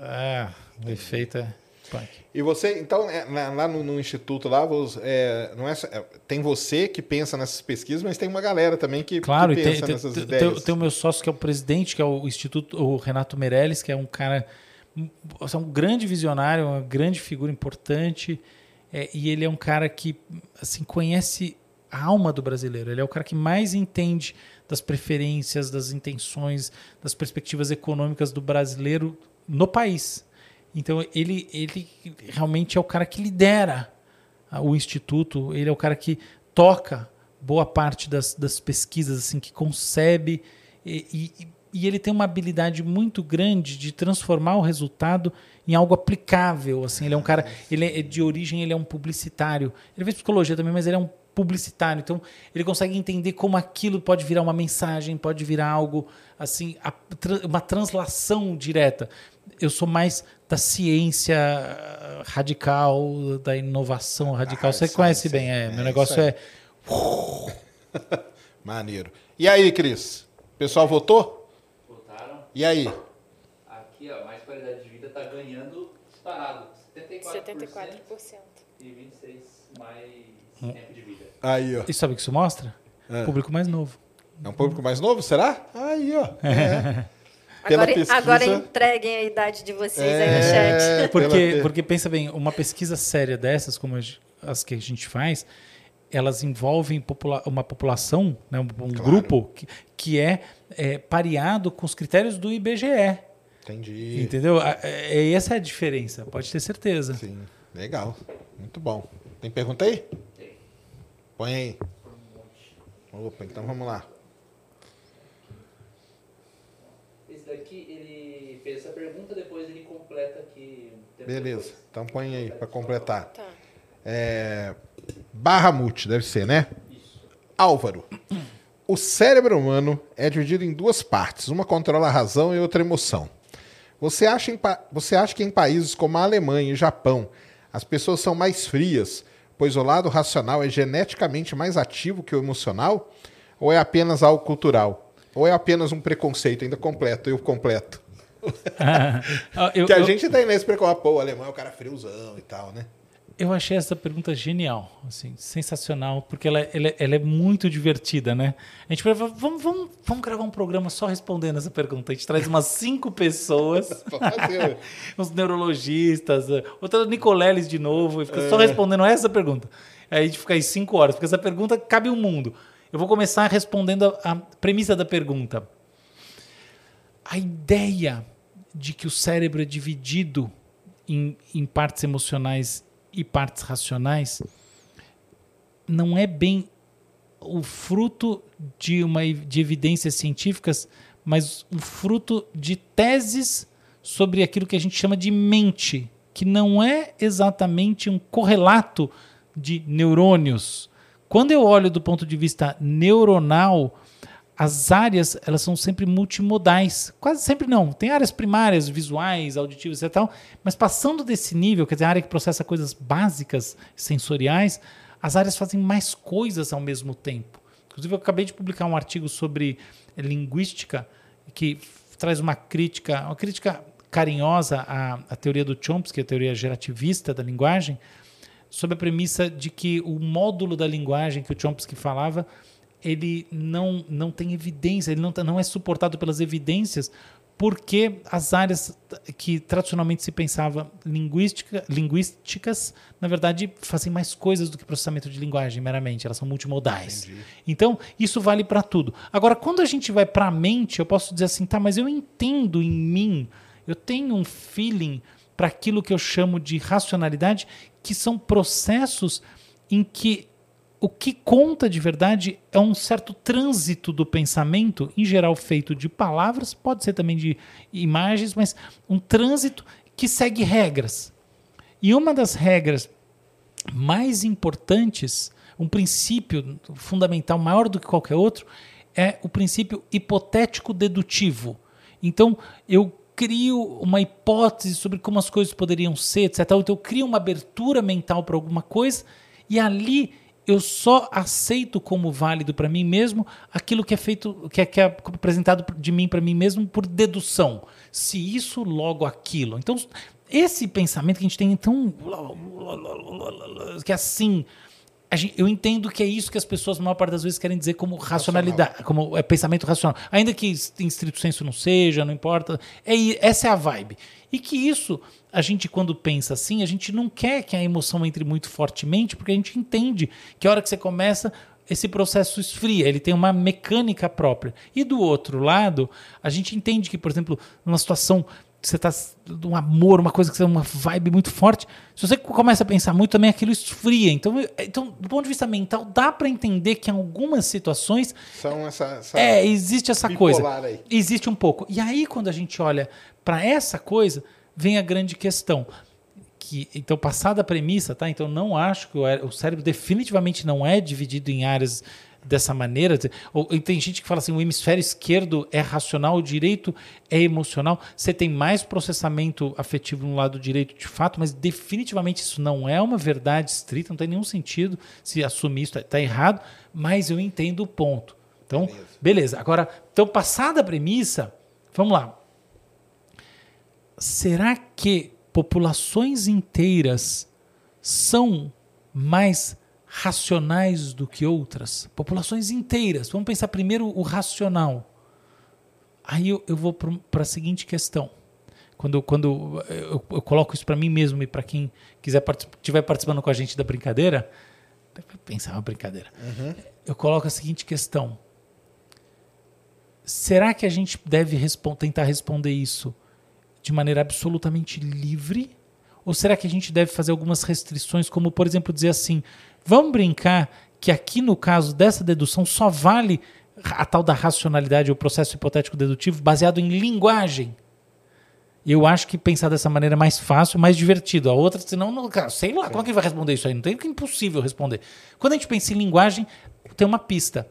ah, o efeito é punk. E você, então, é, lá no, no instituto lá, é, não é, é, tem você que pensa nessas pesquisas, mas tem uma galera também que, claro, que pensa tem, nessas tem, ideias. Tem, tem o meu sócio que é o presidente, que é o instituto, o Renato Meirelles, que é um cara, é um grande visionário, uma grande figura importante. É, e ele é um cara que assim conhece a alma do brasileiro. Ele é o cara que mais entende das preferências, das intenções, das perspectivas econômicas do brasileiro no país. Então ele, ele realmente é o cara que lidera o instituto. Ele é o cara que toca boa parte das, das pesquisas, assim, que concebe e, e, e ele tem uma habilidade muito grande de transformar o resultado em algo aplicável. Assim, ele é um cara, ele é de origem, ele é um publicitário. Ele fez psicologia também, mas ele é um publicitário. Então, ele consegue entender como aquilo pode virar uma mensagem, pode virar algo assim, uma translação direta. Eu sou mais da ciência radical, da inovação radical. Ah, Você conhece bem, é. é meu negócio é. Maneiro. E aí, Cris? O pessoal votou? Votaram. E aí? Aqui, ó, mais qualidade de vida está ganhando disparado. 74%, 74%. E 26% mais hum. tempo de vida. Aí, ó. E sabe o que isso mostra? É. Público mais novo. É um público mais novo, será? Aí, ó. É. Agora, pesquisa... agora, entreguem a idade de vocês é, aí no chat. Porque, porque pensa bem, uma pesquisa séria dessas, como as que a gente faz, elas envolvem popula uma população, né, um, um claro. grupo que, que é, é, pareado com os critérios do IBGE. Entendi. Entendeu? É, é, essa é a diferença, pode ter certeza. Sim, legal. Muito bom. Tem pergunta aí? Tem. Põe aí. Opa, então vamos lá. Esse daqui, ele fez essa pergunta, depois ele completa aqui. Beleza, depois. então põe aí para completar. Tá. É, barra multi, deve ser, né? Isso. Álvaro. O cérebro humano é dividido em duas partes. Uma controla a razão e outra a emoção. Você acha, em, você acha que em países como a Alemanha e Japão as pessoas são mais frias, pois o lado racional é geneticamente mais ativo que o emocional? Ou é apenas algo cultural? Ou é apenas um preconceito ainda completo, eu completo? Ah, eu, que a eu, gente tem nesse preconceito, pô, o alemão é o cara friozão e tal, né? Eu achei essa pergunta genial, assim, sensacional, porque ela, ela, ela, é muito divertida, né? A gente vamos, vamos, vamos gravar um programa só respondendo essa pergunta. A gente traz umas cinco pessoas, uns neurologistas, outra Nicoleles de novo, e fica é. só respondendo essa pergunta. Aí a gente fica aí cinco horas, porque essa pergunta cabe o mundo. Eu vou começar respondendo a, a premissa da pergunta. A ideia de que o cérebro é dividido em, em partes emocionais e partes racionais não é bem o fruto de uma de evidências científicas, mas o fruto de teses sobre aquilo que a gente chama de mente, que não é exatamente um correlato de neurônios. Quando eu olho do ponto de vista neuronal, as áreas elas são sempre multimodais. Quase sempre não. Tem áreas primárias, visuais, auditivas e tal, mas passando desse nível, quer dizer, a área que processa coisas básicas, sensoriais, as áreas fazem mais coisas ao mesmo tempo. Inclusive, eu acabei de publicar um artigo sobre linguística que traz uma crítica, uma crítica carinhosa à, à teoria do Chomsky, a teoria gerativista da linguagem, sob a premissa de que o módulo da linguagem que o Chomsky falava ele não, não tem evidência, ele não, tá, não é suportado pelas evidências, porque as áreas que tradicionalmente se pensava linguística, linguísticas, na verdade, fazem mais coisas do que processamento de linguagem meramente, elas são multimodais. Entendi. Então, isso vale para tudo. Agora, quando a gente vai para a mente, eu posso dizer assim, tá, mas eu entendo em mim, eu tenho um feeling para aquilo que eu chamo de racionalidade, que são processos em que o que conta de verdade é um certo trânsito do pensamento, em geral feito de palavras, pode ser também de imagens, mas um trânsito que segue regras. E uma das regras mais importantes, um princípio fundamental maior do que qualquer outro, é o princípio hipotético dedutivo. Então, eu crio uma hipótese sobre como as coisas poderiam ser, etc. Então eu crio uma abertura mental para alguma coisa e ali eu só aceito como válido para mim mesmo aquilo que é feito, que é, que é apresentado de mim para mim mesmo por dedução. Se isso, logo aquilo. Então, esse pensamento que a gente tem, então, que é assim, Gente, eu entendo que é isso que as pessoas, na maior parte das vezes, querem dizer como racionalidade, racional. como é, pensamento racional. Ainda que em estrito senso não seja, não importa. É, essa é a vibe. E que isso, a gente, quando pensa assim, a gente não quer que a emoção entre muito fortemente, porque a gente entende que a hora que você começa, esse processo esfria, ele tem uma mecânica própria. E do outro lado, a gente entende que, por exemplo, numa situação você está um amor, uma coisa que é uma vibe muito forte. Se você começa a pensar muito, também aquilo esfria. Então, então do ponto de vista mental, dá para entender que em algumas situações são essa, essa é existe essa coisa, aí. existe um pouco. E aí quando a gente olha para essa coisa, vem a grande questão. Que, então, passada a premissa, tá? Então, não acho que o, o cérebro definitivamente não é dividido em áreas dessa maneira. Ou, tem gente que fala assim: o hemisfério esquerdo é racional, o direito é emocional. Você tem mais processamento afetivo no lado direito de fato, mas definitivamente isso não é uma verdade estrita, não tem nenhum sentido se assumir isso, está errado, mas eu entendo o ponto. Então, beleza. beleza. Agora, então, passada a premissa, vamos lá. Será que populações inteiras são mais racionais do que outras, populações inteiras. Vamos pensar primeiro o racional. Aí eu, eu vou para a seguinte questão. Quando, quando eu, eu coloco isso para mim mesmo e para quem quiser estiver participando com a gente da brincadeira, pensar uma brincadeira. Uhum. Eu coloco a seguinte questão: será que a gente deve tentar responder isso de maneira absolutamente livre? Ou será que a gente deve fazer algumas restrições, como por exemplo dizer assim: Vamos brincar que aqui no caso dessa dedução só vale a tal da racionalidade, o processo hipotético dedutivo, baseado em linguagem. Eu acho que pensar dessa maneira é mais fácil, mais divertido. A outra, senão, não, cara, sei lá, como é que ele vai responder isso aí? Não tem que é impossível responder. Quando a gente pensa em linguagem, tem uma pista.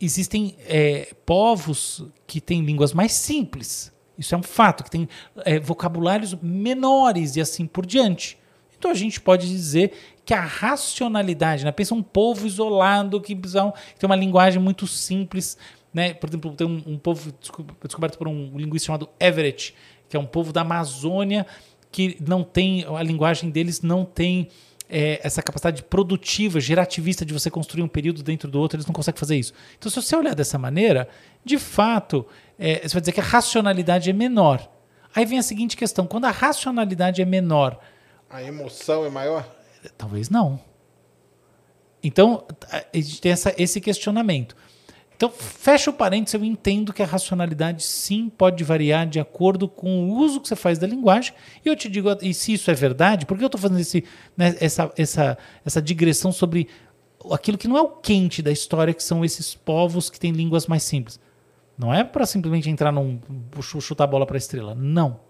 Existem é, povos que têm línguas mais simples. Isso é um fato, que tem é, vocabulários menores e assim por diante. Então a gente pode dizer que a racionalidade, né? pensa um povo isolado que tem uma linguagem muito simples, né? Por exemplo, tem um, um povo descoberto por um linguista chamado Everett, que é um povo da Amazônia que não tem a linguagem deles não tem é, essa capacidade produtiva, gerativista de você construir um período dentro do outro, eles não conseguem fazer isso. Então, se você olhar dessa maneira, de fato, é, você vai dizer que a racionalidade é menor. Aí vem a seguinte questão: quando a racionalidade é menor, a emoção é maior? Talvez não. Então, a gente tem essa, esse questionamento. Então, fecha o parênteses, eu entendo que a racionalidade sim pode variar de acordo com o uso que você faz da linguagem. E eu te digo, e se isso é verdade, por que eu estou fazendo esse, né, essa, essa, essa digressão sobre aquilo que não é o quente da história, que são esses povos que têm línguas mais simples? Não é para simplesmente entrar num. chutar a bola para a estrela. Não.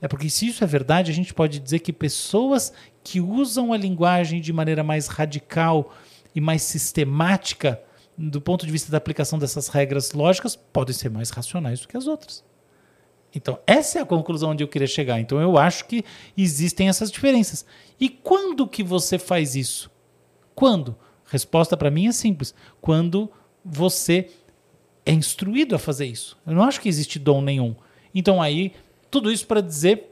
É porque se isso é verdade, a gente pode dizer que pessoas que usam a linguagem de maneira mais radical e mais sistemática, do ponto de vista da aplicação dessas regras lógicas, podem ser mais racionais do que as outras. Então, essa é a conclusão onde eu queria chegar. Então, eu acho que existem essas diferenças. E quando que você faz isso? Quando? Resposta para mim é simples. Quando você é instruído a fazer isso. Eu não acho que existe dom nenhum. Então, aí tudo isso para dizer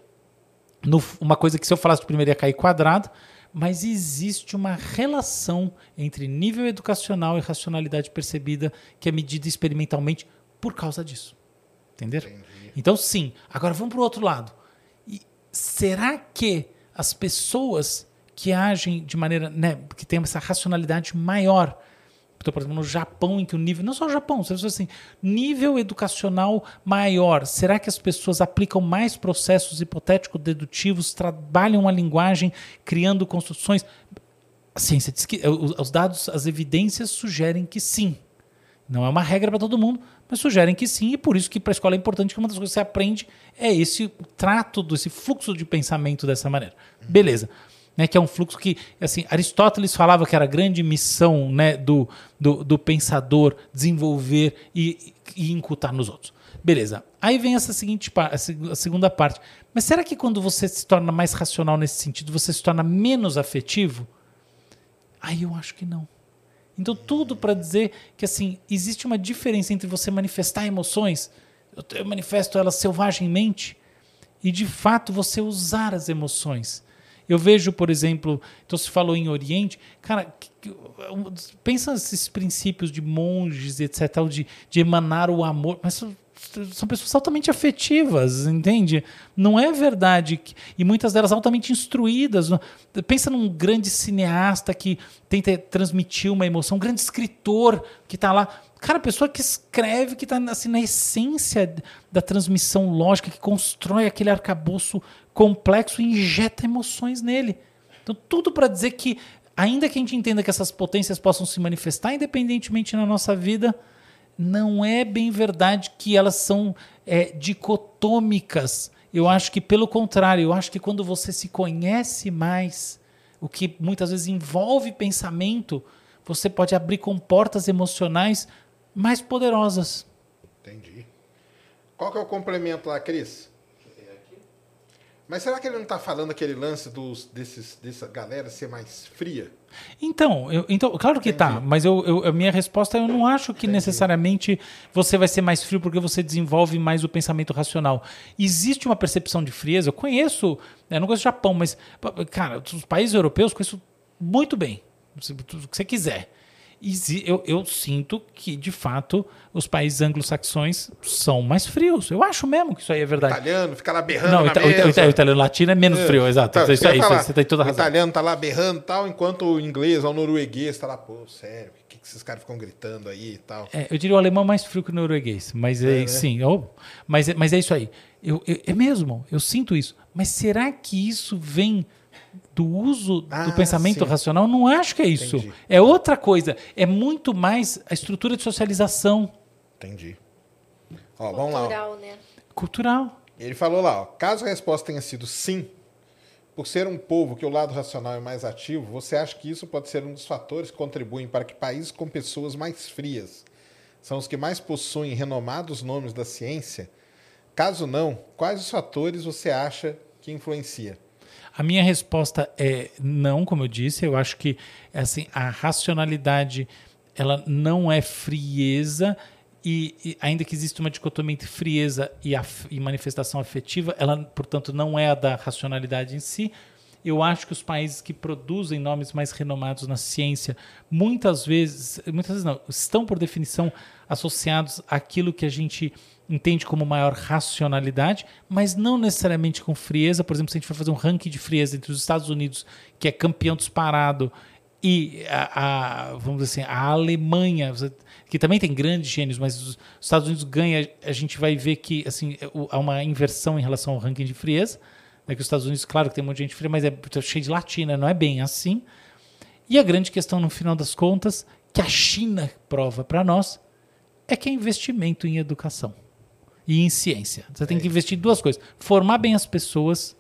no, uma coisa que se eu falasse primeiro ia cair quadrado, mas existe uma relação entre nível educacional e racionalidade percebida que é medida experimentalmente por causa disso. Entenderam? Entendi. Então, sim. Agora vamos para o outro lado. E será que as pessoas que agem de maneira. Né, que têm essa racionalidade maior então, por exemplo, no Japão, em que o nível. Não só o Japão, você assim, nível educacional maior. Será que as pessoas aplicam mais processos hipotéticos dedutivos, trabalham a linguagem, criando construções? A ciência diz que. Os dados, as evidências sugerem que sim. Não é uma regra para todo mundo, mas sugerem que sim, e por isso que para a escola é importante que uma das coisas que você aprende é esse trato, desse fluxo de pensamento dessa maneira. Beleza né, que é um fluxo que, assim, Aristóteles falava que era a grande missão né, do, do, do pensador desenvolver e, e incutar nos outros. Beleza. Aí vem essa seguinte a segunda parte. Mas será que quando você se torna mais racional nesse sentido, você se torna menos afetivo? Aí eu acho que não. Então tudo para dizer que assim existe uma diferença entre você manifestar emoções, eu manifesto elas selvagemmente, e de fato você usar as emoções. Eu vejo, por exemplo, então se falou em Oriente, cara, pensa esses princípios de monges, etc., de, de emanar o amor, mas são pessoas altamente afetivas, entende? Não é verdade. Que, e muitas delas altamente instruídas. Pensa num grande cineasta que tenta transmitir uma emoção, um grande escritor que está lá. Cara, pessoa que escreve, que está assim, na essência da transmissão lógica, que constrói aquele arcabouço complexo injeta emoções nele. Então, tudo para dizer que, ainda que a gente entenda que essas potências possam se manifestar independentemente na nossa vida, não é bem verdade que elas são é, dicotômicas. Eu acho que, pelo contrário, eu acho que quando você se conhece mais, o que muitas vezes envolve pensamento, você pode abrir comportas emocionais mais poderosas. Entendi. Qual que é o complemento lá, Cris? Mas será que ele não está falando aquele lance dos, desses, dessa galera ser mais fria? Então, eu, então claro que está. mas eu, eu, a minha resposta é eu não acho que Entendi. necessariamente você vai ser mais frio porque você desenvolve mais o pensamento racional. Existe uma percepção de frieza, eu conheço, né, eu não conheço o Japão, mas, cara, os países europeus eu conheço muito bem, o que você quiser eu, eu sinto que, de fato, os países anglo-saxões são mais frios. Eu acho mesmo que isso aí é verdade. O italiano fica lá berrando Não, o, ita o, o, italiano latino é menos é. frio, exato. Tá, isso, aí, você tem toda a razão. O italiano tá lá berrando e tal, enquanto o inglês ou o norueguês tá lá, pô, sério, o que, que esses caras ficam gritando aí e tal? É, eu diria o alemão mais frio que o norueguês, mas é, é né? sim, mas, mas é isso aí. Eu, eu, é mesmo, eu sinto isso. Mas será que isso vem do uso ah, do pensamento sim. racional, não acho que é isso. Entendi. É outra coisa. É muito mais a estrutura de socialização. Entendi. Ó, vamos Cultural, lá. né? Cultural. Ele falou lá, ó, caso a resposta tenha sido sim, por ser um povo que o lado racional é mais ativo, você acha que isso pode ser um dos fatores que contribuem para que países com pessoas mais frias são os que mais possuem renomados nomes da ciência? Caso não, quais os fatores você acha que influencia? A minha resposta é não, como eu disse. Eu acho que assim a racionalidade ela não é frieza e, e ainda que exista uma dicotomia entre frieza e, e manifestação afetiva, ela, portanto, não é a da racionalidade em si. Eu acho que os países que produzem nomes mais renomados na ciência, muitas vezes, muitas vezes não, estão por definição associados àquilo que a gente entende como maior racionalidade, mas não necessariamente com frieza. Por exemplo, se a gente for fazer um ranking de frieza entre os Estados Unidos, que é campeão disparado, e a, a vamos dizer assim, a Alemanha, que também tem grandes gênios, mas os Estados Unidos ganha, a gente vai ver que assim há uma inversão em relação ao ranking de frieza. Né, que os Estados Unidos, claro que tem um monte de gente fria, mas é cheio de latina, não é bem assim. E a grande questão, no final das contas, que a China prova para nós, é que é investimento em educação e em ciência. Você tem que é investir em duas coisas: formar bem as pessoas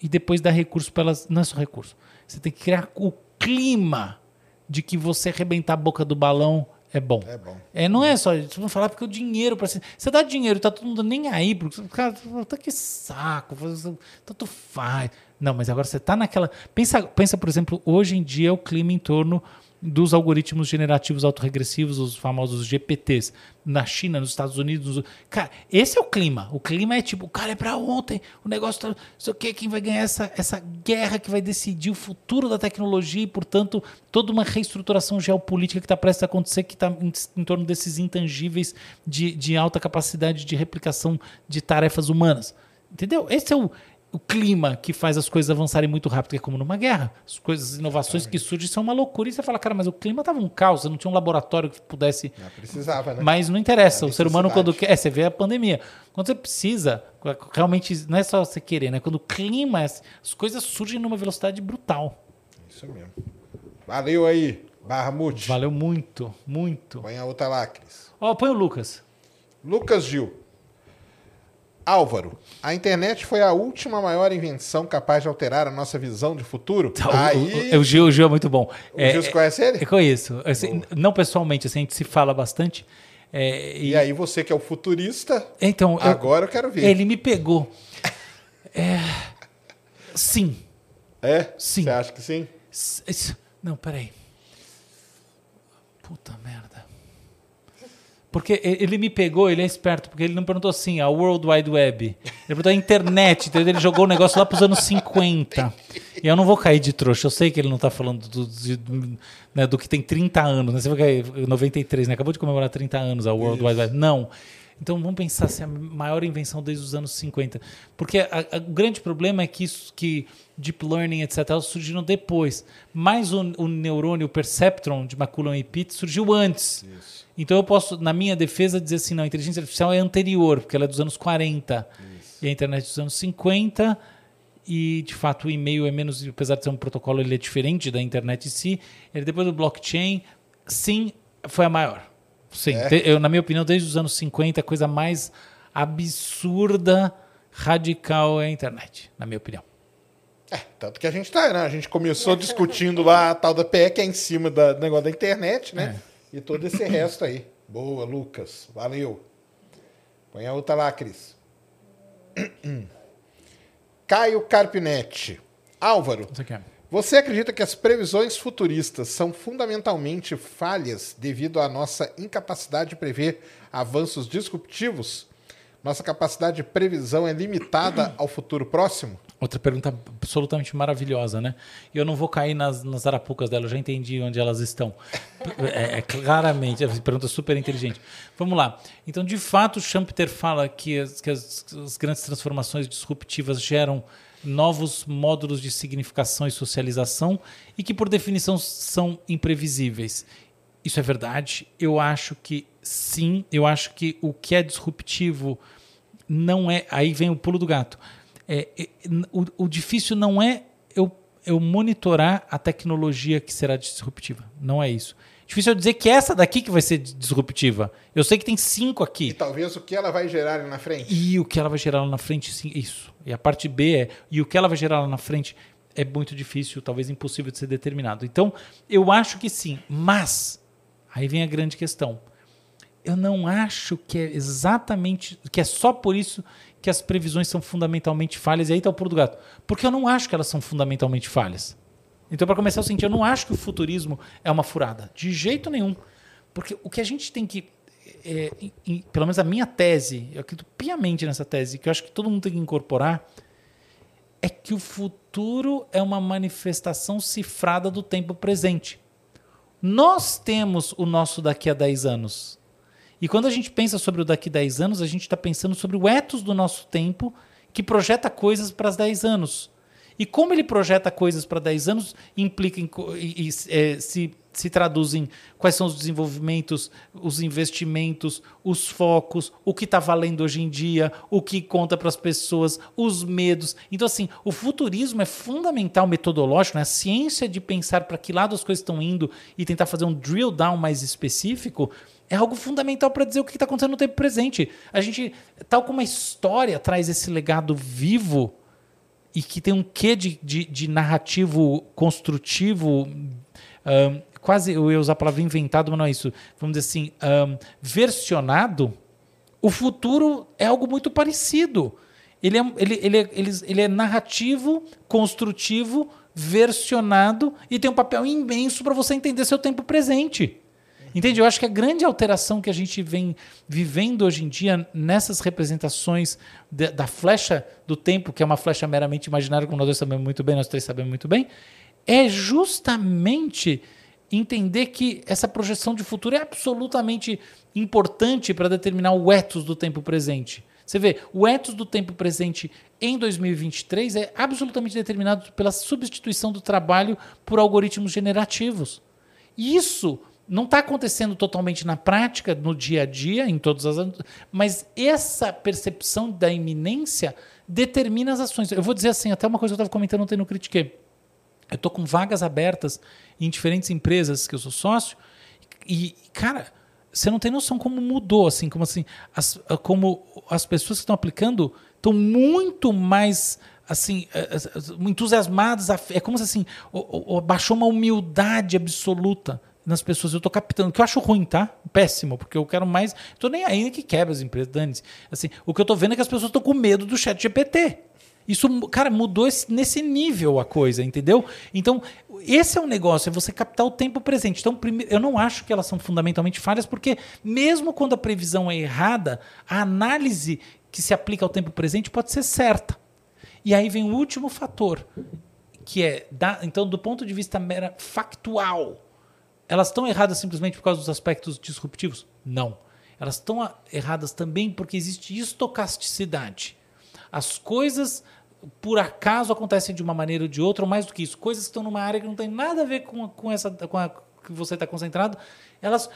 e depois dar recurso para elas. Não é só recurso. Você tem que criar o clima de que você arrebentar a boca do balão é bom. É bom. É, não é só. Vamos falar porque o dinheiro para você dá dinheiro, tá todo mundo nem aí, porque cara, tá que saco, tanto faz. Não, mas agora você tá naquela. Pensa, pensa, por exemplo, hoje em dia o clima em torno dos algoritmos generativos autorregressivos, os famosos GPTs, na China, nos Estados Unidos. Cara, esse é o clima. O clima é tipo, o cara é para ontem, o negócio tá. Não o que, quem vai ganhar essa, essa guerra que vai decidir o futuro da tecnologia e, portanto, toda uma reestruturação geopolítica que está prestes a acontecer, que está em, em, torno desses intangíveis de, de alta capacidade de replicação de tarefas humanas. Entendeu? Esse é o, o clima que faz as coisas avançarem muito rápido, que é como numa guerra. As coisas, as inovações que surgem são uma loucura. E você fala, cara, mas o clima estava um caos, não tinha um laboratório que pudesse. Não precisava, né? Mas não interessa. O ser humano, quando quer. É, você vê a pandemia. Quando você precisa, realmente, não é só você querer, né? Quando o clima, as coisas surgem numa velocidade brutal. Isso mesmo. Valeu aí, Barra Mute. Valeu muito, muito. Põe a outra lá, Cris. Ó, oh, põe o Lucas. Lucas Gil. Álvaro, a internet foi a última maior invenção capaz de alterar a nossa visão de futuro? Então, Aí... o, o, Gil, o Gil é muito bom. O é, Gil, você conhece ele? Eu conheço. Assim, não pessoalmente, assim, a gente se fala bastante. É, e... e... aí você que é o futurista, então, agora eu, eu quero ver. Ele me pegou. É... Sim. É? Sim. Você acha que sim? Não, peraí. Puta merda. Porque ele me pegou, ele é esperto, porque ele não perguntou assim, a World Wide Web. Ele perguntou a internet, entendeu? Ele jogou o negócio lá para os anos 50. E eu não vou cair de trouxa, eu sei que ele não está falando do, do, né, do, que tem 30 anos, né? Você vai cair 93, né? Acabou de comemorar 30 anos a World Isso. Wide Web. Não. Então vamos pensar se é a maior invenção desde os anos 50. Porque a, a, o grande problema é que isso que deep learning, etc., surgiram depois. Mas o, o neurônio, o perceptron de McCullum e Pitt surgiu antes. Isso. Então eu posso, na minha defesa, dizer assim, não, a inteligência artificial é anterior, porque ela é dos anos 40. Isso. E a internet é dos anos 50 e de fato o e-mail é menos, apesar de ser um protocolo, ele é diferente da internet em si. Ele depois do blockchain, sim, foi a maior. Sim, é. eu, na minha opinião, desde os anos 50, a coisa mais absurda, radical é a internet, na minha opinião. É, tanto que a gente tá, né? A gente começou discutindo lá a tal da PE, que é em cima da, do negócio da internet, né? É. E todo esse resto aí. Boa, Lucas. Valeu. Põe a outra lá, Cris. Caio Carpinetti. Álvaro. Você quer? Você acredita que as previsões futuristas são fundamentalmente falhas devido à nossa incapacidade de prever avanços disruptivos? Nossa capacidade de previsão é limitada ao futuro próximo? Outra pergunta absolutamente maravilhosa, né? E eu não vou cair nas, nas arapucas dela, eu já entendi onde elas estão. É, é claramente, é uma pergunta super inteligente. Vamos lá. Então, de fato, Schumpeter fala que as, que as, as grandes transformações disruptivas geram novos módulos de significação e socialização e que, por definição, são imprevisíveis. Isso é verdade. Eu acho que sim. Eu acho que o que é disruptivo não é. Aí vem o pulo do gato. É, é, o, o difícil não é eu, eu monitorar a tecnologia que será disruptiva. Não é isso. Difícil eu dizer que essa daqui que vai ser disruptiva. Eu sei que tem cinco aqui. E talvez o que ela vai gerar ali na frente. E o que ela vai gerar lá na frente, sim, isso. E a parte B é, e o que ela vai gerar lá na frente é muito difícil, talvez impossível de ser determinado. Então, eu acho que sim, mas aí vem a grande questão. Eu não acho que é exatamente, que é só por isso que as previsões são fundamentalmente falhas. E aí está o pulo do gato. Porque eu não acho que elas são fundamentalmente falhas. Então, para começar, eu senti, eu não acho que o futurismo é uma furada. De jeito nenhum. Porque o que a gente tem que. É, em, pelo menos a minha tese, eu acredito piamente nessa tese, que eu acho que todo mundo tem que incorporar, é que o futuro é uma manifestação cifrada do tempo presente. Nós temos o nosso daqui a 10 anos. E quando a gente pensa sobre o daqui a 10 anos, a gente está pensando sobre o ethos do nosso tempo que projeta coisas para os 10 anos. E como ele projeta coisas para 10 anos, implica em, e, e, é, se, se traduz em quais são os desenvolvimentos, os investimentos, os focos, o que está valendo hoje em dia, o que conta para as pessoas, os medos. Então, assim, o futurismo é fundamental metodológico, né? a ciência de pensar para que lado as coisas estão indo e tentar fazer um drill down mais específico é algo fundamental para dizer o que está acontecendo no tempo presente. A gente, tal como a história traz esse legado vivo e que tem um quê de, de, de narrativo construtivo, um, quase, eu ia usar a palavra inventado, mas não é isso, vamos dizer assim, um, versionado, o futuro é algo muito parecido. Ele é, ele, ele, é, ele, ele é narrativo, construtivo, versionado e tem um papel imenso para você entender seu tempo presente. Entende? Eu acho que a grande alteração que a gente vem vivendo hoje em dia nessas representações de, da flecha do tempo, que é uma flecha meramente imaginária, como nós dois sabemos muito bem, nós três sabemos muito bem, é justamente entender que essa projeção de futuro é absolutamente importante para determinar o ethos do tempo presente. Você vê, o ethos do tempo presente em 2023 é absolutamente determinado pela substituição do trabalho por algoritmos generativos. Isso não está acontecendo totalmente na prática, no dia a dia, em todas as. Mas essa percepção da iminência determina as ações. Eu vou dizer assim, até uma coisa que eu estava comentando ontem no Critique. Eu estou com vagas abertas em diferentes empresas que eu sou sócio, e, cara, você não tem noção como mudou, assim, como assim, as, como as pessoas que estão aplicando estão muito mais assim, é, é, entusiasmadas, é como se assim, baixou uma humildade absoluta nas pessoas. Eu tô captando, que eu acho ruim, tá? Péssimo, porque eu quero mais. Tô nem aí que quebra as empresas, dane Assim, o que eu tô vendo é que as pessoas estão com medo do chat GPT. Isso, cara, mudou esse, nesse nível a coisa, entendeu? Então, esse é um negócio, é você captar o tempo presente. Então, primeiro, eu não acho que elas são fundamentalmente falhas, porque mesmo quando a previsão é errada, a análise que se aplica ao tempo presente pode ser certa. E aí vem o último fator, que é, da, então, do ponto de vista mera factual, elas estão erradas simplesmente por causa dos aspectos disruptivos? Não. Elas estão erradas também porque existe estocasticidade. As coisas por acaso acontecem de uma maneira ou de outra, ou mais do que isso, coisas que estão numa área que não tem nada a ver com, com essa com a que você está concentrado, elas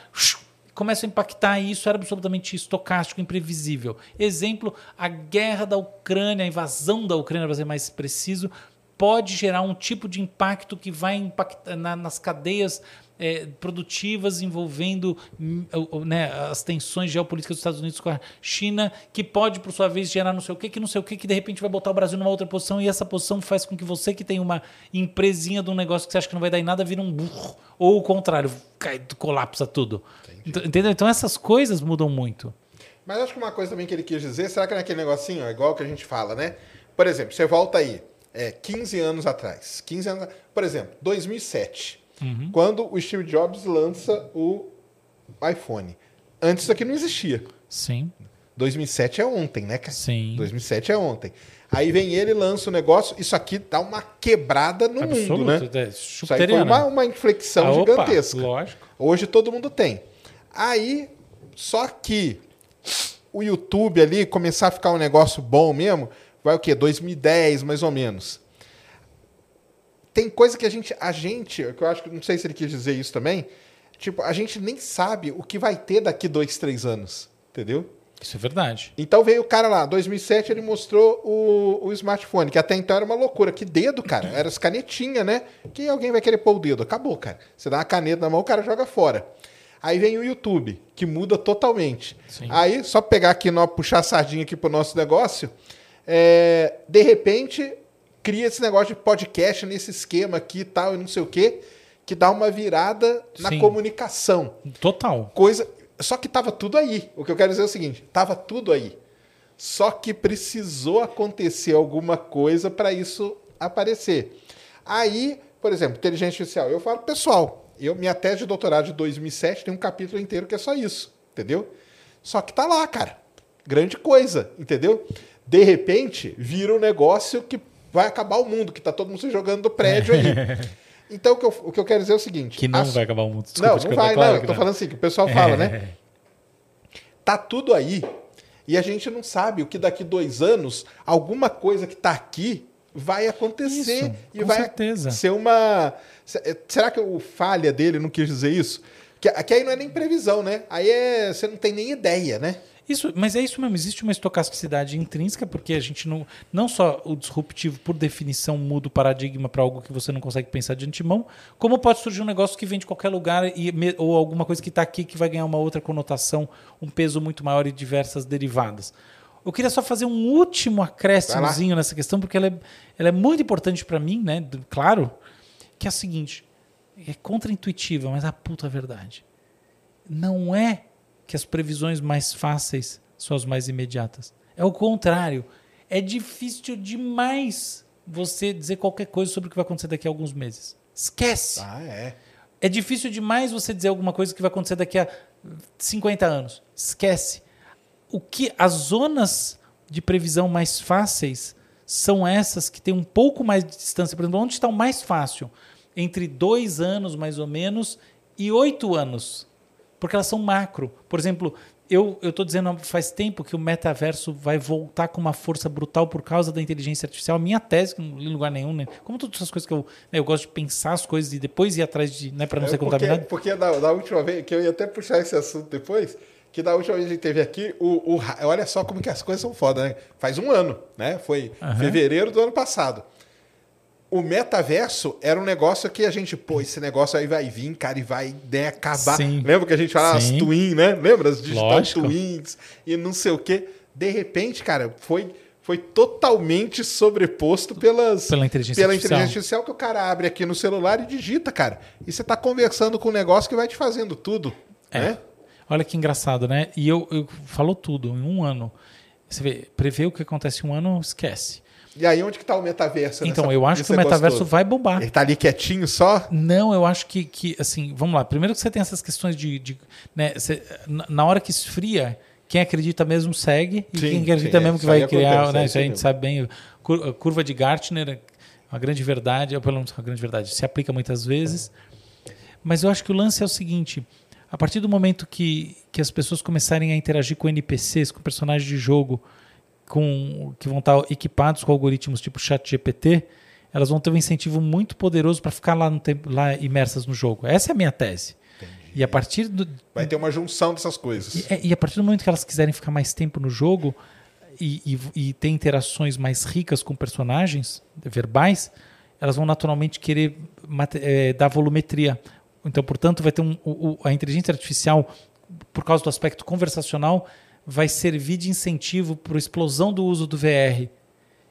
começam a impactar e isso era absolutamente estocástico, imprevisível. Exemplo, a guerra da Ucrânia, a invasão da Ucrânia, para ser mais preciso, pode gerar um tipo de impacto que vai impactar na, nas cadeias é, produtivas envolvendo hum, né, as tensões geopolíticas dos Estados Unidos com a China, que pode, por sua vez, gerar não sei o que, que não sei o que, que de repente vai botar o Brasil numa outra posição e essa posição faz com que você que tem uma empresinha de um negócio que você acha que não vai dar em nada, vira um burro. Ou o contrário, cai, colapsa tudo. Entendeu? Então essas coisas mudam muito. Mas acho que uma coisa também que ele quis dizer, será que é aquele negocinho, é igual que a gente fala, né? Por exemplo, você volta aí, é, 15 anos atrás. 15 anos, por exemplo, 2007. Uhum. Quando o Steve Jobs lança o iPhone. Antes isso aqui não existia. Sim. 2007 é ontem, né, cara? Sim. 2007 é ontem. Aí vem ele, lança o negócio, isso aqui dá uma quebrada no Absoluto, mundo, né? É isso aí foi uma, uma inflexão ah, gigantesca. Opa, lógico. Hoje todo mundo tem. Aí, só que o YouTube ali começar a ficar um negócio bom mesmo, vai o quê? 2010, mais ou menos tem coisa que a gente, a gente, que eu acho que não sei se ele quis dizer isso também, tipo, a gente nem sabe o que vai ter daqui dois, três anos, entendeu? Isso é verdade. Então veio o cara lá, 2007 ele mostrou o, o smartphone, que até então era uma loucura. Que dedo, cara? Era as canetinhas, né? Que alguém vai querer pôr o dedo. Acabou, cara. Você dá uma caneta na mão, o cara joga fora. Aí vem o YouTube, que muda totalmente. Sim. Aí, só pegar aqui, nó, puxar a sardinha aqui pro nosso negócio, é, de repente, cria esse negócio de podcast nesse esquema aqui e tal, e não sei o quê, que dá uma virada na Sim. comunicação. Total. Coisa. Só que tava tudo aí. O que eu quero dizer é o seguinte: tava tudo aí. Só que precisou acontecer alguma coisa para isso aparecer. Aí, por exemplo, inteligência artificial. Eu falo, pessoal, eu, minha tese de doutorado de 2007 tem um capítulo inteiro que é só isso, entendeu? Só que tá lá, cara. Grande coisa, entendeu? De repente, vira um negócio que vai acabar o mundo, que tá todo mundo se jogando do prédio aí. Então, o que, eu, o que eu quero dizer é o seguinte... Que não as... vai acabar o mundo. Desculpa, não, não vai, claro não. Eu tô falando assim, que o pessoal fala, né? Tá tudo aí e a gente não sabe o que daqui dois anos, alguma coisa que tá aqui vai acontecer. Isso, e vai certeza. ser uma... Será que o falha dele não quis dizer isso? Que, que aí não é nem previsão, né? Aí é, você não tem nem ideia, né? Isso, mas é isso mesmo, existe uma estocasticidade intrínseca, porque a gente não. Não só o disruptivo, por definição, muda o paradigma para algo que você não consegue pensar de antemão, como pode surgir um negócio que vem de qualquer lugar e, ou alguma coisa que está aqui que vai ganhar uma outra conotação, um peso muito maior e diversas derivadas. Eu queria só fazer um último acréscimozinho nessa questão, porque ela é, ela é muito importante para mim, né? Claro, que é a seguinte: é contraintuitiva, mas a puta verdade. Não é que as previsões mais fáceis são as mais imediatas. É o contrário. É difícil demais você dizer qualquer coisa sobre o que vai acontecer daqui a alguns meses. Esquece. Ah, é. É difícil demais você dizer alguma coisa que vai acontecer daqui a 50 anos. Esquece. O que as zonas de previsão mais fáceis são essas que têm um pouco mais de distância. Por exemplo, onde está o mais fácil? Entre dois anos, mais ou menos, e oito anos porque elas são macro. Por exemplo, eu estou dizendo faz tempo que o metaverso vai voltar com uma força brutal por causa da inteligência artificial. Minha tese, que não li em lugar nenhum, né? como todas essas coisas que eu, né, eu gosto de pensar as coisas e depois ir atrás de, né, para não é, ser contaminado. Porque da, da, última vez, que eu ia até puxar esse assunto depois, que da última vez que a gente teve aqui, o, o, olha só como que as coisas são foda, né? Faz um ano, né? Foi uhum. fevereiro do ano passado o metaverso era um negócio que a gente, pô, esse negócio aí vai vir, cara, e vai né, acabar. Sim. Lembra que a gente falava Sim. as twins, né? Lembra? As digital Lógico. twins e não sei o quê. De repente, cara, foi, foi totalmente sobreposto pelas, pela inteligência, pela artificial. inteligência artificial que o cara abre aqui no celular e digita, cara. E você está conversando com um negócio que vai te fazendo tudo. É. Né? Olha que engraçado, né? E eu, eu falou tudo em um ano. Você vê, prever o que acontece em um ano, esquece. E aí, onde que está o metaverso? Então, eu acho que o metaverso vai bombar. Ele está ali quietinho só? Não, eu acho que, que, assim, vamos lá. Primeiro que você tem essas questões de. de né, você, na hora que esfria, quem acredita mesmo segue, e sim, quem acredita sim, mesmo que vai criar, né? Isso a gente sabe bem. Curva de Gartner, é uma grande verdade, ou pelo menos uma grande verdade, se aplica muitas vezes. Mas eu acho que o lance é o seguinte: a partir do momento que, que as pessoas começarem a interagir com NPCs, com personagens de jogo, com que vão estar equipados com algoritmos tipo ChatGPT, elas vão ter um incentivo muito poderoso para ficar lá, no tempo, lá imersas no jogo. Essa é a minha tese. Entendi. E a partir do. Vai ter uma junção dessas coisas. E, é, e, a partir do momento que elas quiserem ficar mais tempo no jogo e, e, e ter interações mais ricas com personagens verbais, elas vão naturalmente querer é, dar volumetria. Então, portanto, vai ter um, o, a inteligência artificial, por causa do aspecto conversacional, vai servir de incentivo para a explosão do uso do VR.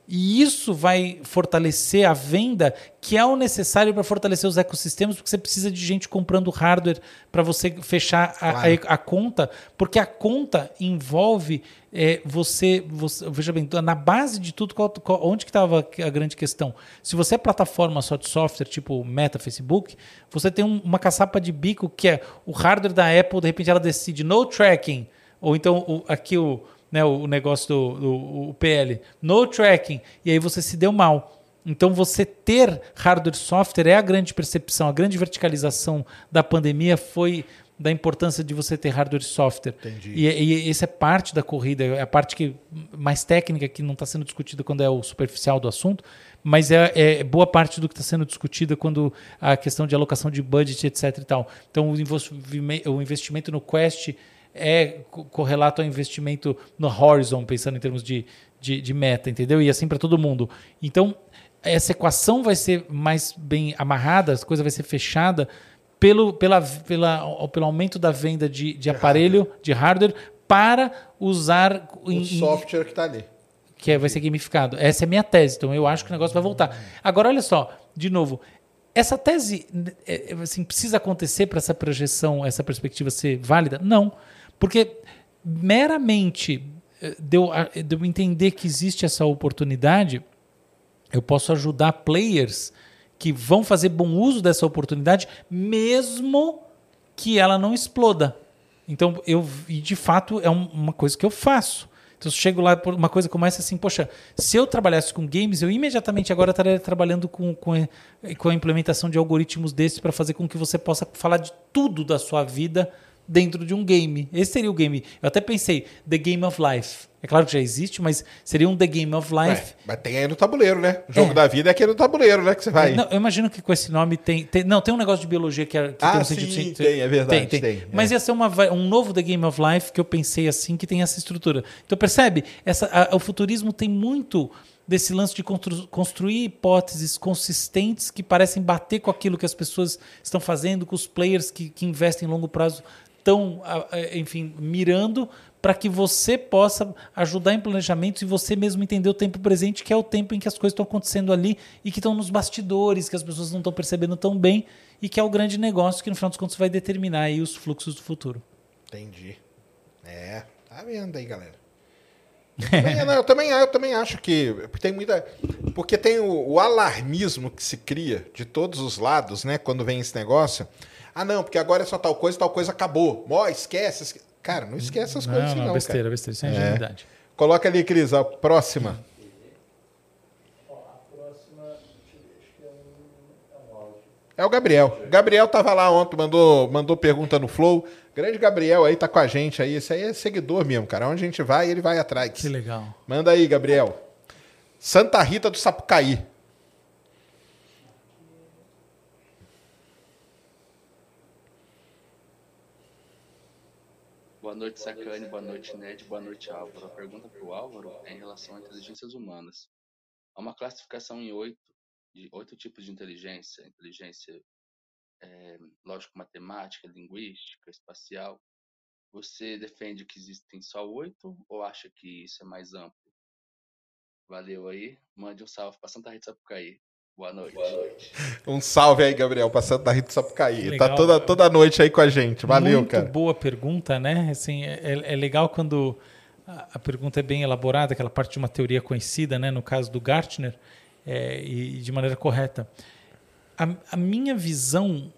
E isso vai fortalecer a venda, que é o necessário para fortalecer os ecossistemas, porque você precisa de gente comprando hardware para você fechar a, claro. a, a, conta, porque a conta envolve é, você, você, Veja bem, na base de tudo, qual, qual, onde que estava a grande questão? Se você é plataforma só de software, tipo Meta, Facebook, você tem um, uma caçapa de bico que é o hardware da Apple, de repente ela decide no tracking, ou então o, aqui o né, o negócio do, do o PL, no tracking, e aí você se deu mal. Então, você ter hardware e software é a grande percepção, a grande verticalização da pandemia foi da importância de você ter hardware e software. Entendi. E, e essa é parte da corrida, é a parte que, mais técnica que não está sendo discutida quando é o superficial do assunto, mas é, é boa parte do que está sendo discutida quando a questão de alocação de budget, etc. E tal. Então, o investimento no Quest é correlato ao investimento no Horizon, pensando em termos de, de, de meta, entendeu? E assim para todo mundo. Então, essa equação vai ser mais bem amarrada, a coisa vai ser fechada pelo, pela, pela, pelo aumento da venda de, de, de aparelho, hardware. de hardware, para usar. O em, software que está ali. Que é, vai ser gamificado. Essa é a minha tese. Então, eu acho que o negócio vai voltar. Agora, olha só, de novo. Essa tese é, assim, precisa acontecer para essa projeção, essa perspectiva ser válida? Não. Porque meramente eh, de eu, de eu entender que existe essa oportunidade, eu posso ajudar players que vão fazer bom uso dessa oportunidade, mesmo que ela não exploda. Então, eu, e de fato, é uma coisa que eu faço. Então, eu chego lá, uma coisa começa assim, poxa, se eu trabalhasse com games, eu imediatamente agora estaria trabalhando com, com, com a implementação de algoritmos desses para fazer com que você possa falar de tudo da sua vida dentro de um game. Esse seria o game. Eu até pensei, The Game of Life. É claro que já existe, mas seria um The Game of Life. mas tem aí no tabuleiro, né? O jogo é. da vida é aqui no tabuleiro, né? Que você vai. Não, eu imagino que com esse nome tem, tem, Não, tem um negócio de biologia que, é, que ah, tem um sim, sentido. Tem, é verdade. Tem, tem. tem mas é. ia ser uma, um novo The Game of Life que eu pensei assim, que tem essa estrutura. Então percebe? Essa, a, o futurismo tem muito desse lance de constru construir hipóteses consistentes que parecem bater com aquilo que as pessoas estão fazendo, com os players que, que investem em longo prazo estão, enfim, mirando para que você possa ajudar em planejamentos e você mesmo entender o tempo presente, que é o tempo em que as coisas estão acontecendo ali e que estão nos bastidores, que as pessoas não estão percebendo tão bem e que é o grande negócio que no final dos contos vai determinar aí os fluxos do futuro. Entendi. É, tá vendo aí, galera. também, não, eu, também, eu também acho que tem muita. Porque tem o, o, alarmismo que se cria de todos os lados, né? Quando vem esse negócio. Ah, não, porque agora é só tal coisa, tal coisa acabou. Ó, esquece, esquece. Cara, não esquece essas não, coisas não. não besteira, cara. besteira, sem é. ingenuidade. Coloca ali, Cris, a próxima. É o Gabriel. Gabriel tava lá ontem, mandou, mandou pergunta no Flow. Grande Gabriel aí tá com a gente aí. Esse aí é seguidor mesmo, cara. Onde a gente vai, ele vai atrás. Que legal. Manda aí, Gabriel. Santa Rita do Sapucaí. Noite, Sacane. Boa noite, Ned. Boa noite, Álvaro. A pergunta para o Álvaro é em relação a inteligências humanas. Há uma classificação em oito, de oito tipos de inteligência: inteligência é, lógico-matemática, linguística, espacial. Você defende que existem só oito ou acha que isso é mais amplo? Valeu aí. Mande um salve para Santa Rita Sapucaí. Boa noite. Boa noite. Um salve aí, Gabriel, para Santa Rita Sapucaí. Legal, tá toda, toda noite aí com a gente. Valeu, Muito cara. boa pergunta, né? Assim, é, é legal quando a, a, pergunta é bem elaborada, aquela parte de uma teoria conhecida, né? No caso do Gartner, é, e, de maneira correta. A, a minha visão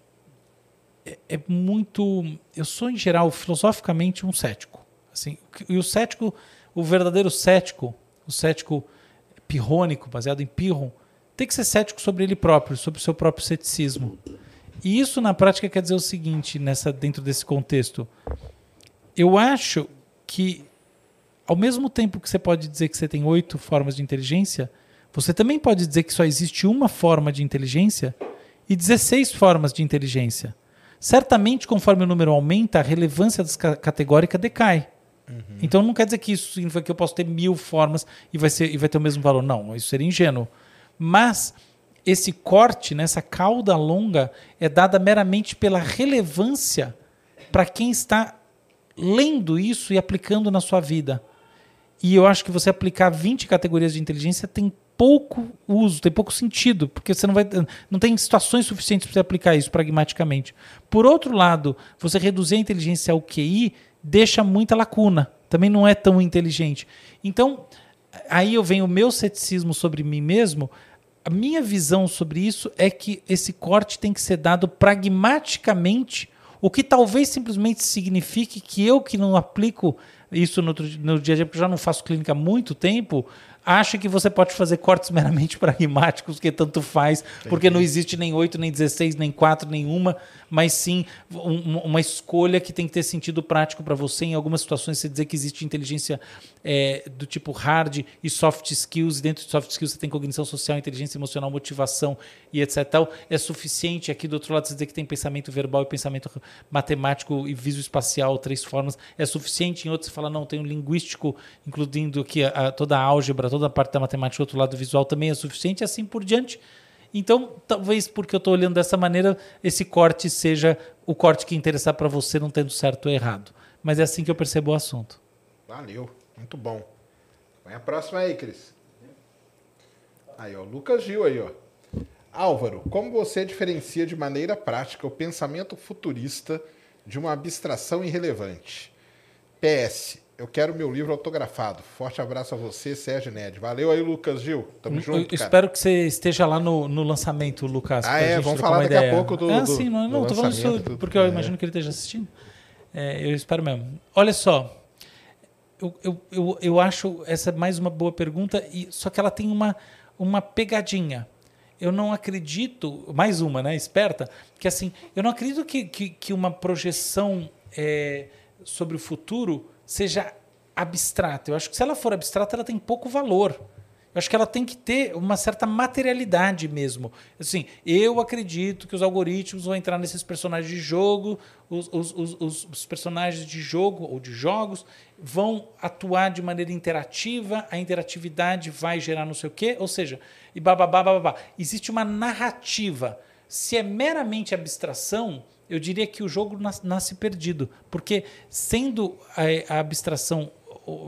é, é muito. Eu sou, em geral, filosoficamente um cético. Assim, e o cético, o verdadeiro cético, o cético pirrônico, baseado em Pirron, tem que ser cético sobre ele próprio, sobre o seu próprio ceticismo. E isso na prática quer dizer o seguinte, nessa dentro desse contexto. Eu acho que ao mesmo tempo que você pode dizer que você tem oito formas de inteligência, você também pode dizer que só existe uma forma de inteligência e 16 formas de inteligência. Certamente, conforme o número aumenta, a relevância categórica decai. Uhum. Então não quer dizer que isso significa que eu posso ter mil formas e vai, ser, e vai ter o mesmo valor. Não, isso seria ingênuo. Mas esse corte, nessa cauda longa, é dada meramente pela relevância para quem está lendo isso e aplicando na sua vida. E eu acho que você aplicar 20 categorias de inteligência tem pouco uso, tem pouco sentido, porque você não vai não tem situações suficientes para você aplicar isso pragmaticamente. Por outro lado, você reduzir a inteligência ao QI deixa muita lacuna. Também não é tão inteligente. Então, aí eu venho o meu ceticismo sobre mim mesmo. A minha visão sobre isso é que esse corte tem que ser dado pragmaticamente, o que talvez simplesmente signifique que eu que não aplico isso no, no dia a dia, porque já não faço clínica há muito tempo, acha que você pode fazer cortes meramente pragmáticos, que tanto faz, Entendi. porque não existe nem 8, nem 16, nem 4, nenhuma, mas sim um, uma escolha que tem que ter sentido prático para você. Em algumas situações, você dizer que existe inteligência é, do tipo hard e soft skills, e dentro de soft skills você tem cognição social, inteligência emocional, motivação e etc. É suficiente aqui do outro lado você dizer que tem pensamento verbal e pensamento matemático e visoespacial, três formas. É suficiente em outros você fala, não, tem um linguístico, incluindo aqui a, a, toda a álgebra, toda a parte da matemática, outro lado visual também é suficiente, e assim por diante. Então, talvez porque eu estou olhando dessa maneira, esse corte seja o corte que interessar para você, não tendo certo ou errado. Mas é assim que eu percebo o assunto. Valeu, muito bom. Vem a próxima aí, Cris. Aí, ó, Lucas Gil aí, ó. Álvaro, como você diferencia de maneira prática o pensamento futurista de uma abstração irrelevante? PS, eu quero meu livro autografado. Forte abraço a você, Sérgio Ned. Valeu aí, Lucas Gil. Tamo eu, junto. Eu espero que você esteja lá no, no lançamento, Lucas. Ah, é? Vamos falar daqui ideia. a pouco do. Ah, do, sim, não, não tô falando isso porque eu é. imagino que ele esteja assistindo. É, eu espero mesmo. Olha só. Eu, eu, eu, eu acho essa mais uma boa pergunta, e só que ela tem uma, uma pegadinha. Eu não acredito, mais uma, né? Esperta, que assim, eu não acredito que, que, que uma projeção é, sobre o futuro seja abstrata. Eu acho que se ela for abstrata, ela tem pouco valor. Eu acho que ela tem que ter uma certa materialidade mesmo. Assim, eu acredito que os algoritmos vão entrar nesses personagens de jogo, os, os, os, os, personagens de jogo ou de jogos vão atuar de maneira interativa, a interatividade vai gerar não sei o quê, ou seja, e bababá. Existe uma narrativa. Se é meramente abstração, eu diria que o jogo nasce perdido, porque sendo a, a abstração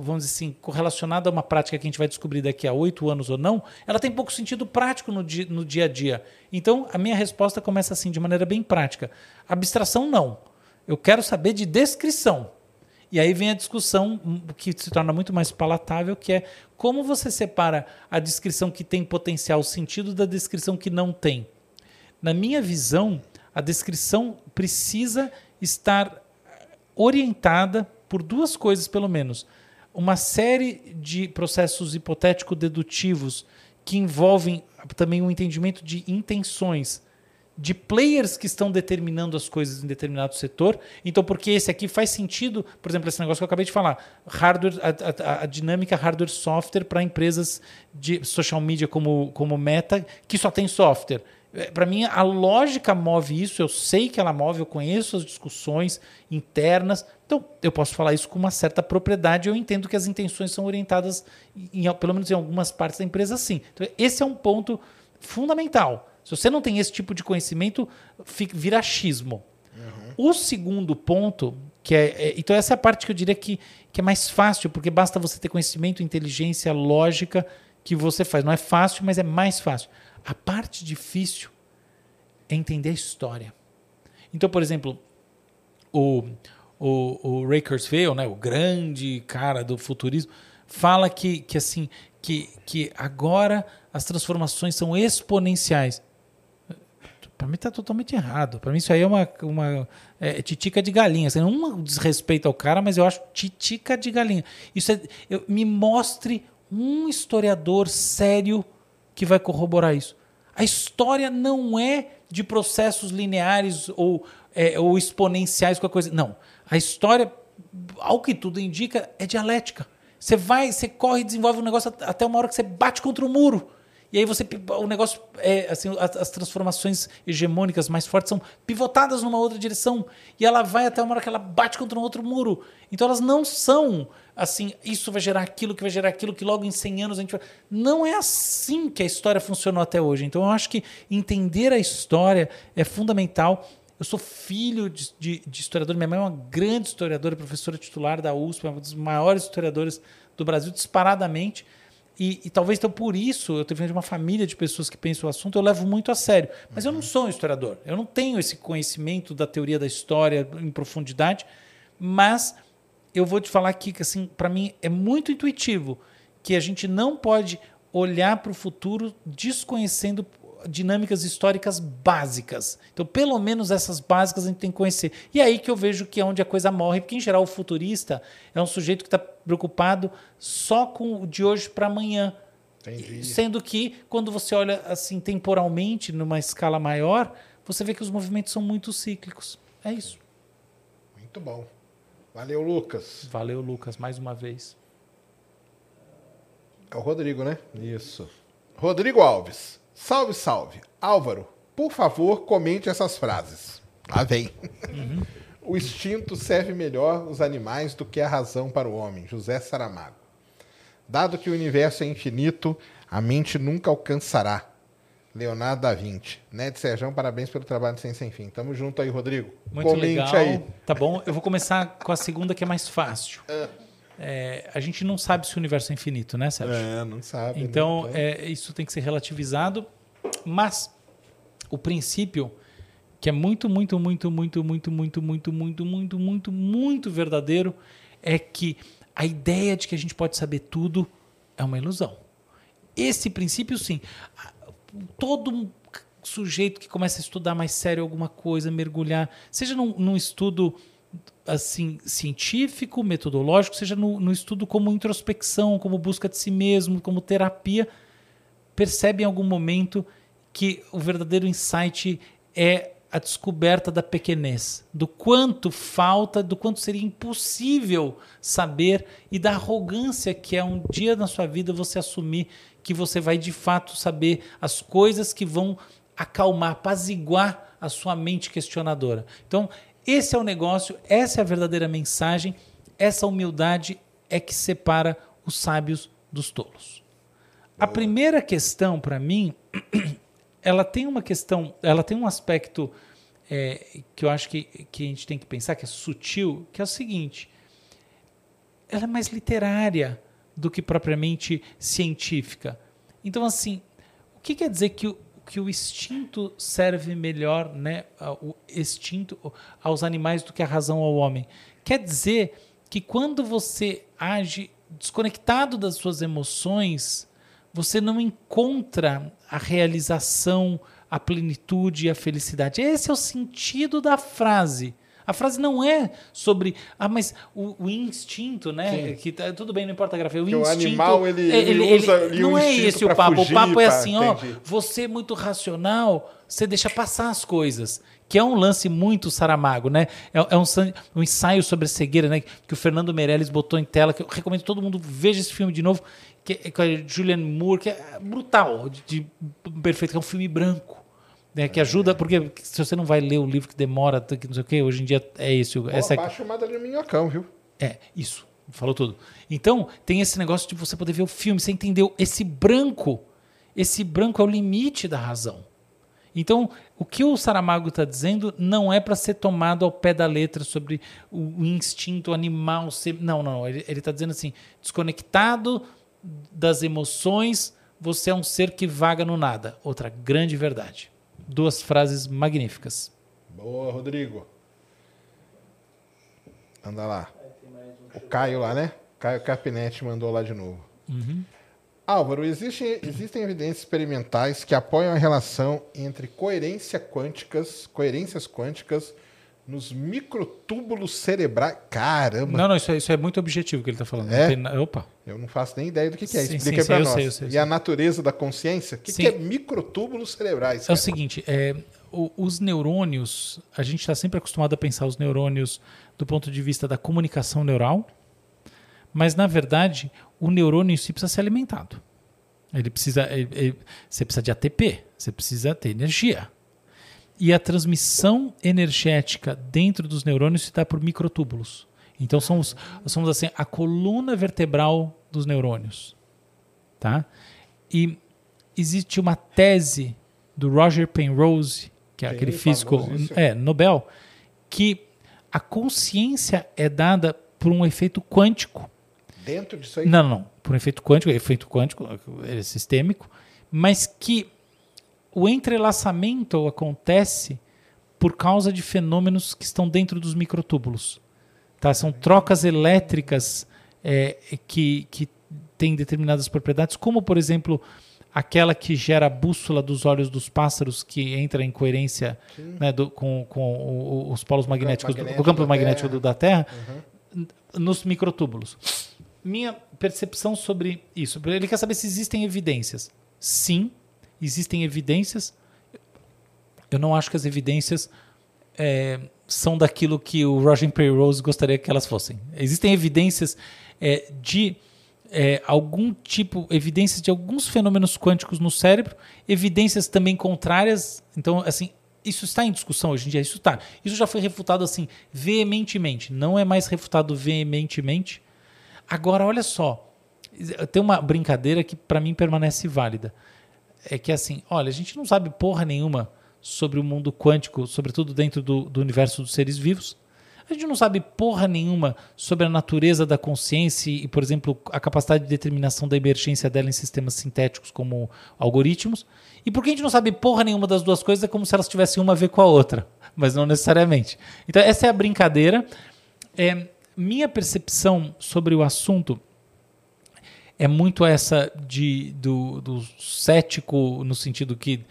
vamos dizer assim, correlacionada a uma prática que a gente vai descobrir daqui a oito anos ou não, ela tem pouco sentido prático no dia, no dia a dia. Então, a minha resposta começa assim, de maneira bem prática. Abstração, não. Eu quero saber de descrição. E aí vem a discussão que se torna muito mais palatável, que é como você separa a descrição que tem potencial sentido da descrição que não tem. Na minha visão, a descrição precisa estar orientada por duas coisas, pelo menos. Uma série de processos hipotético-dedutivos que envolvem também um entendimento de intenções, de players que estão determinando as coisas em determinado setor. Então, porque esse aqui faz sentido, por exemplo, esse negócio que eu acabei de falar, hardware, a, a, a dinâmica hardware-software para empresas de social media como, como Meta, que só tem software para mim, a lógica move isso, eu sei que ela move, eu conheço as discussões internas, então eu posso falar isso com uma certa propriedade, eu entendo que as intenções são orientadas, em, pelo menos em algumas partes da empresa, sim. Então, esse é um ponto fundamental. Se você não tem esse tipo de conhecimento, fica, vira achismo. Uhum. O segundo ponto, que é, é, Então, essa é a parte que eu diria que, que é mais fácil, porque basta você ter conhecimento, inteligência, lógica que você faz. Não é fácil, mas é mais fácil. A parte difícil é entender a história. Então, por exemplo, o, o, o Ray Kurzweil, né, o grande cara do futurismo, fala que, que assim que, que agora as transformações são exponenciais. Para mim está totalmente errado. Para mim isso aí é uma, uma é, titica de galinha. Assim, não desrespeito ao cara, mas eu acho titica de galinha. Isso é, eu, me mostre um historiador sério que vai corroborar isso. A história não é de processos lineares ou, é, ou exponenciais, qualquer coisa. Não. A história, ao que tudo indica, é dialética. Você vai, você corre e desenvolve um negócio até uma hora que você bate contra o muro. E aí você o negócio é assim, as, as, transformações hegemônicas mais fortes são pivotadas numa outra direção e ela vai até uma hora que ela bate contra um outro muro. Então elas não são assim, isso vai gerar aquilo, que vai gerar aquilo, que logo em 100 anos a gente vai... Não é assim que a história funcionou até hoje. Então eu acho que entender a história é fundamental. Eu sou filho de, de, de historiador, minha mãe é uma grande historiadora, professora titular da USP, uma das maiores historiadoras do Brasil, disparadamente. E, e, talvez então por isso eu tenho uma família de pessoas que pensam o assunto, eu levo muito a sério. Mas uhum. eu não sou um historiador, eu não tenho esse conhecimento da teoria da história em profundidade, mas eu vou te falar aqui que assim, para mim é muito intuitivo que a gente não pode olhar para o futuro desconhecendo dinâmicas históricas básicas. Então, pelo menos essas básicas a gente tem que conhecer. E é aí que eu vejo que é onde a coisa morre, porque em geral o futurista é um sujeito que está preocupado só com o de hoje para amanhã. Entendi. Sendo que, quando você olha assim temporalmente, numa escala maior, você vê que os movimentos são muito cíclicos. É isso. Muito bom. Valeu, Lucas. Valeu, Lucas, mais uma vez. É o Rodrigo, né? Isso. Rodrigo Alves. Salve, salve. Álvaro, por favor, comente essas frases. Lá vem. Uhum. o instinto serve melhor os animais do que a razão para o homem. José Saramago. Dado que o universo é infinito, a mente nunca alcançará. Leonardo da Vinci. Ned Serjão, parabéns pelo trabalho sem sem fim. Tamo junto aí, Rodrigo. Muito Comente legal. aí. Tá bom? Eu vou começar com a segunda, que é mais fácil. É. É, a gente não sabe se o universo é infinito, né, Sérgio? É, não sabe. Né? Então, né? é, isso tem que ser relativizado. Mas o princípio, que é muito, muito, muito, muito, muito, muito, muito, muito, muito, muito, muito verdadeiro, é que a ideia de que a gente pode saber tudo é uma ilusão. Esse princípio, sim. Todo sujeito que começa a estudar mais sério alguma coisa, mergulhar, seja num, num estudo assim científico, metodológico, seja no, no, estudo como introspecção, como busca de si mesmo, como terapia, percebe em algum momento que o verdadeiro insight é a descoberta da pequenez, do quanto falta, do quanto seria impossível saber e da arrogância que é um dia na sua vida você assumir que você vai de fato saber as coisas que vão acalmar, apaziguar a sua mente questionadora. Então, esse é o negócio, essa é a verdadeira mensagem, essa humildade é que separa os sábios dos tolos. A primeira questão para mim, ela tem uma questão, ela tem um aspecto é, que eu acho que, que a gente tem que pensar, que é sutil, que é o seguinte: ela é mais literária do que propriamente científica. Então, assim, o que quer dizer que o, que o instinto serve melhor, né, o instinto aos animais do que a razão ao homem. Quer dizer que quando você age desconectado das suas emoções, você não encontra a realização, a plenitude e a felicidade. Esse é o sentido da frase. A frase não é sobre. Ah, mas o, o instinto, né? Sim. Que tá, tudo bem, não importa a grafia. O que instinto. O animal, ele, ele, ele usa. Ele, não é esse o papo. Fugir, o papo é assim, ó. Você é muito racional, você deixa passar as coisas. Que é um lance muito Saramago, né? É, é um, um, ensaio sobre a cegueira, né? Que o Fernando Meirelles botou em tela. Que eu recomendo que todo mundo veja esse filme de novo. Que é com a Julianne Moore, que é brutal, de, de perfeito, que é um filme branco né, que ajuda, porque se você não vai ler o livro que demora, que não sei o quê, hoje em dia é isso. Pô, essa... Baixa o de Minhocão, viu? É, isso. Falou tudo. Então, tem esse negócio de você poder ver o filme, você entendeu? Esse branco, esse branco é o limite da razão. Então, o que o Saramago está dizendo não é para ser tomado ao pé da letra sobre o instinto animal. Ser... Não, não. Ele está dizendo assim: desconectado das emoções, você é um ser que vaga no nada. Outra grande verdade. Duas frases magníficas. Boa, Rodrigo. Anda lá. O Caio lá, né? Caio Capinetti mandou lá de novo. Uhum. Álvaro, existe, existem evidências experimentais que apoiam a relação entre coerência quânticas, coerências quânticas nos microtúbulos cerebrais. Caramba! Não, não, isso é, isso é muito objetivo que ele está falando. É? Tem, opa. Eu não faço nem ideia do que, que é. Sim, Explica para sim, eu nós. sei, eu sei, e a natureza da consciência? O que, que é microtúbulos cerebrais? É o cara? seguinte, é, os neurônios, a gente está sempre acostumado a pensar os neurônios do ponto de vista da comunicação neural, mas na verdade o neurônio em si precisa ser alimentado. Ele precisa, ele- ele- você precisa de ATP, você precisa ter energia. E a transmissão energética dentro dos neurônios se dá por microtúbulos. Então somos, somos assim a coluna vertebral dos neurônios, tá? E existe uma tese do Roger Penrose, que é Sim, aquele físico é, Nobel, que a consciência é dada por um efeito quântico. Dentro disso aí? Não, não, por um efeito quântico, efeito quântico é sistêmico, mas que o entrelaçamento acontece por causa de fenômenos que estão dentro dos microtúbulos. Tá? São trocas elétricas é, que, que têm determinadas propriedades, como, por exemplo, aquela que gera a bússola dos olhos dos pássaros, que entra em coerência né, do- com, com o- os polos magnéticos, do- o campo da magnético do- da Terra, n- nos microtúbulos. Minha percepção sobre isso, ele quer saber se existem evidências. Sim, existem evidências. Eu não acho que as evidências é, são daquilo que o Roger Penrose gostaria que elas fossem. Existem evidências é, de é, algum tipo, evidências de alguns fenômenos quânticos no cérebro, evidências também contrárias. Então, assim, isso está em discussão hoje em dia. Isso está. Isso já foi refutado assim veementemente. Não é mais refutado veementemente. Agora, olha só, tem uma brincadeira que para mim permanece válida. É que assim, olha, a gente não sabe porra nenhuma sobre o mundo quântico, sobretudo dentro do, do universo dos seres vivos. A gente não sabe porra nenhuma sobre a natureza da consciência e, por exemplo, a capacidade de determinação da emergência dela em sistemas sintéticos como algoritmos. E porque a gente não sabe porra nenhuma das duas coisas, é como se elas tivessem uma a ver com a outra, mas não necessariamente. Então, essa é a brincadeira. É, minha percepção sobre o assunto é muito essa de, do, do cético, no sentido que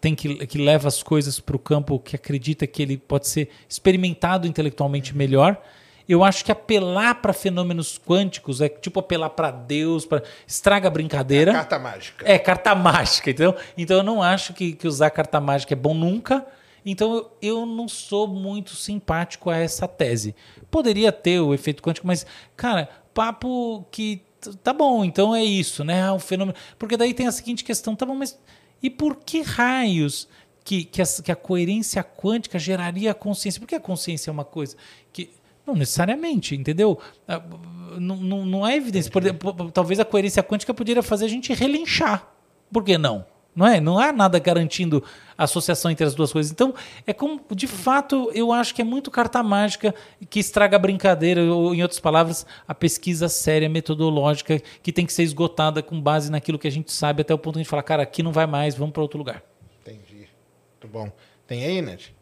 tem que, que leva as coisas para o campo que acredita que ele pode ser experimentado intelectualmente melhor. Eu acho que apelar para fenômenos quânticos é tipo apelar para Deus, para estraga a brincadeira. Carta mágica. É, carta mágica, entendeu? Então eu não acho que, que usar carta mágica é bom nunca. Então eu não sou muito simpático a essa tese. Poderia ter o efeito quântico, mas, cara, papo que. Tá bom, então é isso, né? Ah, O fenômeno. Porque daí tem a seguinte questão, tá bom, mas e por que raios que, que, essa- que a coerência quântica geraria a consciência? Por que a consciência é uma coisa que. Não necessariamente, entendeu? Ah, Não, não, não é evidência. Por- por- talvez a coerência quântica poderia fazer a gente relinchar. Por que não? Não é? Não há nada garantindo a associação entre as duas coisas. Então, é como, de fato, eu acho que é muito carta mágica que estraga a brincadeira, ou, em outras palavras, a pesquisa séria, metodológica, que tem que ser esgotada com base naquilo que a gente sabe, até o ponto de a gente falar, cara, aqui não vai mais, vamos para outro lugar. Entendi. Muito bom. Tem aí, Ned?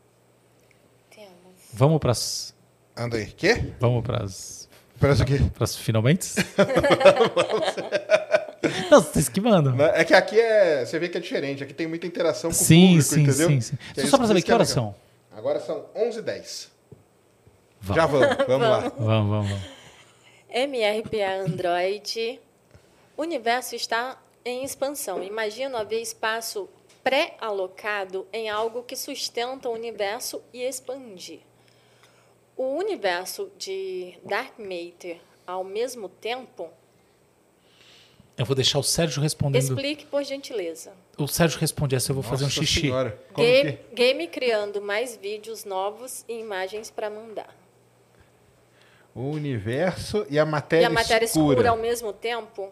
Temos. Vamos para as. Anda aí. Quê? Vamos para as. Parece o quê? Para as finalmente? não, você está esquivando. É que aqui é. Você vê que é diferente. Aqui tem muita interação com o Sim, público, sim, entendeu? sim, sim. Que é Só isso- para saber que é horas legal. são. Agora são 11h10. Vamos. Já vamos, vamos lá. Vamos, vamos, vamos. MRPA Android. O universo está em expansão. Imagino haver espaço pré-alocado em algo que sustenta o universo e expandir. O universo de Dark Matter, ao mesmo tempo, Eu vou deixar o Sérgio respondendo. explique por gentileza. O Sérgio responde essa, eu vou fazer um Nossa xixi. Senhora. Como Game, que- game criando mais vídeos novos e imagens para mandar. O universo e a E matéria, a matéria escura. ao mesmo tempo?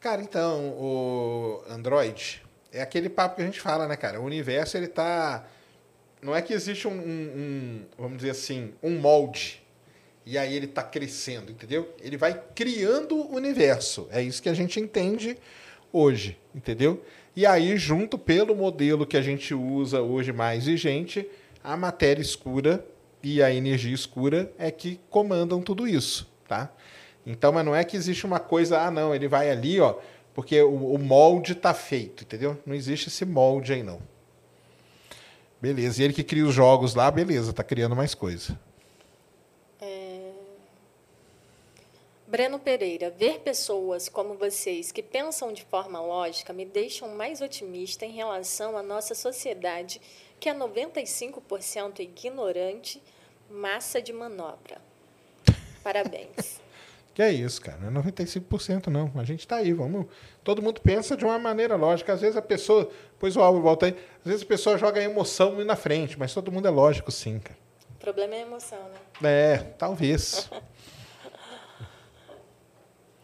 Cara, então, o Android é aquele papo que a gente fala, né, cara? O universo, ele tá. Não é que existe um, um- um, vamos dizer assim, um molde. E aí ele está crescendo, entendeu? Ele vai criando o universo. É isso que a gente entende hoje, entendeu? E aí, junto pelo modelo que a gente usa hoje mais vigente, a matéria escura e a energia escura é que comandam tudo isso, tá? Então, mas não é que existe uma coisa, ah, não, ele vai ali, ó, porque o, o molde está feito, entendeu? Não existe esse molde aí, não. Beleza. E ele que cria os jogos lá, beleza, tá criando mais coisa. Breno Pereira, ver pessoas como vocês que pensam de forma lógica me deixam mais otimista em relação à nossa sociedade, que é 95% ignorante, massa de manobra. Parabéns. Que é isso, cara. Não é 95% não. A gente está aí, vamos. Todo mundo pensa de uma maneira lógica. Às vezes a pessoa. Pois o Álvaro volta aí. Às vezes a pessoa joga a emoção na frente, mas todo mundo é lógico, sim, cara. O problema é a emoção, né? É, talvez.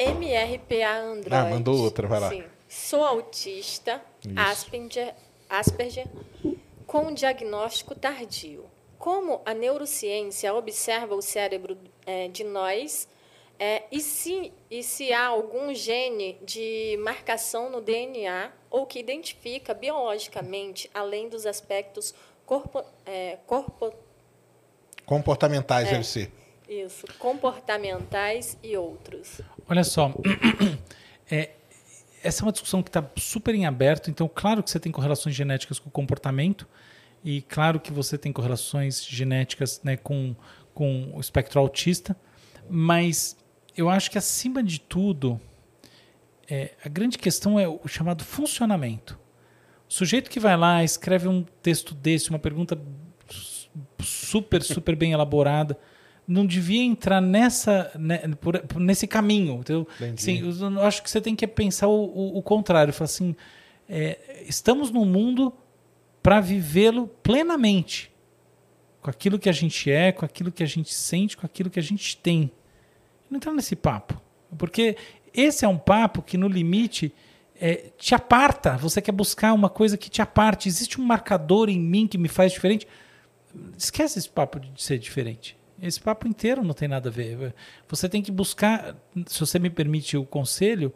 MRPA Android. Ah, mandou outra, vai lá. Sim. Sou autista, Asperger, Asperger, com diagnóstico tardio. Como a neurociência observa o cérebro é, de nós é, e, se, e se há algum gene de marcação no DNA ou que identifica biologicamente, além dos aspectos corpo, é, corpo, comportamentais, é, deve ser. Isso, comportamentais e outros. Olha só, é, essa é uma discussão que está super em aberto. Então, claro que você tem correlações genéticas com o comportamento e claro que você tem correlações genéticas né, com, com o espectro autista, mas eu acho que acima de tudo é, a grande questão é o chamado funcionamento. O sujeito que vai lá, escreve um texto desse, uma pergunta super, super bem elaborada, não devia entrar nessa né, por, nesse caminho. Então, sim, eu acho que você tem que pensar o, o, o contrário. Falar assim, é, estamos num mundo para vivê-lo plenamente, com aquilo que a gente é, com aquilo que a gente sente, com aquilo que a gente tem. Não entrar nesse papo, porque esse é um papo que no limite é, te aparta. Você quer buscar uma coisa que te aparte. Existe um marcador em mim que me faz diferente. Esquece esse papo de ser diferente. Esse papo inteiro não tem nada a ver. Você tem que buscar, se você me permite o conselho,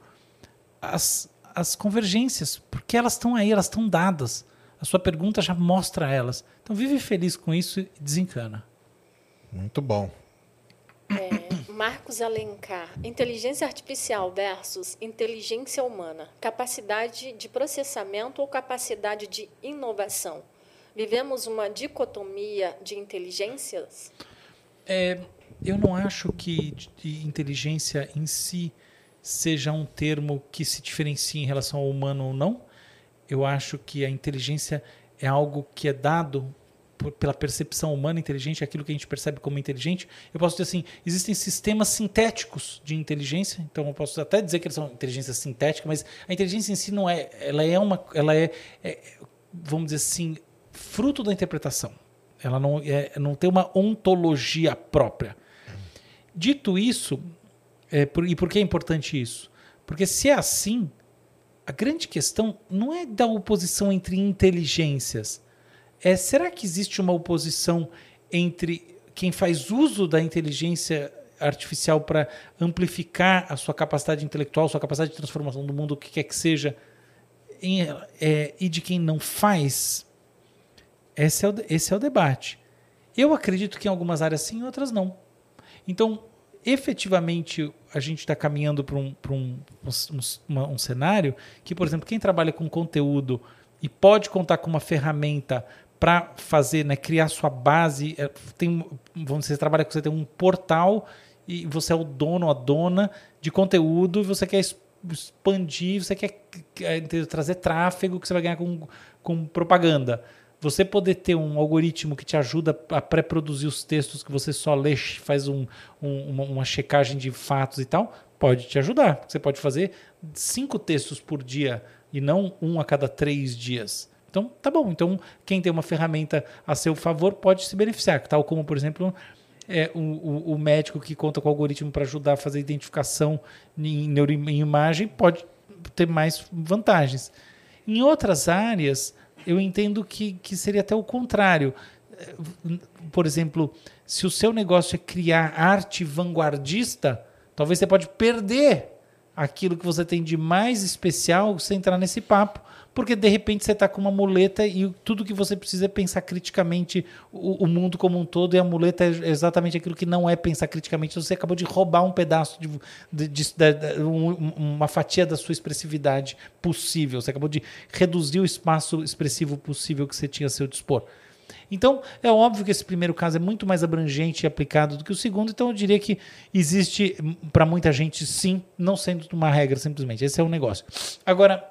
as, as convergências, porque elas estão aí, elas estão dadas. A sua pergunta já mostra elas. Então vive feliz com isso e desencana. Muito bom. É, Marcos Alencar, inteligência artificial versus inteligência humana, capacidade de processamento ou capacidade de inovação. Vivemos uma dicotomia de inteligências? É, eu não acho que inteligência em si seja um termo que se diferencie em relação ao humano ou não. Eu acho que a inteligência é algo que é dado por, pela percepção humana inteligente, aquilo que a gente percebe como inteligente. Eu posso dizer assim, existem sistemas sintéticos de inteligência, então eu posso até dizer que eles são inteligência sintética, mas a inteligência em si não é, ela é uma, ela é, é vamos dizer assim, fruto da interpretação. Ela não, é, não tem uma ontologia própria. Dito isso, é, por, e por que é importante isso? Porque se é assim, a grande questão não é da oposição entre inteligências. É será que existe uma oposição entre quem faz uso da inteligência artificial para amplificar a sua capacidade intelectual, sua capacidade de transformação do mundo, o que quer que seja, em, é, e de quem não faz? Esse é, o, esse é o debate. Eu acredito que em algumas áreas sim, em outras não. Então, efetivamente, a gente está caminhando para um, um, um, um, cenário que, por exemplo, quem trabalha com conteúdo e pode contar com uma ferramenta para fazer, né, criar sua base, é, tem, vamos dizer, você trabalha com você tem um portal e você é o dono, a dona de conteúdo e você quer expandir, você quer trazer tráfego que você vai ganhar com, com propaganda. Você poder ter um algoritmo que te ajuda a pré-produzir os textos que você só lê, faz um, um, uma, uma, checagem de fatos e tal, pode te ajudar. Você pode fazer cinco textos por dia e não um a cada três dias. Então, tá bom. Então, quem tem uma ferramenta a seu favor pode se beneficiar. Tal como, por exemplo, é, o, o, o médico que conta com o algoritmo para ajudar a fazer identificação em neuroimagem pode ter mais vantagens. Em outras áreas, eu entendo que, que seria até o contrário. por exemplo, se o seu negócio é criar arte vanguardista, talvez você pode perder aquilo que você tem de mais especial se entrar nesse papo, porque de repente você está com uma muleta e tudo que você precisa é pensar criticamente o, o, mundo como um todo, e a muleta é exatamente aquilo que não é pensar criticamente. Você acabou de roubar um pedaço de, de, de, de um, uma fatia da sua expressividade possível. Você acabou de reduzir o espaço expressivo possível que você tinha a seu dispor. Então, é óbvio que esse primeiro caso é muito mais abrangente e aplicado do que o segundo, então eu diria que existe, para muita gente, sim, não sendo uma regra simplesmente. Esse é o negócio. Agora,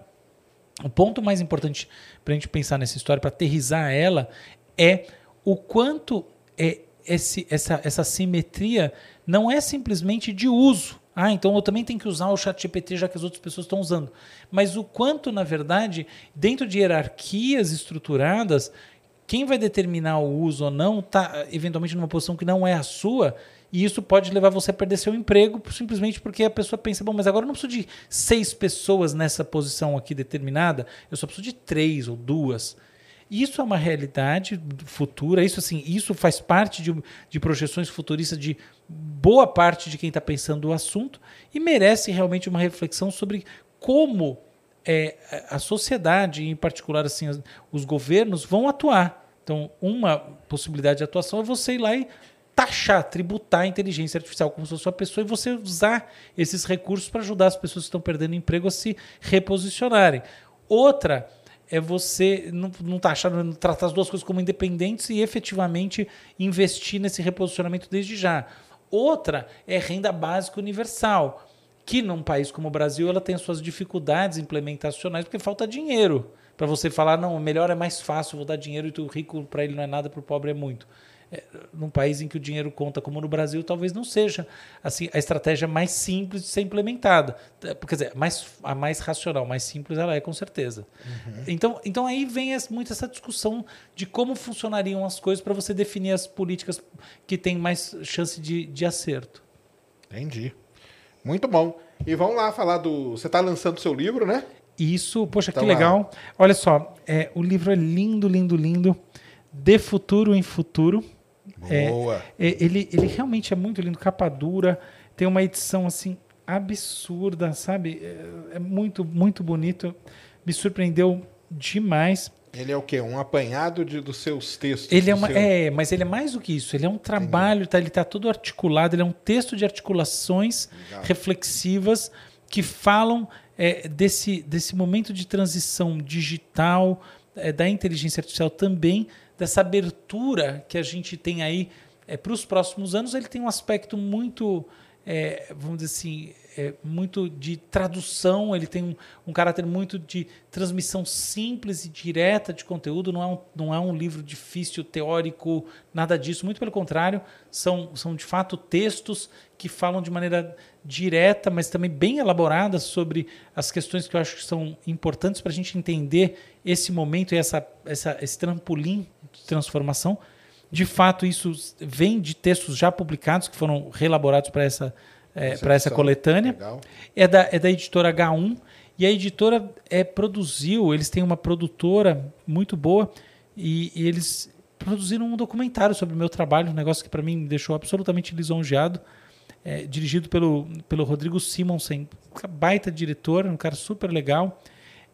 o ponto mais importante para a gente pensar nessa história, para aterrizar ela, é o quanto é esse, essa, essa simetria não é simplesmente de uso. Ah, então eu também tenho que usar o chat GPT já que as outras pessoas estão usando. Mas o quanto, na verdade, dentro de hierarquias estruturadas, quem vai determinar o uso ou não está eventualmente numa posição que não é a sua, e isso pode levar você a perder seu emprego simplesmente porque a pessoa pensa, bom, mas agora eu não preciso de seis pessoas nessa posição aqui determinada, eu só preciso de três ou duas. Isso é uma realidade futura, isso assim, isso faz parte de, de projeções futuristas de boa parte de quem está pensando o assunto e merece realmente uma reflexão sobre como é, a sociedade, em particular assim, os governos, vão atuar. Então, uma possibilidade de atuação é você ir lá e taxar, tributar a inteligência artificial como se fosse uma pessoa e você usar esses recursos para ajudar as pessoas que estão perdendo emprego a se reposicionarem. Outra é você não, não taxar, não tratar as duas coisas como independentes e efetivamente investir nesse reposicionamento desde já. Outra é renda básica universal que num país como o Brasil ela tem suas dificuldades implementacionais porque falta dinheiro para você falar não, melhor é mais fácil, vou dar dinheiro e o rico para ele não é nada, para o pobre é muito. É, num país em que o dinheiro conta como no Brasil, talvez não seja assim a estratégia mais simples de ser implementada. É, quer dizer, mais, a mais racional, mais simples ela é com certeza. Uhum. Então, então aí vem muito essa discussão de como funcionariam as coisas para você definir as políticas que têm mais chance de, de acerto. Entendi. Muito bom. E vamos lá falar do. Você está lançando seu livro, né? Isso, poxa, então, que legal. Lá. Olha só, é, o livro é lindo, lindo, lindo. De futuro em futuro. Boa. É, é, ele, ele realmente é muito lindo, capa dura. Tem uma edição assim absurda, sabe? É, é muito, muito bonito. Me surpreendeu demais. Ele é o quê? Um apanhado de, dos seus textos? Ele é, uma, seu... é, mas ele é mais do que isso. Ele é um trabalho, tá, ele está todo articulado, ele é um texto de articulações Legal. reflexivas que falam é, desse, desse momento de transição digital, é, da inteligência artificial também, dessa abertura que a gente tem aí é, para os próximos anos. Ele tem um aspecto muito, é, vamos dizer assim, é, muito de tradução, ele tem um, um, caráter muito de transmissão simples e direta de conteúdo, não é, um, não é um livro difícil, teórico, nada disso, muito pelo contrário, são, são de fato textos que falam de maneira direta, mas também bem elaborada sobre as questões que eu acho que são importantes para a gente entender esse momento e essa, essa, esse trampolim transformação. De fato, isso vem de textos já publicados que foram reelaborados para essa é, essa coletânea. É da, é da editora H1. E a editora é, produziu, eles têm uma produtora muito boa e, e eles produziram um documentário sobre o meu trabalho, um negócio que para mim me deixou absolutamente lisonjeado, é, dirigido pelo, pelo Rodrigo Simonsen, baita diretor, um cara super legal.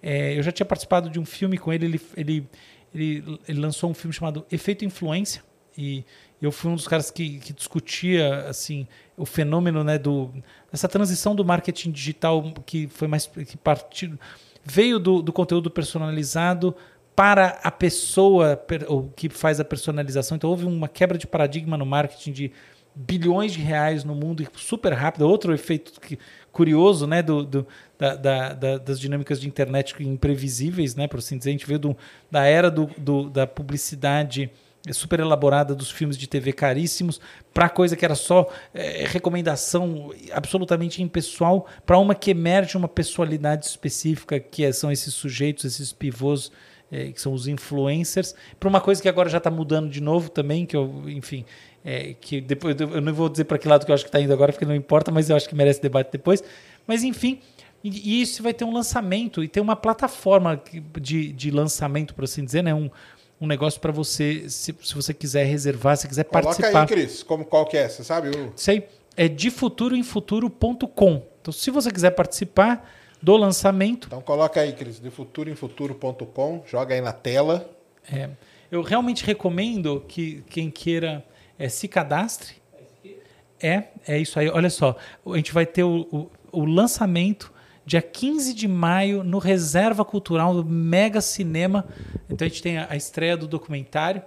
É, eu já tinha participado de um filme com ele, ele, ele, ele, ele lançou um filme chamado Efeito Influência, e eu fui um dos caras que, que discutia assim o fenômeno né, do, dessa transição do marketing digital que foi mais que partiu, veio do, do conteúdo personalizado para a pessoa ou que faz a personalização. Então houve uma quebra de paradigma no marketing de bilhões de reais no mundo super rápido. Outro efeito que, curioso né, do, do da, da, da, das dinâmicas de internet imprevisíveis, né, por assim dizer. A gente veio do, da era do, do da publicidade super elaborada dos filmes de TV caríssimos para coisa que era só é, recomendação absolutamente impessoal para uma que emerge uma pessoalidade específica que é, são esses sujeitos, esses pivôs é, que são os influencers para uma coisa que agora já está mudando de novo também que eu enfim é, que depois eu não vou dizer para que lado que eu acho que está indo agora porque não importa mas eu acho que merece debate depois mas enfim e isso vai ter um lançamento e tem uma plataforma de, de lançamento por assim dizer né um um negócio para você, se, se você quiser reservar, se quiser Coloca participar. aí, Cris, como, qual que é? Você sabe? O... Aí é de futuroemfuturo.com. Então, se você quiser participar do lançamento, Então coloca aí, Cris, de futuroemfuturo.com, joga aí na tela. é, eu realmente recomendo que quem queira é, se cadastre. É, é isso aí. Olha só, a gente vai ter o, o, o lançamento dia 15 de maio no Reserva Cultural do Mega Cinema. Então a gente tem a, a estreia do documentário.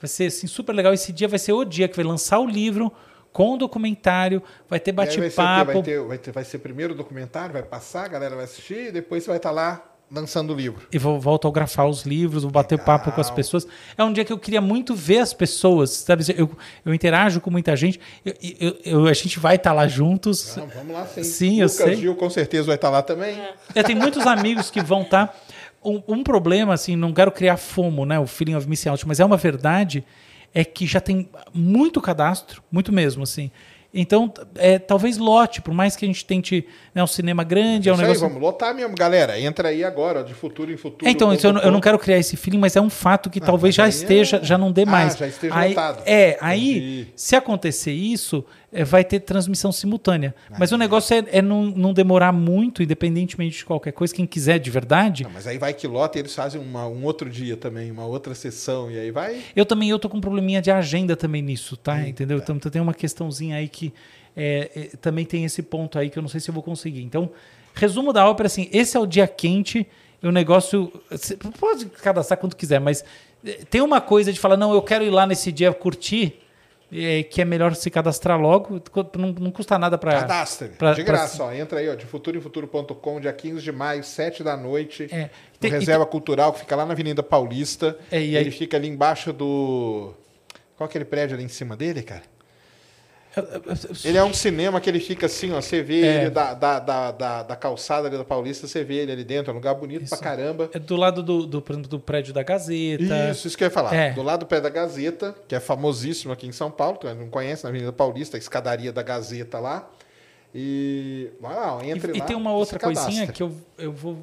Vai ser assim, super legal. Esse dia vai ser o dia que vai lançar o livro com o documentário, vai ter vai bate-papo. Vai, vai, ter, vai ser primeiro o documentário, vai passar, a galera vai assistir, e depois você vai estar lá lançando o livro. E vou, volto a autografar os livros, vou bater Legal. papo com as pessoas. É um dia que eu queria muito ver as pessoas, sabe? Eu, eu interajo com muita gente. Eu, eu- eu- a gente vai estar lá juntos. Não, vamos lá sim. Sim, eu Lucas sei. Gil com certeza vai estar lá também. Eu tenho muitos amigos que vão estar. Um, um problema, assim, não quero criar fomo, né? O feeling of missing out, mas é uma verdade, é que já tem muito cadastro, muito mesmo, assim. Então, é, talvez lote, por mais que a gente tente né, um cinema grande, é um Isso aí, negócio. vamos lotar mesmo, galera. Entra aí agora, de futuro em futuro. É, então, isso eu, não- eu não quero criar esse feeling, mas é um fato que talvez já aí esteja, é- já não dê Ah, mais. já esteja aí, lotado. É, aí, Entendi. se acontecer isso, é, vai ter transmissão simultânea. mas o negócio é, é não, não demorar muito, independentemente de qualquer coisa. Quem quiser de verdade, Não, mas aí vai que lota e eles fazem uma- um outro dia também, uma outra sessão, e aí vai. eu também eu tô com um probleminha de agenda também nisso, tá? Entendeu? Então tem uma questãozinha aí que é, é, também tem esse ponto aí que eu não sei se eu vou conseguir. Então, resumo da ópera, assim, esse é o dia quente, e o negócio. Você pode cadastrar quando quiser, mas é, tem uma coisa de falar, não, eu quero ir lá nesse dia curtir, é, que é melhor se cadastrar logo, não, não custa nada para. Cadastre. pra- de pra- graça, ó. Entra aí, ó, de futuroemfuturo.com, dia 15 de maio, 7 da noite. É. Tem- Reserva Cultural, que fica lá na Avenida Paulista. É, e aí- Ele fica ali embaixo do. Qual é aquele prédio ali em cima dele, cara? Ele é um cinema que ele fica assim, ó. Você vê É. ele da, da, da, da, da calçada ali da Paulista, você vê ele ali dentro. É um lugar bonito pra caramba. É do lado do, do, do prédio da Gazeta. Isso, isso que eu ia falar. É. Do lado do pé da Gazeta, que é famosíssimo aqui em São Paulo, que não conhece, na Avenida Paulista, a escadaria da Gazeta lá. E vai lá, ó, entre E, e lá. tem uma e outra coisinha que eu, eu vou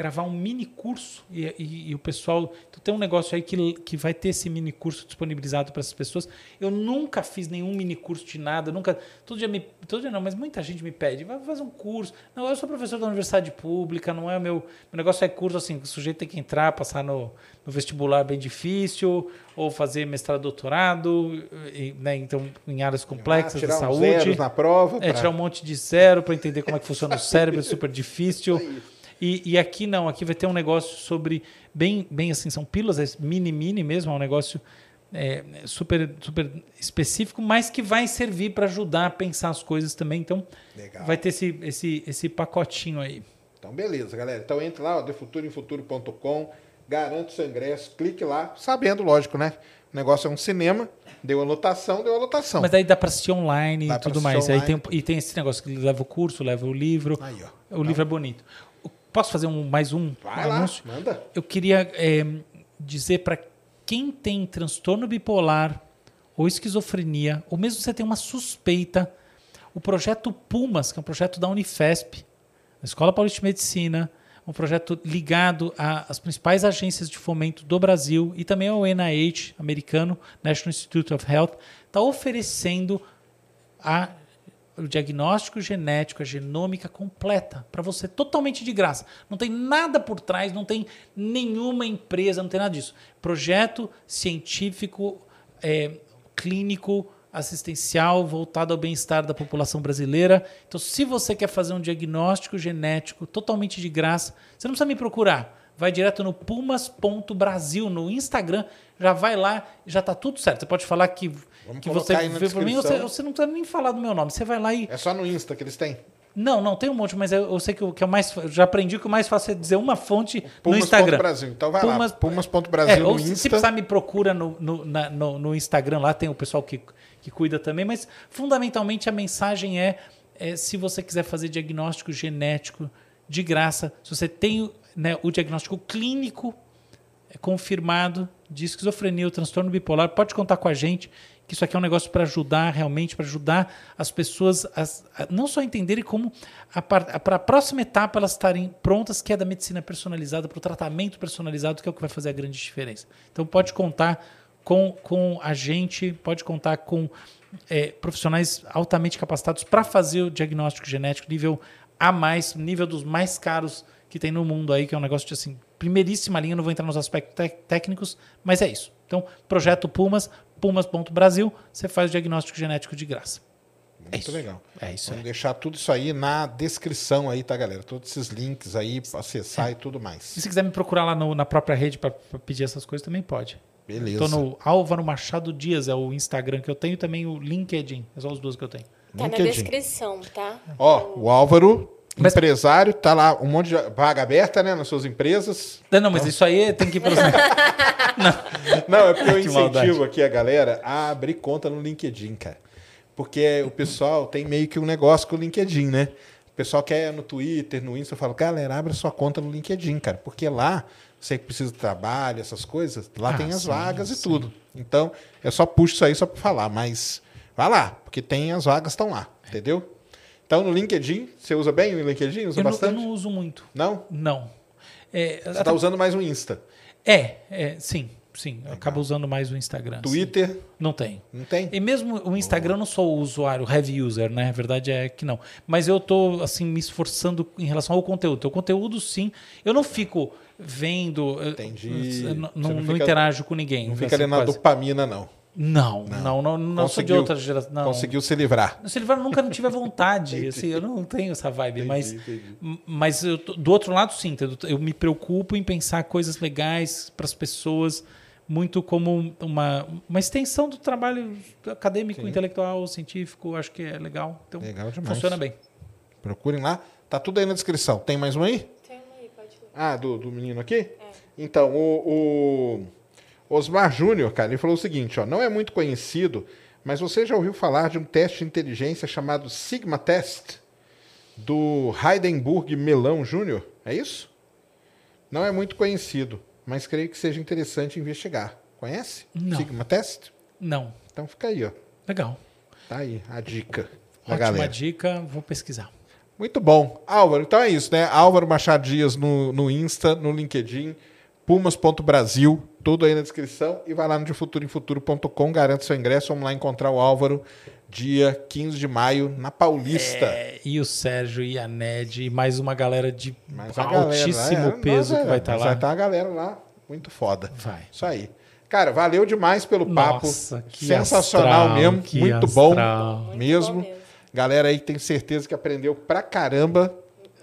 gravar um mini curso e, e- e o pessoal. Então tem um negócio aí que, que vai ter esse mini curso disponibilizado para essas pessoas. Eu nunca fiz nenhum mini curso de nada, nunca. Todo dia me. Todo dia não, mas muita gente me pede, vai fazer um curso. Não, eu sou professor da universidade pública, não é o meu. Meu negócio é curso assim, o sujeito tem que entrar, passar no, no vestibular bem difícil, ou fazer mestrado, doutorado, e, né, então em áreas complexas Ah, tirar da uns saúde. zeros na prova. É, pra- tirar um monte de zero para entender como é que funciona o cérebro, é super difícil. E, e aqui não, aqui vai ter um negócio sobre, bem, bem assim, são pílulas, é mini, mini mesmo, é um negócio é, super, super específico, mas que vai servir para ajudar a pensar as coisas também. Então, Legal. vai ter esse, esse, esse pacotinho aí. Então, beleza, galera. Então, entre lá, ó, defuturoemfuturo.com, garante seu ingresso, clique lá, sabendo, lógico, né? O negócio é um cinema, deu a lotação, deu a lotação. Mas daí dá para assistir online Dá e tudo mais. Aí online. tem, e tem esse negócio que leva o curso, leva o livro. Aí, ó. O livro é bonito. Posso fazer um, mais um Vai lá, anúncio? manda. Eu queria é, dizer para quem tem transtorno bipolar ou esquizofrenia, ou mesmo você tem uma suspeita, o projeto Pumas, que é um projeto da Unifesp, da Escola Paulista de Medicina, um projeto ligado às principais agências de fomento do Brasil e também ao NIH americano, National Institute of Health, está oferecendo a o diagnóstico genético, a genômica completa para você, totalmente de graça. Não tem nada por trás, não tem nenhuma empresa, não tem nada disso. Projeto científico, é, clínico, assistencial, voltado ao bem-estar da população brasileira. Então, se você quer fazer um diagnóstico genético totalmente de graça, você não precisa me procurar. Vai direto no pumas.brasil no Instagram, já vai lá, já está tudo certo. Você pode falar que, Vamos que você vê por mim, você, você não precisa nem falar do meu nome. Você vai lá e. É só no Insta que eles têm. Não, não, tem um monte, mas eu, eu sei que o que é mais. Já aprendi que o mais fácil é dizer uma fonte no Pumas Instagram. ponto Brasil. Então vai Pumas- lá, pumas.brasil É, no ou se- Insta. se precisar, me procura no, no, na- no- no Instagram, lá tem o pessoal que, que cuida também, mas fundamentalmente a mensagem é, é, se você quiser fazer diagnóstico genético de graça, se você tem né, o diagnóstico clínico é, confirmado de esquizofrenia ou transtorno bipolar, pode contar com a gente, que isso aqui é um negócio para ajudar realmente, para ajudar as pessoas a, a, não só entenderem como para a próxima etapa elas estarem prontas, que é da medicina personalizada, para o tratamento personalizado, que é o que vai fazer a grande diferença. Então pode contar com, com a gente, pode contar com é, profissionais altamente capacitados para fazer o diagnóstico genético nível A, nível dos mais caros que tem no mundo aí, que é um negócio de assim, primeiríssima linha, não vou entrar nos aspectos técnicos, mas é isso. Então, projeto Pumas, pumas.brasil, você faz o diagnóstico genético de graça. É Muito é legal. É isso Vamos deixar tudo isso aí na descrição aí, tá, galera? Todos esses links aí para acessar é. e tudo mais. E se quiser me procurar lá no, na própria rede para pedir essas coisas, também pode. Beleza. Estou no Álvaro Machado Dias, é o Instagram que eu tenho, também o LinkedIn. É só os dois que eu tenho. Tá LinkedIn. na descrição, tá? Ó, o Álvaro mas... Empresário, tá lá um monte de vaga aberta, né, nas suas empresas. Não, não mas isso aí tem que ir não. não, é porque eu incentivo aqui a galera a abrir conta no LinkedIn, cara. Porque o pessoal tem meio que um negócio com o LinkedIn, né? O pessoal quer no Twitter, no Insta, eu falo, galera, abre sua conta no LinkedIn, cara. Porque lá, você que precisa de trabalho, essas coisas, lá ah, tem as sim, vagas sim. e tudo. Então, eu só puxo isso aí só para falar, mas vai lá, porque tem as vagas estão lá, entendeu? Então, no LinkedIn, você usa bem o LinkedIn? Usa eu bastante? Não, eu não uso muito. Não? Não. É, você está usando mais o Insta? É, é sim. Sim, eu acabo usando mais o Instagram. Twitter? Sim. Não tem. Não tem? E mesmo o Instagram, eu não sou o usuário heavy user, né? A verdade é que não. Mas eu tô assim me esforçando em relação ao conteúdo. O conteúdo, sim. Eu não fico vendo. Entendi. Não, não, não interajo com ninguém. Não fica ali na dopamina, não. Não, não, não, não, sou de outra geração. Não. Conseguiu se livrar. Se livrar, nunca não tive vontade. assim, eu não tenho essa vibe. Entendi, mas entendi. mas eu, do outro lado, sim. Eu me preocupo em pensar coisas legais para as pessoas, muito como uma, uma extensão do trabalho acadêmico, sim. intelectual, científico. Acho que é legal. Então, legal demais. funciona bem. Procurem lá. Tá tudo aí na descrição. Tem mais um aí? Tem um aí, pode ler. Ah, do, do menino aqui? É. Então, o... Osmar Júnior, cara, ele falou o seguinte, ó, não é muito conhecido, mas você já ouviu falar de um teste de inteligência chamado Sigma Test do Heidenburg Melão Júnior? É isso? Não é muito conhecido, mas creio que seja interessante investigar. Conhece? Não. Sigma Test? Não. Então fica aí, ó. Legal. Tá aí a dica. Ótima galera. dica, vou pesquisar. Muito bom. Álvaro, então é isso, né? Álvaro Machado Dias no, no Insta, no LinkedIn, pumas.brasil, tudo aí na descrição. E vai lá no defuturoemfuturo.com, garante seu ingresso. Vamos lá encontrar o Álvaro dia 15 de maio na Paulista. É, e o Sérgio e a Ned e mais uma galera de mais altíssimo galera, é, peso que vai estar tá lá. Vai estar tá a galera lá, muito foda. Vai. Isso aí. Cara, valeu demais pelo papo. Nossa, Sensacional astral, mesmo. Muito bom, muito mesmo. bom mesmo. Galera aí tem certeza que aprendeu pra caramba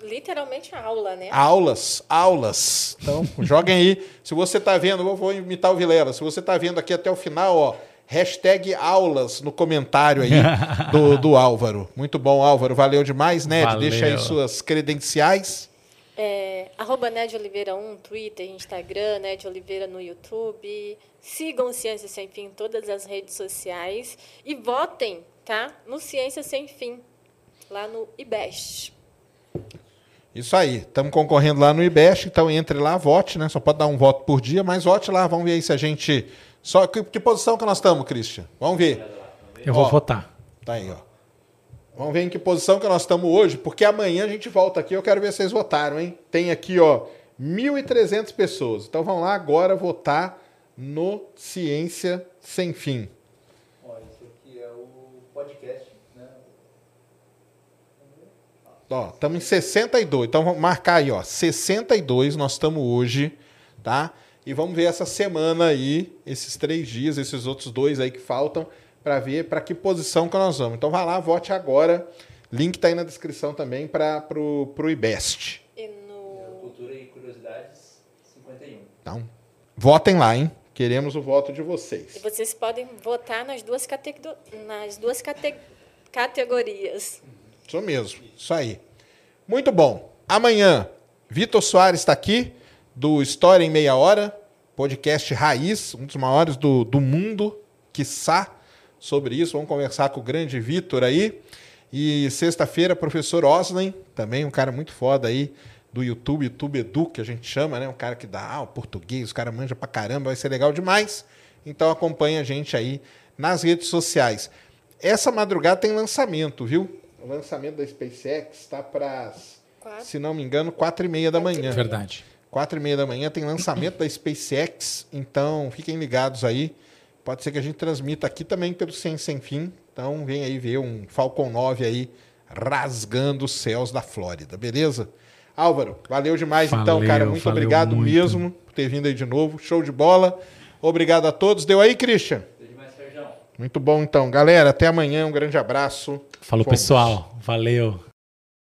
literalmente aula, né? Aulas, aulas. Então, joguem aí. Se você está vendo, eu vou imitar o Vilela. Se você está vendo aqui até o final, ó, hashtag aulas no comentário aí do, do Álvaro. Muito bom, Álvaro. Valeu demais, Ned. Valeu. Deixa aí suas credenciais. É, arroba Ned Oliveira 1, Twitter, Instagram, Ned Oliveira no YouTube. Sigam Ciência Sem Fim em todas as redes sociais. E votem, tá? No Ciência Sem Fim, lá no IBEST. Isso aí, estamos concorrendo lá no IBEST, então entre lá, vote, né? Só pode dar um voto por dia, mas vote lá, vamos ver aí se a gente. Só que, que posição que nós estamos, Christian? Vamos ver. Eu vou votar. Tá aí, ó. Vamos ver em que posição que nós estamos hoje, porque amanhã a gente volta aqui, eu quero ver se vocês votaram, hein? Tem aqui, ó, 1.300 pessoas. Então vamos lá agora votar no Ciência Sem Fim. Ó, estamos em 62. Então vamos marcar aí, ó. 62 nós estamos hoje, tá? E vamos ver essa semana aí, esses três dias, esses outros dois aí que faltam, para ver para que posição que nós vamos. Então vai lá, vote agora. Link está aí na descrição também para pro, pro IBEST. E no... Cultura e Curiosidades 51. Então, votem lá, hein? Queremos o voto de vocês. E vocês podem votar nas duas, categor... nas duas cate... categorias. Isso mesmo, isso aí. Muito bom. Amanhã, Vitor Soares está aqui, do História em Meia Hora, podcast raiz, um dos maiores do, do mundo, quiçá, sobre isso. Vamos conversar com o grande Vitor aí. E sexta-feira, professor Oslen, também um cara muito foda aí, do YouTube, YouTube Edu, que a gente chama, né? Um cara que dá aula, português, o cara manja pra caramba, vai ser legal demais. Então acompanha a gente aí nas redes sociais. Essa madrugada tem lançamento, viu? O lançamento da SpaceX está para, se não me engano, quatro e meia da manhã. Verdade. Quatro e meia da manhã tem lançamento da SpaceX, então fiquem ligados aí. Pode ser que a gente transmita aqui também pelo Sem Sem Fim. Então vem aí ver um Falcon 9 aí rasgando os céus da Flórida, beleza? Álvaro, valeu demais valeu, então, cara. Muito obrigado muito. mesmo por ter vindo aí de novo. Show de bola. Obrigado a todos. Deu aí, Christian? Muito bom então. Galera, até amanhã. Um grande abraço. Falou, Fomos. pessoal. Valeu.